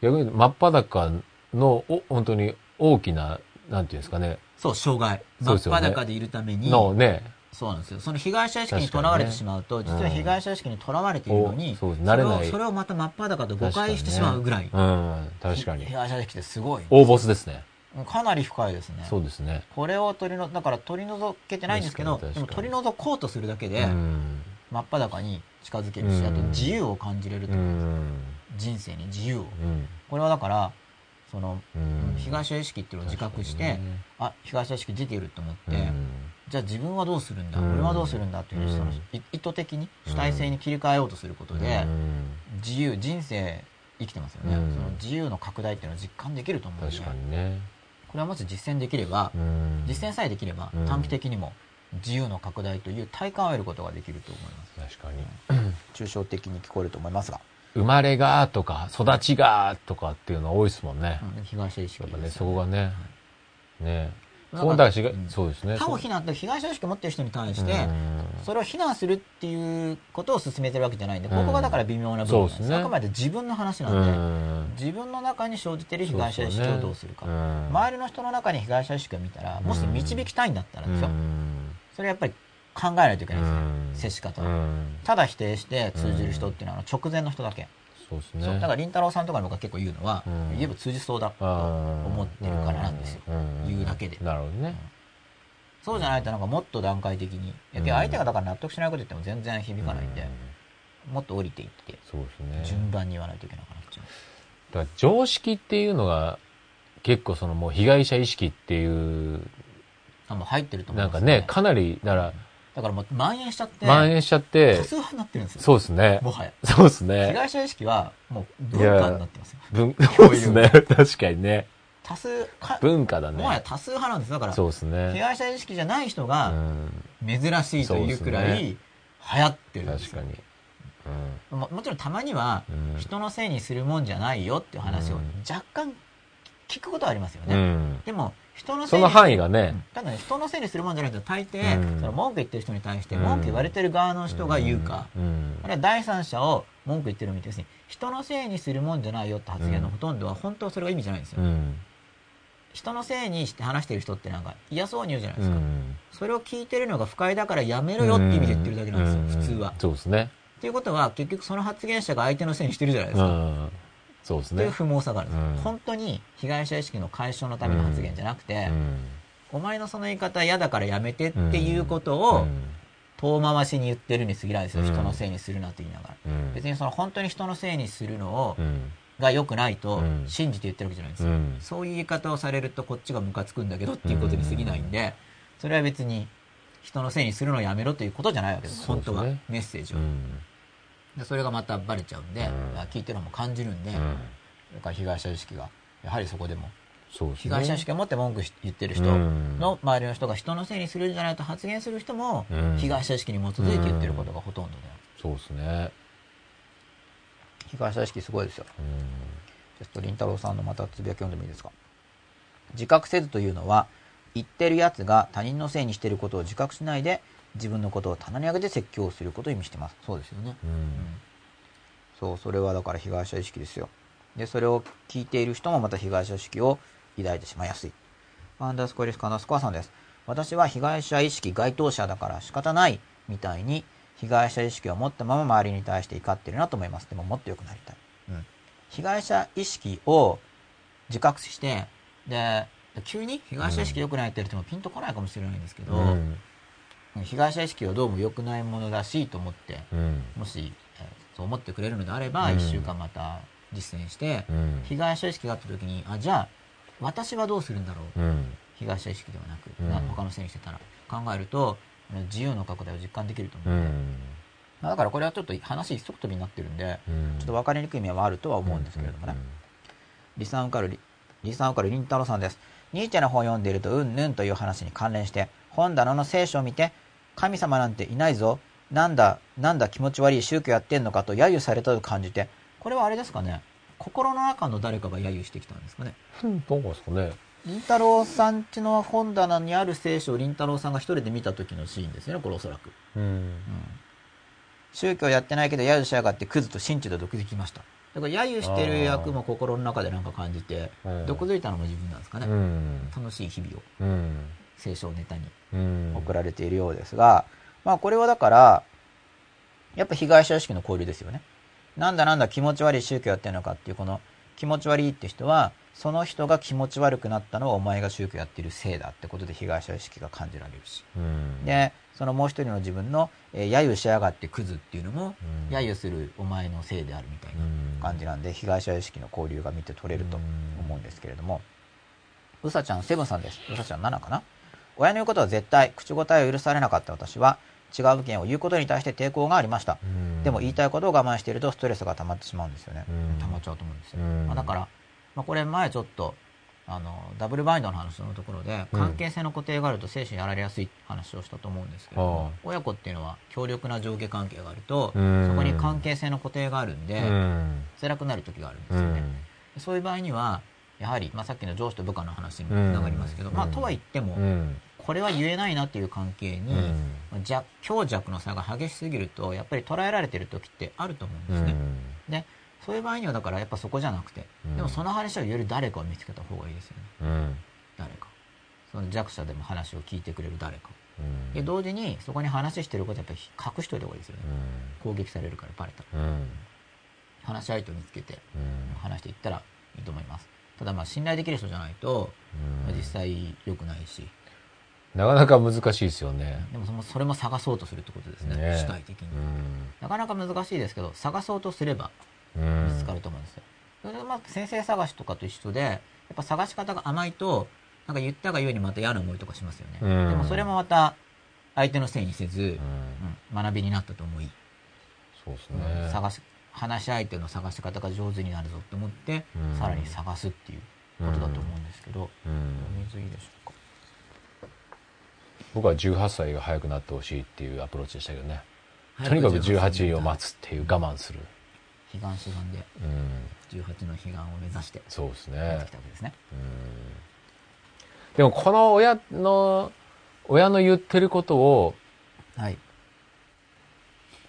Speaker 1: 逆に真っ裸の、お、本当に大きな、なんていうんですかね。
Speaker 2: そう、障害。真っ裸でいるために。のね。そうなんですよ。その被害者意識にとらわれてしまうと、実は被害者意識にとらわれているのに、それをそれをまた真っ裸と誤解してしまうぐらい。う
Speaker 1: ん、確かに。
Speaker 2: 被害者意識ってすごい。
Speaker 1: 大ボスですね。
Speaker 2: かなり深いですね。
Speaker 1: そうですね。
Speaker 2: これを取りの、だから取り除けてないんですけど、でも取り除こうとするだけで、真っ裸に近づけるし、あと自由を感じれると人生に自由を。これはだから、その、被害者意識っていうのを自覚して、あ、被害者意識出ていると思って、じゃあ自分はどうするんだ、俺はどうするんだ？っていうその意図的に主体性に切り替えようとすることで、自由、人生生きてますよね。その自由の拡大っていうのは実感できると思うんで。
Speaker 1: 確かにね。
Speaker 2: これはもし実践できれば、実践さえできれば、短期的にも自由の拡大という体感を得ることができると思いま
Speaker 1: す。確かに。
Speaker 2: 抽象的に聞こえると思いますが。
Speaker 1: 生まれがとか、育ちがとかっていうのは多いですもんね。
Speaker 2: うん、被害者意識、
Speaker 1: ね、そこがね。ねそうだし、うん、そうですね。
Speaker 2: 他を非難、被害者意識を持ってる人に対して、それを非難するっていうことを進めてるわけじゃないんで、ここがだから微妙な部分です。ね、あくまで自分の話なんで、自分の中に生じてる被害者意識をどうするか。周りの人の中に被害者意識を見たら、もし導きたいんだったらですよ。それやっぱり考えないといけないんですよ、接し方ただ否定して通じる人っていうのは直前の人だけ。そうですね。だから、りんたろーさんとかの僕は結構言うのは、言えば通じそうだと思ってるからなんですよ。言うだけで。
Speaker 1: なるほどね。
Speaker 2: そうじゃないとなんかもっと段階的に。いや相手がだから納得しないこと言っても全然響かないんで、もっと降りていって、そうですね。順番に言わないといけなくなっちゃう。
Speaker 1: だから常識っていうのが、結構そのもう被害者意識っていう。
Speaker 2: あ、もう入ってると思う、
Speaker 1: ね、なんかね、かなり、だから、
Speaker 2: だからもう蔓延しちゃって。
Speaker 1: 蔓延しちゃって。
Speaker 2: 多数派になってるんですよ。
Speaker 1: そうですね。
Speaker 2: もはや。
Speaker 1: そうですね。
Speaker 2: 被害者意識はもう文化になってますよ。
Speaker 1: 文、そうですね。確かにね。
Speaker 2: 多数か、
Speaker 1: 文化だね。
Speaker 2: もはや多数派なんです。だから、
Speaker 1: そうですね。
Speaker 2: 被害者意識じゃない人が、珍しいというくらい、流行ってるんです
Speaker 1: 確かに。
Speaker 2: うん、ももちろんたまには、人のせいにするもんじゃないよっていう話を若干聞くことはありますよね。うん、でも、
Speaker 1: その範囲がね。
Speaker 2: ただね、人のせいにするもんじゃないと大抵、うん、その文句言ってる人に対して文句言われてる側の人が言うか、うん、あるいは第三者を文句言ってるみたいですね、人のせいにするもんじゃないよって発言のほとんどは本当はそれが意味じゃないんですよ。人のせいにして話してる人ってなんか嫌そうに言うじゃないですか。それを聞いてるのが不快だからやめろよって意味で言ってるだけなんですよ、普通は。
Speaker 1: そうですね。
Speaker 2: っていうことは結局その発言者が相手のせいにしてるじゃないですか。
Speaker 1: そうですね。と
Speaker 2: いう不毛さがあるんです、うん、本当に被害者意識の解消のための発言じゃなくて、うん、お前のその言い方嫌だからやめてっていうことを、遠回しに言ってるに過ぎないですよ、人のせいにするなって言いながら。別にその本当に人のせいにするのを、が良くないと信じて言ってるわけじゃないんですよ、そういう言い方をされるとこっちがムカつくんだけどっていうことに過ぎないんで、それは別に人のせいにするのをやめろということじゃないわけです、本当は、メッセージを。でそれがまたバレちゃうんで、うん、聞いてるのも感じるんで、うん、だから被害者意識がやはりそこでも。被害者意識を持って文句言ってる人の周りの人が人のせいにするんじゃないと発言する人も、被害者意識に基づいて言ってることがほとんどで、
Speaker 1: そうですね。
Speaker 2: 被害者意識すごいですよ、ちょっと凛太郎さんのまたつぶやき読んでもいいですか？自覚せずというのは言ってるやつが他人のせいにしてることを自覚しないで自分のことを棚に上げて説教することを意味してます。そうですよね。うん、そう、それはだから被害者意識ですよ。で、それを聞いている人もまた被害者意識を抱いてしまいやすい。アンダースコリスカナスコアさんです。私は被害者意識該当者だから仕方ないみたいに被害者意識を持ったまま周りに対して怒ってるなと思います。でももっと良くなりたい。うん、被害者意識を自覚して、で、急に被害者意識良くないって言ってもピンとこないかもしれないんですけど、うん被害者意識はどうも良くないものらしいと思って、うん、もし、えー、そう思ってくれるのであれば、うん、1週間また実践して、うん、被害者意識があった時にあじゃあ私はどうするんだろう、被害者意識ではなく、うん、他のせいにしてたら。考えると自由の拡大を実感できると思うので、まあ、だからこれはちょっと話一足飛びになってるんで、ちょっと分かりにくい面はあるとは思うんですけれどもね、リサンウカルリリサンウカルリンタロさんです。ニーチェの本を読んでいるとうんぬんという話に関連して本棚の聖書を見て神様なんていないぞ。なんだ、なんだ気持ち悪い宗教やってんのかと揶揄されたと感じて、これはあれですかね。心の中の誰かが揶揄してきたんですかね。
Speaker 1: うん、どうですかね。
Speaker 2: りんたろうさんちの本棚にある聖書をりんたろうさんが一人で見た時のシーンですよね、これおそらく。うん。うん、宗教やってないけど揶揄しやがってクズと真鍮で毒づきました。だから揶揄してる役も心の中で何か感じて、毒づいたのも自分なんですかね。うん、楽しい日々を。うん聖書をネタに送られているようですが、まあこれはだから、やっぱ被害者意識の交流ですよね。なんだなんだ気持ち悪い宗教やってるのかっていうこの気持ち悪いって人は、その人が気持ち悪くなったのはお前が宗教やってるせいだってことで被害者意識が感じられるし。で、そのもう一人の自分の、えー、揶揄しやがってクズっていうのも、揶揄するお前のせいであるみたいな感じなんで、被害者意識の交流が見て取れると思うんですけれども、うさちゃんセブンさんです。うさちゃん7かな？親の言うことは絶対、口答えを許されなかった私は、違う意見を言うことに対して抵抗がありました。でも言いたいことを我慢しているとストレスが溜まってしまうんですよね。溜まっちゃうと思うんですよ。まあ、だから、まあ、これ前ちょっと、あの、ダブルバインドの話のところで、関係性の固定があると精神やられやすい話をしたと思うんですけども、親子っていうのは強力な上下関係があると、そこに関係性の固定があるんで、辛くなる時があるんですよね。そういう場合には、やはり、まあ、さっきの上司と部下の話にもつながりますけど、まあ、とは言っても、これは言えないなっていう関係に、うん、弱強弱の差が激しすぎるとやっぱり捉えられてる時ってあると思うんですね。うん、でそういう場合にはだからやっぱそこじゃなくて、うん、でもその話をより誰かを見つけた方がいいですよね。誰か。その弱者でも話を聞いてくれる誰か。で同時にそこに話してることやっぱり隠しといた方がいいですよね、攻撃されるからバレたら、話し相手を見つけて話していったらいいと思います。ただまあ信頼できる人じゃないと、実際良くないし
Speaker 1: なかなか難しいですよね。
Speaker 2: でもそのそれも探そうとするってことですね。ね。主体的に、なかなか難しいですけど探そうとすれば見つかると思うんですよ。それでまあ先生探しとかと一緒でやっぱ探し方が甘いとなんか言ったがゆえにまた嫌な思いとかしますよね、でもそれもまた相手のせいにせず、うん、学びになったと思い。
Speaker 1: そうですね、
Speaker 2: 探し話し相手の探し方が上手になるぞと思って、さらに探すっていうことだと思うんですけど、うん、水いいでしょうか？
Speaker 1: 僕は18歳が早くなってほしいっていうアプローチでしたけどね。とにかく18を待つっていう我慢する。
Speaker 2: 悲願志願で、うん、18の悲願を目指して。
Speaker 1: そうですね。
Speaker 2: きたわけですね、うん、
Speaker 1: でもこの親の親の言ってることを、
Speaker 2: はい、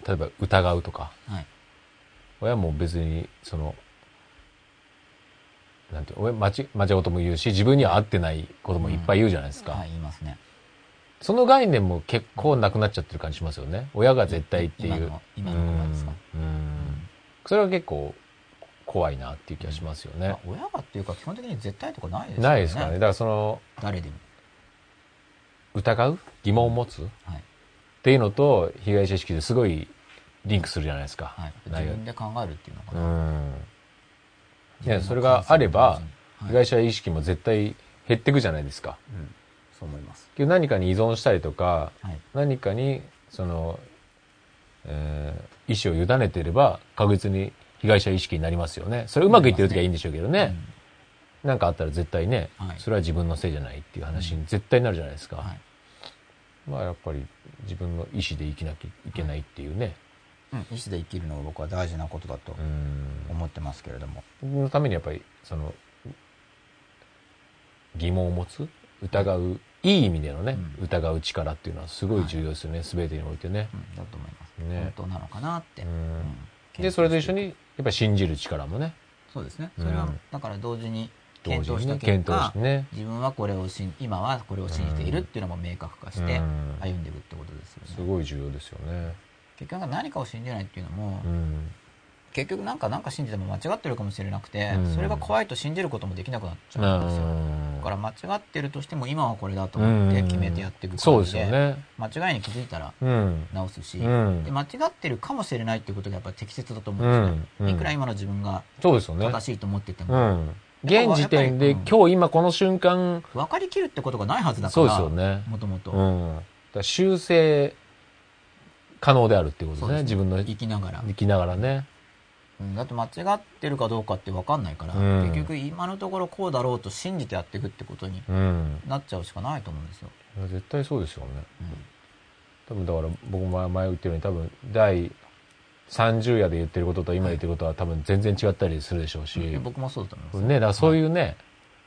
Speaker 1: 例えば疑うとか、
Speaker 2: はい、
Speaker 1: 親も別にそのなんて親間違間違うことも言うし自分には合ってないこともいっぱい言うじゃないですか、うん、
Speaker 2: はい言いますね
Speaker 1: その概念も結構なくなっちゃってる感じしますよね。親が絶対っていう。
Speaker 2: 今の今のですか？うん。
Speaker 1: それは結構怖いなっていう気がしますよね、
Speaker 2: 親がっていうか基本的に絶対とかないです
Speaker 1: よね。ないですからね。だからその
Speaker 2: 誰でも。
Speaker 1: 疑う？疑問を持つ、はい、っていうのと被害者意識ですごいリンクするじゃないですか、
Speaker 2: はい、自分で考えるっていうのかな。うん。
Speaker 1: いやそれがあれば、被害者意識も絶対減っていくじゃないですか、
Speaker 2: 思います。
Speaker 1: 何かに依存したりとか、はい、何かにその、えー、意思を委ねていれば確実に被害者意識になりますよね。それうまくいってる時はいいんでしょうけどね。何、うん、かあったら絶対ね、はい、それは自分のせいじゃないっていう話に絶対になるじゃないですか、はい、まあやっぱり自分の意思で生きなきゃいけないっていうね、
Speaker 2: うん、意思で生きるのが僕は大事なことだと思ってますけれども。
Speaker 1: そのためにやっぱりその疑問を持つ疑ういい意味でのね、うん、疑う力っていうのはすごい重要ですよね、はい、全てにおいてね、
Speaker 2: うん、だと思います、ね、本当なのかなって、
Speaker 1: でそれと一緒にやっぱり信じる力もね。
Speaker 2: そうですね。それは、だから同時に検討した結果、ね、自分はこれをし今はこれを信じているっていうのも明確化して歩んでいくってことですよね、
Speaker 1: すごい重要ですよね。
Speaker 2: 結局何かを信じないっていうのも、結局なんかなんか信じても間違ってるかもしれなくて、うん、それが怖いと信じることもできなくなっちゃうんですよ、だから間違ってるとしても今はこれだと思って決めてやっていく
Speaker 1: 感じで,、ね、
Speaker 2: 間違いに気づいたら直すし、で間違ってるかもしれないっていうことがやっぱり適切だと思うんですよ、いくら今の自分が正しいと思ってても、
Speaker 1: 現時点で、今日今この瞬間
Speaker 2: 分かりきるってことがないはずだから
Speaker 1: そうですよね。
Speaker 2: もともと
Speaker 1: 修正可能であるっていうことですね。自分の
Speaker 2: 生きながら。
Speaker 1: 生きながらね
Speaker 2: うん、だって間違ってるかどうかって分かんないから、うん、結局今のところこうだろうと信じてやっていくってことになっちゃうしかないと思うんですよ。
Speaker 1: いや絶対そうですよね。多分だから僕も前言ってるように多分第30夜で言ってることと今言ってることは多分全然違ったりするでしょうし。
Speaker 2: 僕もそうだと思います。
Speaker 1: ね、だからそういうね、はい、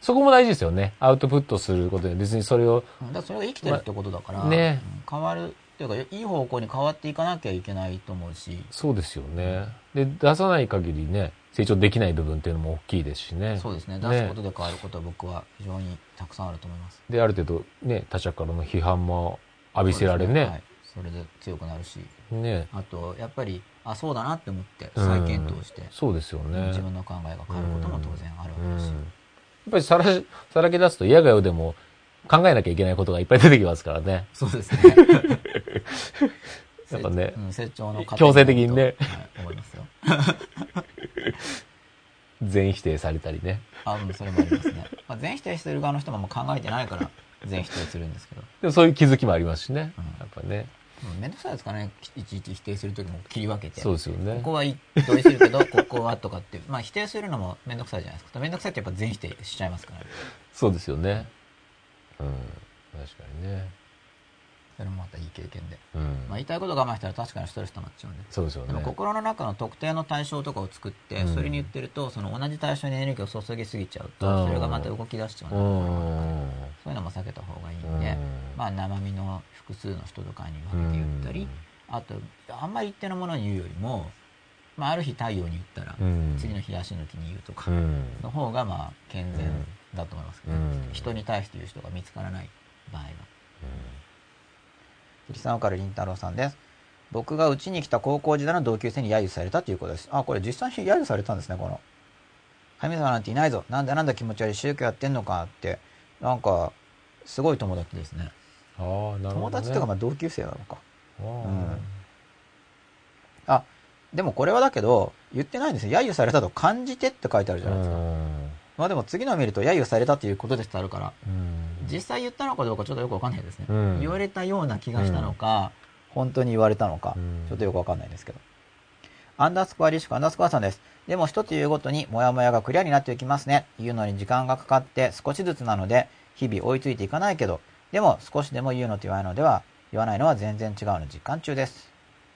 Speaker 1: そこも大事ですよね。アウトプットすることで別にそれを。
Speaker 2: だからそれが生きてるってことだから、ね、変わるっていうかいい方向に変わっていかなきゃいけないと思うし。
Speaker 1: そうですよね。で出さない限りね成長できない部分っていうのも大きいですしね。
Speaker 2: そうですね。出すことで変わることは僕は非常にたくさんあると思います。
Speaker 1: である程度ね他者からの批判も浴びせられね、ね、はい、
Speaker 2: それで強くなるし、
Speaker 1: ね、
Speaker 2: あとやっぱりあそうだなって思って再検討して、うん、
Speaker 1: そうですよね。
Speaker 2: 自分の考えが変わることも当然あるわけだし、うん。うん、やっ
Speaker 1: ぱりさらさらけ出すと嫌がよでも考えなきゃいけないことがいっぱい出てきますからね。
Speaker 2: そうですね。
Speaker 1: やっぱね、
Speaker 2: うん、成長の
Speaker 1: 強制的にね、
Speaker 2: はい、思いますよ。
Speaker 1: 全否定されたりね。
Speaker 2: あ、うん、それもありますね。まあ、全否定してる側の人ももう考えてないから全否定するんですけど。
Speaker 1: でもそういう気づきもありますしね。うん、やっぱね。
Speaker 2: めんどくさいですかねいちいち否定する時も切り分けて
Speaker 1: そうですよね
Speaker 2: ここは同意するけど ここはとかってまあ否定するのもめんどくさいじゃないですかめんどくさいってやっぱ全否定しちゃいますから、ね、
Speaker 1: そうですよねうん。確かにね。
Speaker 2: それもまたいい経験で、
Speaker 1: うん、
Speaker 2: まあ、言いたいこと我慢したら確かにストレス溜まっちゃうんで。
Speaker 1: そうですよね。でも
Speaker 2: 心の中の特定の対象とかを作って、それに言ってるとその同じ対象にエネルギーを注ぎすぎちゃうと、それがまた動き出しちゃうので、そういうのも避けた方がいいんで、まあ、生身の複数の人とかに分けて言ったり、あとあんまり一定のものに言うよりもまあ、ある日太陽に言ったら、次の日ヤシの木に言うとかの方がまあ健全だと思いますけど、人に対して言う人が見つからない場合は、桐沢から凛太郎さんです。僕がうちに来た高校時代の同級生に揶揄されたということです。あ、これ実際に揶揄されたんですね、この。神様なんていないぞ。なんだなんだ気持ち悪い宗教やってんのかって。なんか、すごい友達ですね。
Speaker 1: ああ、なるほど、ね、友
Speaker 2: 達っていうかまあ同級生なのか。うん。あ、でもこれはだけど、言ってないんですよ。揶揄されたと感じてって書いてあるじゃないですか。まあでも次のを見ると揶揄されたということですってあるから、実際言ったのかどうかちょっとよくわかんないですね。言われたような気がしたのか、本当に言われたのか、ちょっとよくわかんないですけど。アンダースコアリシクアンダースコアさんです。でも一つ言うごとにモヤモヤがクリアになっていきますね。言うのに時間がかかって少しずつなので、日々追いついていかないけど、でも少しでも言うのと言わないのでは、言わないのは全然違うの実感中です。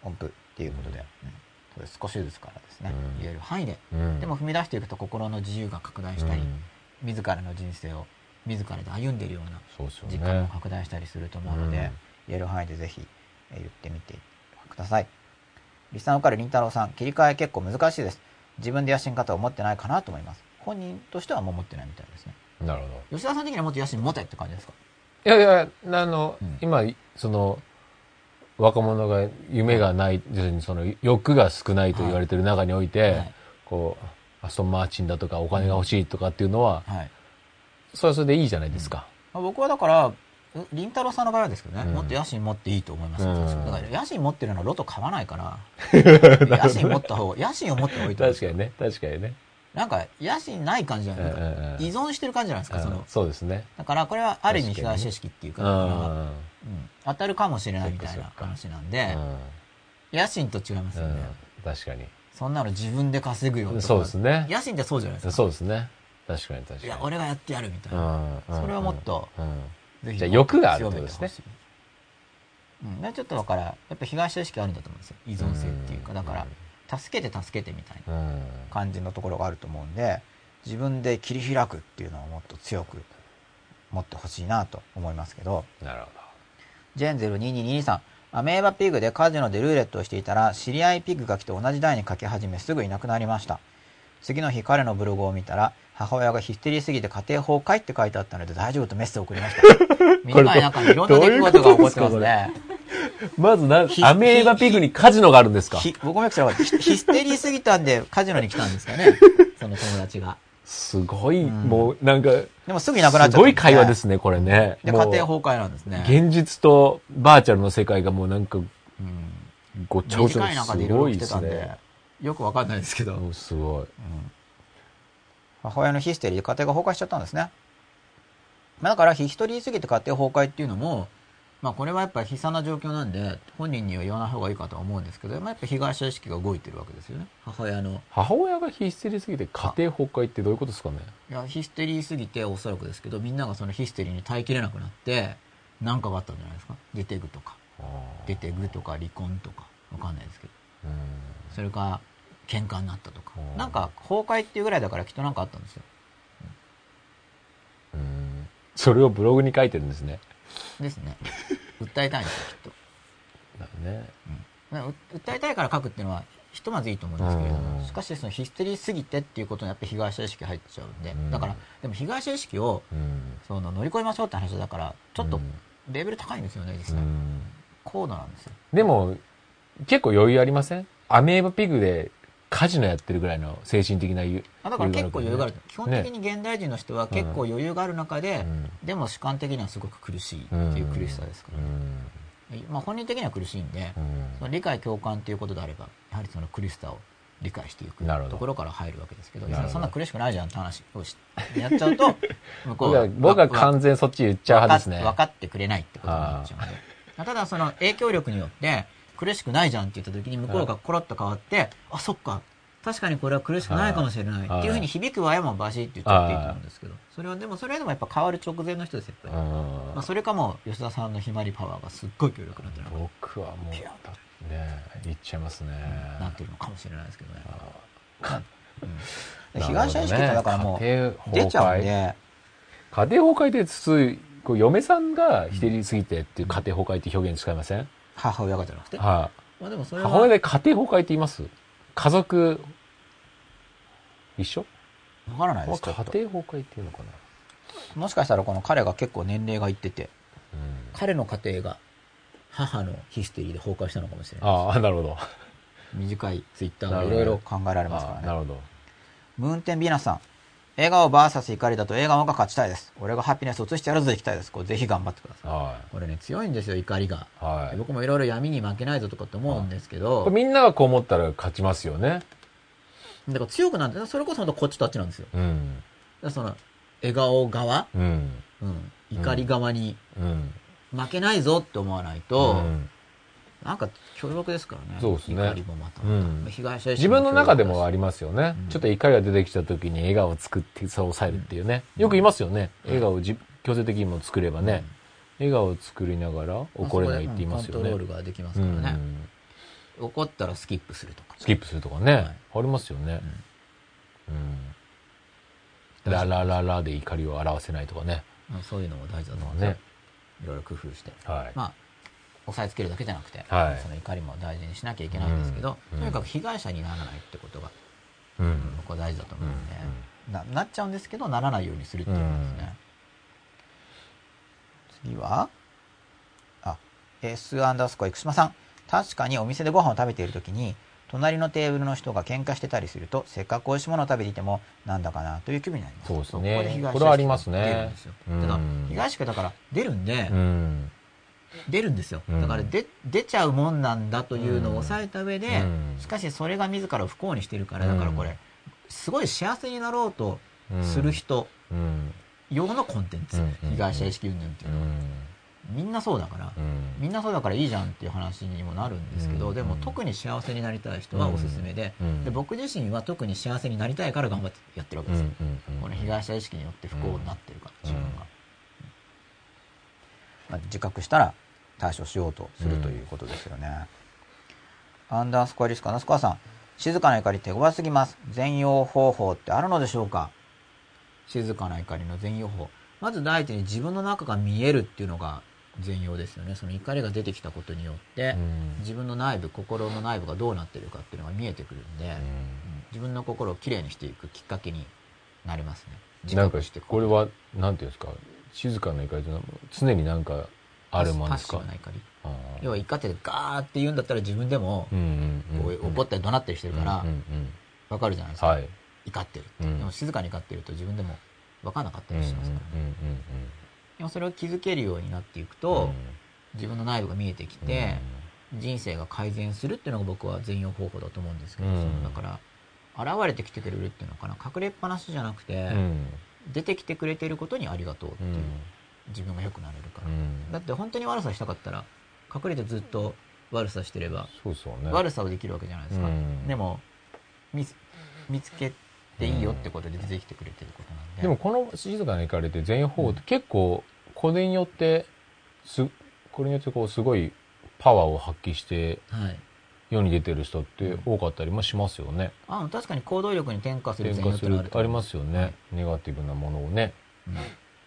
Speaker 2: 音符っていうことで。うん少しずつからですね、言える範囲で、でも踏み出していくと心の自由が拡大したり、自らの人生を自らで歩んでいるような時間を拡大したりすると思うので、言える範囲でぜひ言ってみてください。リスナーのからりんたろうさん、切り替え結構難しいです。自分で野心方を持ってないかなと思います。本人としてはもう持ってないみたいですね。
Speaker 1: なるほ
Speaker 2: ど。吉田さん的にはもっと野心持てって感じですか？
Speaker 1: いやいや、あの、うん、今、その、若者が夢がない、その欲が少ないと言われてる中において、はい、こう、アストンマーチンだとかお金が欲しいとかっていうのは、はい、それはそれでいいじゃないですか。
Speaker 2: うん、僕はだから、りんたろーさんの場合はですけどね、うん、もっと野心持っていいと思います、うん、だから野心持ってるのはロト買わないから、野心持った方が、野心を持った方がいいと思
Speaker 1: う。確かにね、確かにね。
Speaker 2: なんか野心ない感じじゃないですか、依存してる感じじゃないですか、その。
Speaker 1: そうですね。
Speaker 2: だからこれはある意味被害者意識っていうか、うん。当たるかもしれないみたいな話なんで、野心と違いますよね、
Speaker 1: 確かに。
Speaker 2: そんなの自分で稼ぐよとか。
Speaker 1: そうですね。
Speaker 2: 野心ってそうじゃないですか。
Speaker 1: そうですね。確かに確かに。い
Speaker 2: や俺がやってやるみたいな、それはもっと、
Speaker 1: ぜひじゃあ欲があるってことですね。
Speaker 2: うん、ちょっとだからやっぱ被害者意識あるんだと思うんですよ。依存性っていうか。だから、助けて助けてみたいな感じのところがあると思うんで自分で切り開くっていうのをもっと強く持ってほしいなと思いますけど。
Speaker 1: なるほど。
Speaker 2: ジェンゼル2223さん。アメーバピグでカジノでルーレットをしていたら知り合いピグが来て同じ台にかけ始めすぐいなくなりました。次の日彼のブログを見たら母親がヒステリーすぎて家庭崩壊って書いてあったので大丈夫とメッセージを送りました。短い中にいろんな出来事が起こってますね
Speaker 1: まずな、アメーバピグにカジノがあるんですか？
Speaker 2: 僕もよく知らなかった。ヒステリーすぎたんでカジノに来たんですかね。その友達が。
Speaker 1: すごい、うん、もうなんか、
Speaker 2: でもすぐいなくなっちゃった、ね、
Speaker 1: すごい会話ですね、これね。
Speaker 2: で、家庭崩壊なんですね。
Speaker 1: 現実とバーチャルの世界がもうなんか、うん、ごちゃごちゃ
Speaker 2: すごいですね。よくわかんないですけど。
Speaker 1: すごい、うん。
Speaker 2: 母親のヒステリーで家庭が崩壊しちゃったんですね。だから、ヒストリーすぎて家庭崩壊っていうのも、まあこれはやっぱり悲惨な状況なんで本人には言わない方がいいかとは思うんですけど、まあ、やっぱ被害者意識が動いてるわけですよね。母親の。
Speaker 1: 母親がヒステリーすぎて家庭崩壊ってどういうことですかね？
Speaker 2: いやヒステリーすぎておそらくですけどみんながそのヒステリーに耐えきれなくなって何かがあったんじゃないですか？出てぐとか。出てぐとか離婚とか。わかんないですけど。それか喧嘩になったとか。なんか崩壊っていうぐらいだからきっと何かあったんですよ。
Speaker 1: うん。それをブログに書いてるんですね
Speaker 2: ですね。訴えたいんですよ、きっと。
Speaker 1: だね。
Speaker 2: うん。訴えたいから書くっていうのは、ひとまずいいと思うんですけれども、しかしそのヒステリーすぎてっていうことにやっぱ被害者意識入っちゃうんで、だから、でも被害者意識を、その乗り越えましょうって話だから、ちょっとレベル高いんですよね、実際。高度なんですよ。
Speaker 1: でも、結構余裕ありません？アメーバピグでカジノやってるぐらいの精神的な余裕
Speaker 2: あだから結構余裕がある、基本的に現代人の人は結構余裕がある中で、でも主観的にはすごく苦しいっていう苦しさですから、ね。まあ、本人的には苦しいんで、その理解共感っていうことであればやはりその苦しさを理解していくところから入るわけですけどそんな苦しくないじゃんって話をしやっちゃうと
Speaker 1: 向こうは僕は完全そっち言っちゃう派ですね。
Speaker 2: 分かってくれないってことになっちゃうので。ただその影響力によって苦しくないじゃんって言った時に向こうがコロッと変わって、あ、そっか、確かにこれは苦しくないかもしれないっていうふうに響くわやもバシって言っちゃっていいと思うんですけど、それはでもそれでもやっぱ変わる直前の人ですやっぱり。まあそれかも吉田さんのひまりパワーがすっごい強力なんじゃない
Speaker 1: 僕はもう、ね、言っちゃいますね、
Speaker 2: なってるのかもしれないですけどね。うん、被害者意識ってだからもう出ちゃうんで。
Speaker 1: 家庭崩壊。で普通、こう嫁さんがひてりすぎてっていう家庭崩壊って表現使いません、
Speaker 2: 母親がじゃなくて？
Speaker 1: はい、あ、
Speaker 2: まあでもそれ
Speaker 1: は。母親で家庭崩壊って言います？家族、一緒？
Speaker 2: わからないです
Speaker 1: 家庭崩壊っていうのかな？
Speaker 2: もしかしたらこの彼が結構年齢がいってて、うん、彼の家庭が母のヒステリーで崩壊したのかもしれない
Speaker 1: ああ、なるほど。
Speaker 2: 短いツイッターがいろいろ考えられますからね。
Speaker 1: なるほど。
Speaker 2: ムーンテンビーナスさん。笑顔 VS 怒りだと笑顔が勝ちたいです。俺がハピネスを移してやるぞいきたいです。これぜひ頑張ってください。はい、これね、強いんですよ、怒りが。はい、僕もいろいろ闇に負けないぞとかって思うんですけど。
Speaker 1: みんながこう思ったら勝ちますよね。
Speaker 2: だから強くなって、それこそこっちとあっちなんですよ。うん、その、笑顔側、うん、うん、怒り側に、負けないぞって思わないと、うんなんか強力ですからね。
Speaker 1: そうですね。
Speaker 2: 怒りもまた、うん、被害者
Speaker 1: 自分の中でもありますよね、うん、ちょっと怒りが出てきた時に笑顔を作ってそれを抑えるっていうね。よく言いますよね。笑顔を強制的にも作ればね、笑顔を作りながら怒れないって言いますよね。コ
Speaker 2: ントロールができますからね。怒ったらスキップするとか。
Speaker 1: スキップするとかね。はい、ありますよね。うん。ララララで怒りを表せないとかね。
Speaker 2: そういうのも大事だと思うね。いろいろ工夫して。はい。まあ押さえつけるだけじゃなくて、はい、その怒りも大事にしなきゃいけないんですけど、うん、とにかく被害者にならないってことが、うん、僕は大事だと思うんで、ななっちゃうんですけどならないようにするっていうことですね。次はあ S アンダースコア生島さん。確かにお店でご飯を食べている時に隣のテーブルの人が喧嘩してたりするとせっかく美味しいものを食べていてもなんだかなという気分になります。
Speaker 1: そうですね。ここで被害者これはありますね。
Speaker 2: だから被害者だから出るんで、うん出るんですよ。だからで、出ちゃうもんなんだというのを抑えた上で、しかしそれが自らを不幸にしてるから、だからこれ、すごい幸せになろうとする人用のコンテンツ、被害者意識云々っていうのは。みんなそうだから、みんなそうだからいいじゃんっていう話にもなるんですけど、でも特に幸せになりたい人はおすすめで,、で僕自身は特に幸せになりたいから頑張ってやってるわけです。よ、この被害者意識によって不幸になってるから自分が、まあ、自覚したら対処しようとするということですよね。うん、アンダースコアリスク、アンダースコアさん、静かな怒り手強すぎます。全容方法ってあるのでしょうか？静かな怒りの全容法。まず第一に自分の中が見えるっていうのが全容ですよね。その怒りが出てきたことによって、うん、自分の内部、心の内部がどうなってるかっていうのが見えてくるんで、うん、自分の心をきれいにしていくきっかけになりますね。
Speaker 1: 自覚してこれは、なんていうんですか、静かな怒りというのは常になんかあるもんですか
Speaker 2: パッシ要は怒ってガーって言うんだったら自分でも怒ったり怒鳴ったりしてるから分かるじゃないですか、はい、怒ってる、うん、でも静かに怒ってると自分でも分かんなかったりしますからねでもそれを気づけるようになっていくと、自分の内部が見えてきて、人生が改善するっていうのが僕は全容方法だと思うんですけど、そのだから現れてきてくれるっていうのかな隠れっぱなしじゃなくて、出てきてくれてることにありがとうっていう自分が良くなれるから、うん、だって本当に悪さしたかったら隠れてずっと悪さしてればね、悪さをできるわけじゃないですか、うん、でも見見つけていいよってことで出てきてくれてることなんで、
Speaker 1: でもこの静かに行かれて全方って結構これによってすこれによってこうすごいパワーを発揮して、はい。世に出てる人って多かったりもしますよね。
Speaker 2: あ確かに行動力に転化する
Speaker 1: 転化するありますよね、はい、ネガティブなものをね。うん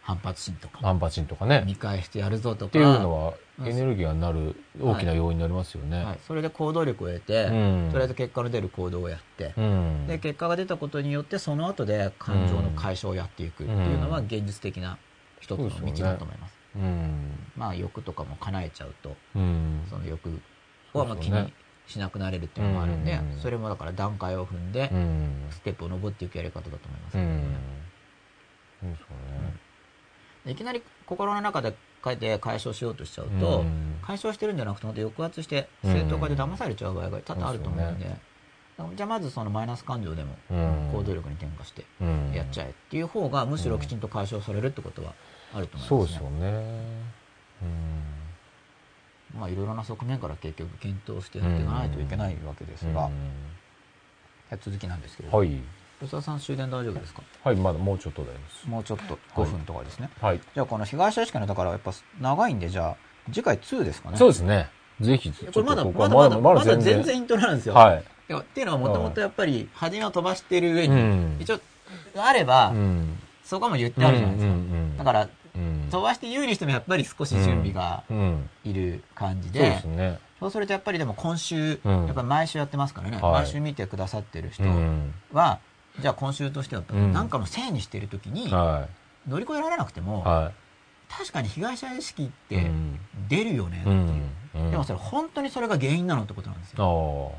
Speaker 2: 反発心とか。
Speaker 1: 反発心とかね。
Speaker 2: 見返してやるぞとか。
Speaker 1: っていうのは、エネルギーになる大きな要因になりますよね。はい、はい、
Speaker 2: それで行動力を得て、うん、とりあえず結果の出る行動をやって、うん、で、結果が出たことによって、その後で感情の解消をやっていくっていうのは、現実的な一つの道だと思います。うん、まあ、欲とかも叶えちゃうと、その欲をまあ気にしなくなれるっていうのもあるんで、それもだから段階を踏んで、ステップを登っていくやり方だと思いますけどね。そうですね。いきなり心の中で書いて解消しようとしちゃうと、うん、解消してるんじゃなくて、抑圧して、正当化で騙されちゃう場合が多々あると思うんで、うん、じゃあまずそのマイナス感情でも行動力に転化してやっちゃえっていう方が、むしろきちんと解消されるってことはあると思いますね。そうですよね。うん、まあいろいろな側面から結局検討してやっていかないといけないわけですが、続きなんですけれども。はい吉田さん終電大丈夫ですか？
Speaker 1: はいまだもうちょっとです。
Speaker 2: もうちょっと5分とかですね。はい。じゃあこの被害者意識のだからやっぱ長いんでじゃあ次回2ですかね？
Speaker 1: そうですね。ぜひ
Speaker 2: これまだまだまだまだ全然。イントロなんですよ。はい。っていうのはもともとやっぱり初めは飛ばしてる上に、一応あれば、そこも言ってあるじゃないですか、だから飛ばして言うにしてもやっぱり少し準備がいる感じで、そうですね。そうするとやっぱりでも今週、やっぱ毎週やってますからね、毎週見てくださってる人は、じゃあ今週としては何かのせいにしてる時に乗り越えられなくても、確かに被害者意識って出るよねっていう、でもそれ本当にそれが原因なのってことなんですよ。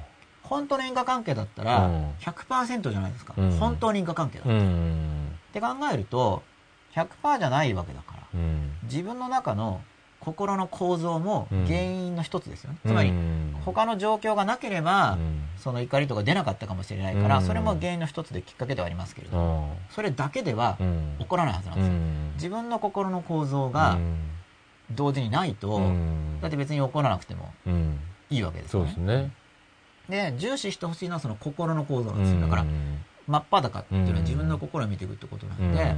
Speaker 2: 本当の因果関係だったら100%じゃないですか、本当に因果関係だったら、って考えると100%じゃないわけだから、自分の中の心の構造も原因の一つですよね、つまり他の状況がなければ、その怒りとか出なかったかもしれないから、それも原因の一つできっかけではありますけれど、それだけでは起こらないはずなんですよ、自分の心の構造が同時にないと、だって別に起こらなくてもいいわけですよね。ですね。で重視してほしいのはその心の構造なんですよ。だから真っ裸っていうのは自分の心を見ていくってことなんで、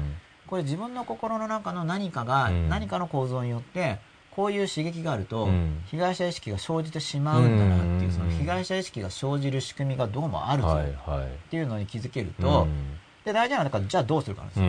Speaker 2: これ自分の心の中の何かが、何かの構造によってこういう刺激があると、被害者意識が生じてしまうんだなっていう、その被害者意識が生じる仕組みがどうもあるぞっていうのに気づけると、で大事なのはじゃあどうするかなんですよ。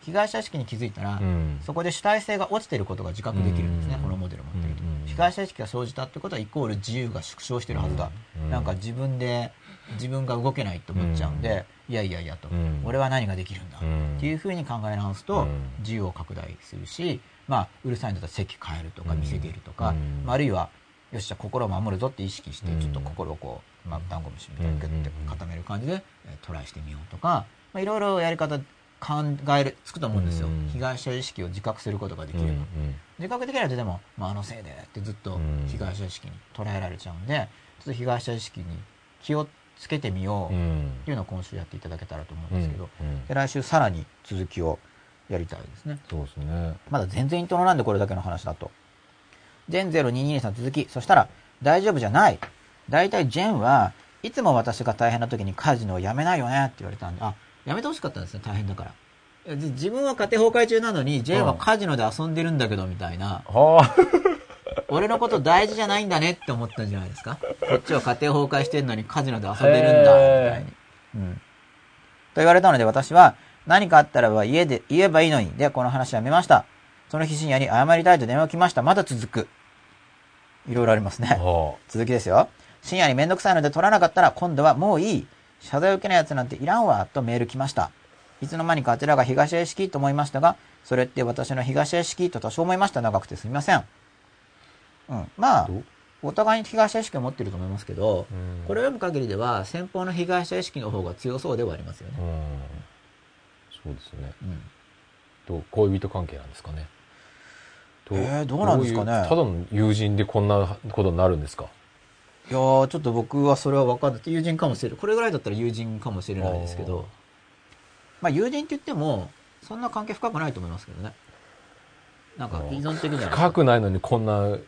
Speaker 2: 被害者意識に気づいたら、そこで主体性が落ちてることが自覚できるんですね、このモデルを持っていると。被害者意識が生じたってことはイコール自由が縮小してるはずだ。なんか自分で自分が動けないと思っちゃうんで、いやいやいやと、俺は何ができるんだ。っていうふうに考え直すと、自由を拡大するし、まあ、うるさいんだったら席変えるとか店出るとか、うん、あるいはよしじゃあ心を守るぞって意識してちょっと心をこう、まあ、ダンゴムシみたいにグッて固める感じで、えトライしてみようとか、まあ、いろいろやり方考えるつくと思うんですよ、被害者意識を自覚することができれば、自覚できないとでも、まあ、あのせいでってずっと被害者意識に捉えられちゃうんでちょっと被害者意識に気をつけてみようっていうのを今週やっていただけたらと思うんですけど、で来週さらに続きをやりたいですね。
Speaker 1: そうですね。
Speaker 2: まだ全然イントロなんでこれだけの話だと。ジェン0222さん続き。そしたら、大丈夫じゃない。大体ジェンはいつも私が大変な時にカジノをやめないよねって言われたんで、あ、やめてほしかったんですね、大変だから。自分は家庭崩壊中なのに、ジェンはカジノで遊んでるんだけど、みたいな。俺のこと大事じゃないんだねって思ったんじゃないですか。こっちは家庭崩壊してるのにカジノで遊んでるんだ、みたいに。うん。と言われたので私は、何かあったらば家で言えばいいのに。で、この話はやめました。その日深夜に謝りたいと電話来ました。まだ続く。いろいろありますね。続きですよ。深夜にめんどくさいので取らなかったら今度はもういい。謝罪を受けない奴なんていらんわ。とメール来ました。いつの間にかあちらが東屋敷と思いましたが、それって私の東屋敷と多少思いました。長くてすみません。うん。まあ、お互いに被害者意識を持ってると思いますけど、これを読む限りでは、先方の被害者意識の方が強そうではありますよね。
Speaker 1: そうですね。うん、と恋人関係なんですかね。
Speaker 2: えー、どうなんですかね。
Speaker 1: ただの友人でこんなことになるんですか？
Speaker 2: いやー、ちょっと僕はそれは分かんない。友人かもしれない。これぐらいだったら友人かもしれないですけど、まあ友人って言っても、そんな関係深くないと思いますけどね。なんか依存的じゃない
Speaker 1: 深くないのにこんな、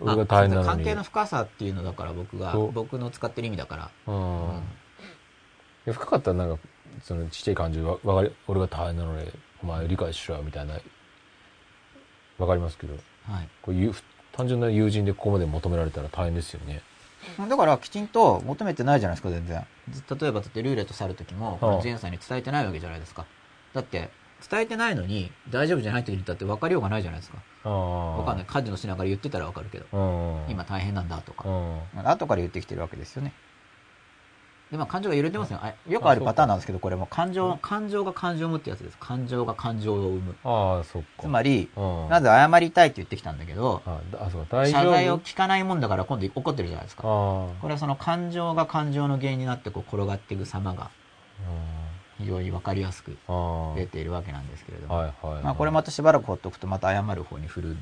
Speaker 2: 俺が大変なのに、関係の深さっていうのだから僕が、僕の使ってる意味だから。うん。
Speaker 1: 深かったらなんかそのちっちゃい感じわかり俺が大変なのでお前理解しろよみたいなわかりますけど、はい、こういう単純な友人でここまで求められたら大変ですよね。
Speaker 2: だからきちんと求めてないじゃないですか全然。例えばだってルーレット去る時もジェンさんに伝えてないわけじゃないですか。だって伝えてないのに大丈夫じゃないって言ったって分かりようがないじゃないですか。分かんない。家事のしながら言ってたら分かるけど。今大変なんだとか。後から言ってきてるわけですよねで、まあ、感情が揺れてますよ。よくあるパターンなんですけど、これも感情、感情が感情を生むってやつです。感情が感情を生む。
Speaker 1: ああ、そっか。
Speaker 2: つまり、まず謝りたいって言ってきたんだけど、あそう大謝罪を聞かないもんだから今度怒ってるじゃないですか。これはその感情が感情の原因になってこう転がっていく様が、非常にわかりやすく出ているわけなんですけれども、はいはいまあ、これまたしばらくほっとくとまた謝る方に振る。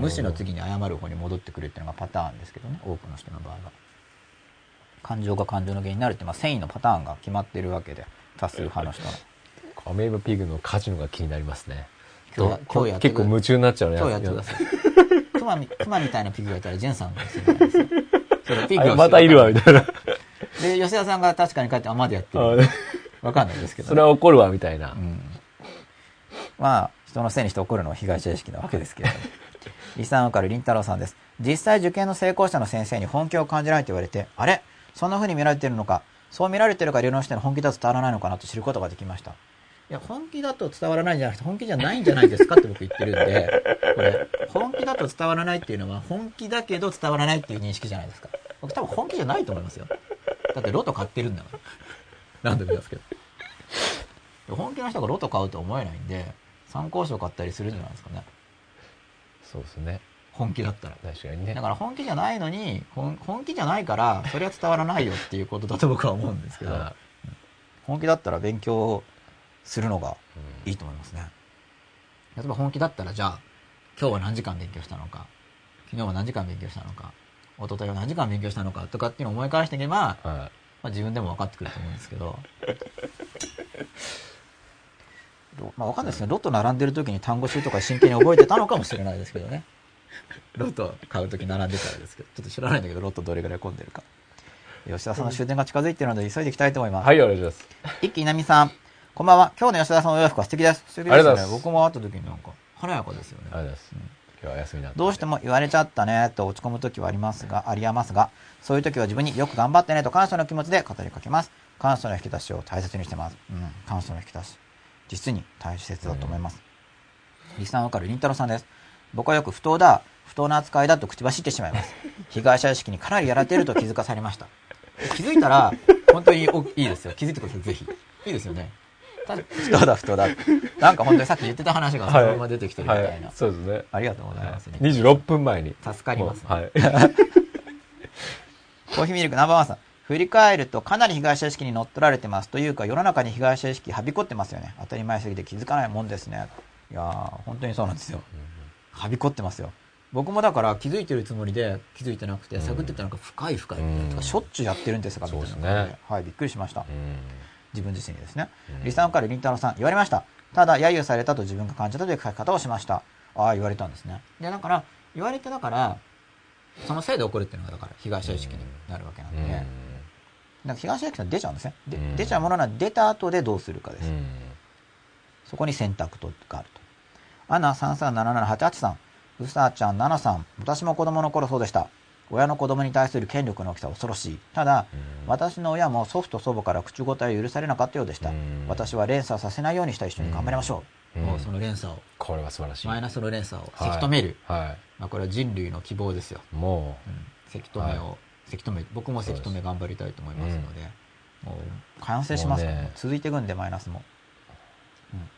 Speaker 2: 無視の次に謝る方に戻ってくるっていうのがパターンですけどね、多くの人の場合は。感情が感情の原因になるって、まあ、繊維のパターンが決まってるわけで、多数派の人の。
Speaker 1: アメーバピグのカジノが気になりますね。今日今日結構夢中になっちゃうね。
Speaker 2: 今日やってください。クマみ、クマみたいなピグがいたら、ジェンさんがですよ。
Speaker 1: それピグまたいるわ、みたいな。
Speaker 2: で、吉田さんが確かに帰って、あ、まだやってる。わかんないですけど、
Speaker 1: ね、それは怒るわ、みたいな。うん、
Speaker 2: まあ、人のせいにして怒るのは被害者意識なわけですけれども。リサンオカルリンタロウさんです。実際受験の成功者の先生に本気を感じられて言われて、あれ？そんな風に見られているのか、そう見られているか理論しての本気だと伝わらないのかなと知ることができました。いや、本気だと伝わらないんじゃなくて、本気じゃないんじゃないですかって僕言ってるんで、これ、本気だと伝わらないっていうのは、本気だけど伝わらないっていう認識じゃないですか。僕多分本気じゃないと思いますよ。だってロト買ってるんだから。何度も言いますけど。本気の人がロト買うと思えないんで、参考書買ったりするんじゃないですかね。
Speaker 1: そうですね。
Speaker 2: 本気だったら。
Speaker 1: 確かにね。
Speaker 2: だから本気じゃないのに、本気じゃないから、それは伝わらないよっていうことだと僕は思うんですけど、本気だったら勉強するのがいいと思いますね。例えば本気だったら、じゃあ、今日は何時間勉強したのか、昨日は何時間勉強したのか、一昨日は何時間勉強したのかとかっていうのを思い返していけば、はい、まあ、自分でも分かってくると思うんですけど、まあ、分かんないですね。ロット並んでる時に単語集とか真剣に覚えてたのかもしれないですけどね。ロット買う時並んでたらですけど、ちょっと知らないんだけど、ロットどれぐらい混んでるか。吉田さんの終点が近づいているので急いでいきたいと思います。
Speaker 1: はい、お願いします。
Speaker 2: 一気稲美さん。こんばんは。今日の吉田さんのお洋服は素敵です。素敵ですね。僕も会った時になんか、華やかですよね。
Speaker 1: ありがとうございます。うん今日は休みなん
Speaker 2: どうしても言われちゃったねと落ち込む時はありますが、ありますが、そういう時は自分によく頑張ってねと感謝の気持ちで語りかけます。感謝の引き出しを大切にしてます。うん、感謝の引き出し。実に大切だと思います。うん、リスナーわかるりんたろさんです。僕はよく不当だ、不当な扱いだと口走ってしまいます。被害者意識にかなりやられていると気づかされました。気づいたら、本当にいいですよ。気づいてください、ぜひ。いいですよね。不当だ、不当だ。なんか本当にさっき言ってた話がそのまま出てきてるみたいな。はいはい、
Speaker 1: そうですね。
Speaker 2: ありがとうございます、ね。
Speaker 1: 26分前に。
Speaker 2: 助かります、ね。はい。コーヒーミルクナンバーワンさん。振り返るとかなり被害者意識に乗っ取られてますというか世の中に被害者意識はびこってますよね。当たり前すぎて気づかないもんですね。いやー、本当にそうなんですよ。はびこってますよ。僕もだから気づいてるつもりで気づいてなくて探ってたなんか深い深い、うん、しょっちゅうやってるんですかみたいな感じで、ね、はい、びっくりしました。うん自分自身にですね。リサンからりんたろさん、言われました。ただ、揶揄されたと自分が感じたという書き方をしました。ああ、言われたんですね。で、だから、言われてだから、そのせいで起こるっていうのが、だから、被害者意識になるわけなんで、うん、なんか被害者意識が出ちゃうんですね。で出ちゃうものなら出た後でどうするかです。そこに選択とがあると。アナ337788さん、うさちゃん7さん、私も子供の頃そうでした。親の子供に対する権力の大きさは恐ろしい。ただ、私の親も祖父と祖母から口答えを許されなかったようでした。私は連鎖させないようにした一緒に頑張りましょう。もうその連鎖を。
Speaker 1: これは素晴らしい。
Speaker 2: マイナスの連鎖をせき止める。はい。まあこれは人類の希望ですよ。
Speaker 1: もう。
Speaker 2: せき止めを、せき止め、僕もせき止め頑張りたいと思いますので、もう完成しますから、ね、続いていくんで、マイナスも。
Speaker 1: うん。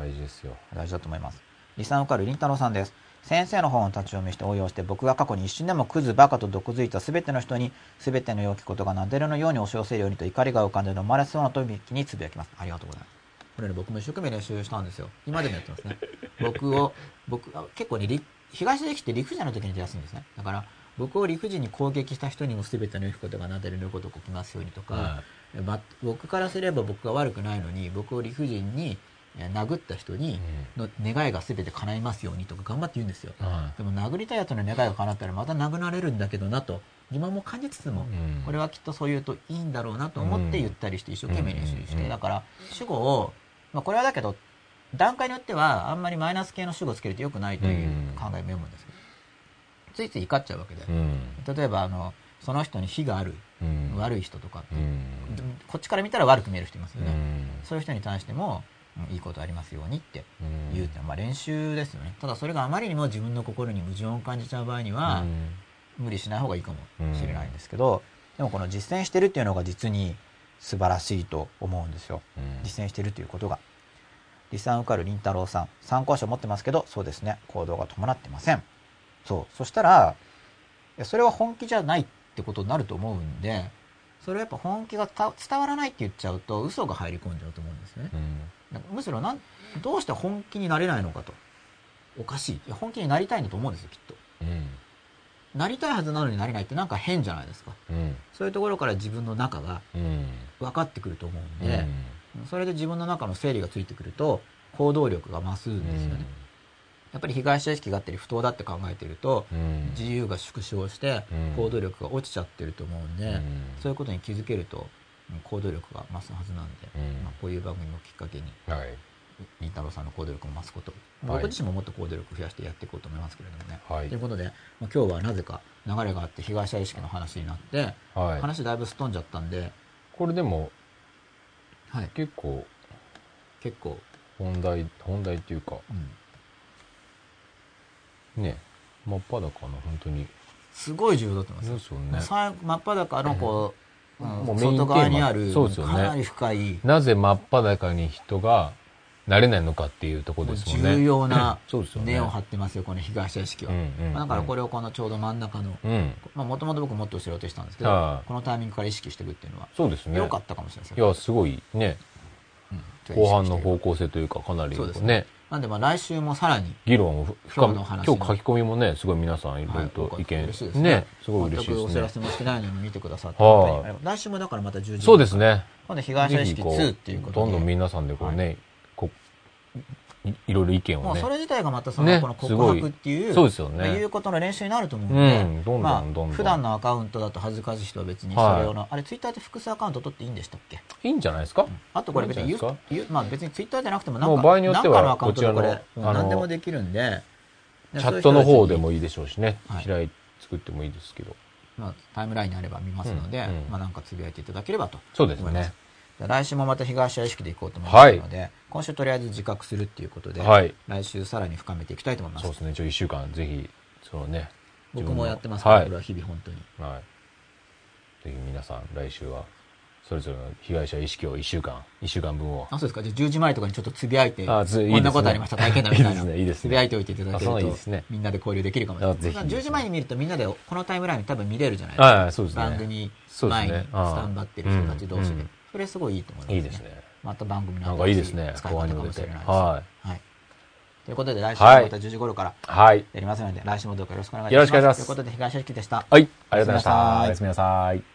Speaker 1: 大事ですよ。
Speaker 2: 大事だと思います。リサン受かるりんたろうさんです。先生の本を立ち読みして応用して僕が過去に一瞬でもクズバカと毒づいた全ての人に全ての良きことがなでるのように押し寄せるようにと怒りが浮かんで飲まれそうな時につぶやきます。ありがとうございます。これね、僕も一生懸命練習したんですよ。今でもやってますね。僕を、僕、結構ね、東できて理不尽の時に出やすいんですね。だから、僕を理不尽に攻撃した人にも全ての良きことがなでるのことを書きますようにとか、はい、僕からすれば僕が悪くないのに、僕を理不尽に殴った人にの願いが全て叶いますようにとか頑張って言うんですよ、でも殴りたいやつの願いが叶ったらまた殴られるんだけどなと疑問も感じつつも、これはきっとそう言うといいんだろうなと思って言ったりして一生懸命練習して、だから主語を、まあ、これはだけど段階によってはあんまりマイナス系の主語をつけるとよくないという考えも読むんです。けど、ついつい怒っちゃうわけで、例えばあのその人に非がある、悪い人とかって、こっちから見たら悪く見える人いますよね、そういう人に対してもいいことありますようにって言うってまあ練習ですよね。ただそれがあまりにも自分の心に矛盾を感じちゃう場合には無理しない方がいいかもしれないんですけどでもこの実践してるっていうのが実に素晴らしいと思うんですよ。実践してるということが。理算受かるりんたろうさん。参考書持ってますけどそうですね。行動が伴ってません。そう。そしたらそれは本気じゃないってことになると思うんでそれはやっぱ本気が伝わらないって言っちゃうと嘘が入り込んじゃうと思うんですよね、むしろなんどうして本気になれないのかと。おかしい。いや本気になりたいんだと思うんですよきっと、うん、なりたいはずなのになれないってなんか変じゃないですか、うん、そういうところから自分の中が分かってくると思うんで、うん、それで自分の中の整理がついてくると行動力が増すんですよね、やっぱり被害者意識があったり不当だって考えてると、自由が縮小して行動力が落ちちゃってると思うんで、そういうことに気づけると行動力が増すはずなんで、うん、まあ、こういう番組をきっかけに、はい、りんたろーさんの行動力を増すこと、はい、僕自身ももっと行動力を増やしてやっていこうと思いますけれどもね。はい、ということで、まあ、今日はなぜか流れがあって被害者意識の話になって、はい、話だいぶすっ飛んじゃったんで
Speaker 1: これでも、はい、結構
Speaker 2: 結構。
Speaker 1: 本題本題っていうか、うん、ね真っ裸の本当に。
Speaker 2: すごい重要だと思います
Speaker 1: よ。ね。
Speaker 2: 真っ裸のこう、もう外側にある、そうですよね。かなり深い。
Speaker 1: なぜ真っ裸に人がなれないのかっていうところですもんね。
Speaker 2: 重要な根を張ってますよ、この被害者意識は。だからこれをこのちょうど真ん中の、もともと僕もっと後ろとしたんですけど、このタイミングから意識していくっていうのは、
Speaker 1: そうですね。
Speaker 2: 良かったかもしれない
Speaker 1: ですいや、すごいね、後半の方向性というか、かなりね。
Speaker 2: なんでまあ来週もさらに
Speaker 1: 議論を深め今日書き込みもねすごい皆さんいろいろと意見、はい、ね。すごい嬉しいですね。全く
Speaker 2: お知らせもしてないのに見てくださって、はあ、来週もだからまた10時
Speaker 1: そうですね。
Speaker 2: 今度被害者意識2っていうこと
Speaker 1: で。どんどん皆さんでこうね、はい、こいろいろ意見をね。もう
Speaker 2: それ自体がまたその、ね、この告白っていう、
Speaker 1: そうですよね。
Speaker 2: いうことの練習になると思うので、うん、
Speaker 1: どんどんどんどん。
Speaker 2: 普段のアカウントだと恥ずかしい人は別にそれを、はい、あれツイッターって複数アカウント取っていいんでしたっけ？
Speaker 1: いいんじゃないですか、うん、
Speaker 2: あとこれ別にまあ別にツイッターじゃなくてもなんか、場合によってはのアカウントでこれ、何でもできるんで、
Speaker 1: チャットの方でもいいでしょうしね。はい、開い作ってもいいですけど。
Speaker 2: まあタイムラインにあれば見ますので、うんうん、まあなんかつぶやいていただければと
Speaker 1: そうですね。
Speaker 2: 来週もまた被害者意識でいこうと思いますので、はい、今週とりあえず自覚するっていうことで、はい、来週さらに深めていきたいと思います。
Speaker 1: そうですね。一応1週間ぜひ、そのね。
Speaker 2: 僕もやってますから、はい、これは日々本当に。はい。
Speaker 1: ぜひ皆さん来週は、それぞれの被害者意識を1週間、1週間分を。
Speaker 2: あ、そうですか。じゃあ10時前とかにちょっとつぶやいて、あついい、ね、こんなことありました、体験談みたいな。いいですね、いいですね。つぶやいておいていただけると、いいですね、みんなで交流できるかもしれない。ぜひ、10時前に見るとみんなでこのタイムライン多分見れるじゃないですか。あそうですね。番組前にスタンバってる人たち同士で。それすごいいいと思います、ね、
Speaker 1: いいですね。
Speaker 2: また番組
Speaker 1: なんかいいですね。
Speaker 2: 使い方かもしれないです。
Speaker 1: はい。
Speaker 2: はい。ということで、来週また10時頃からはい。やりますので、来週もどうかよろしくお願いします。
Speaker 1: よろしくお願いします。
Speaker 2: ということで、東屋敷でした。
Speaker 1: はい。ありがとうございました。おやすみなさい。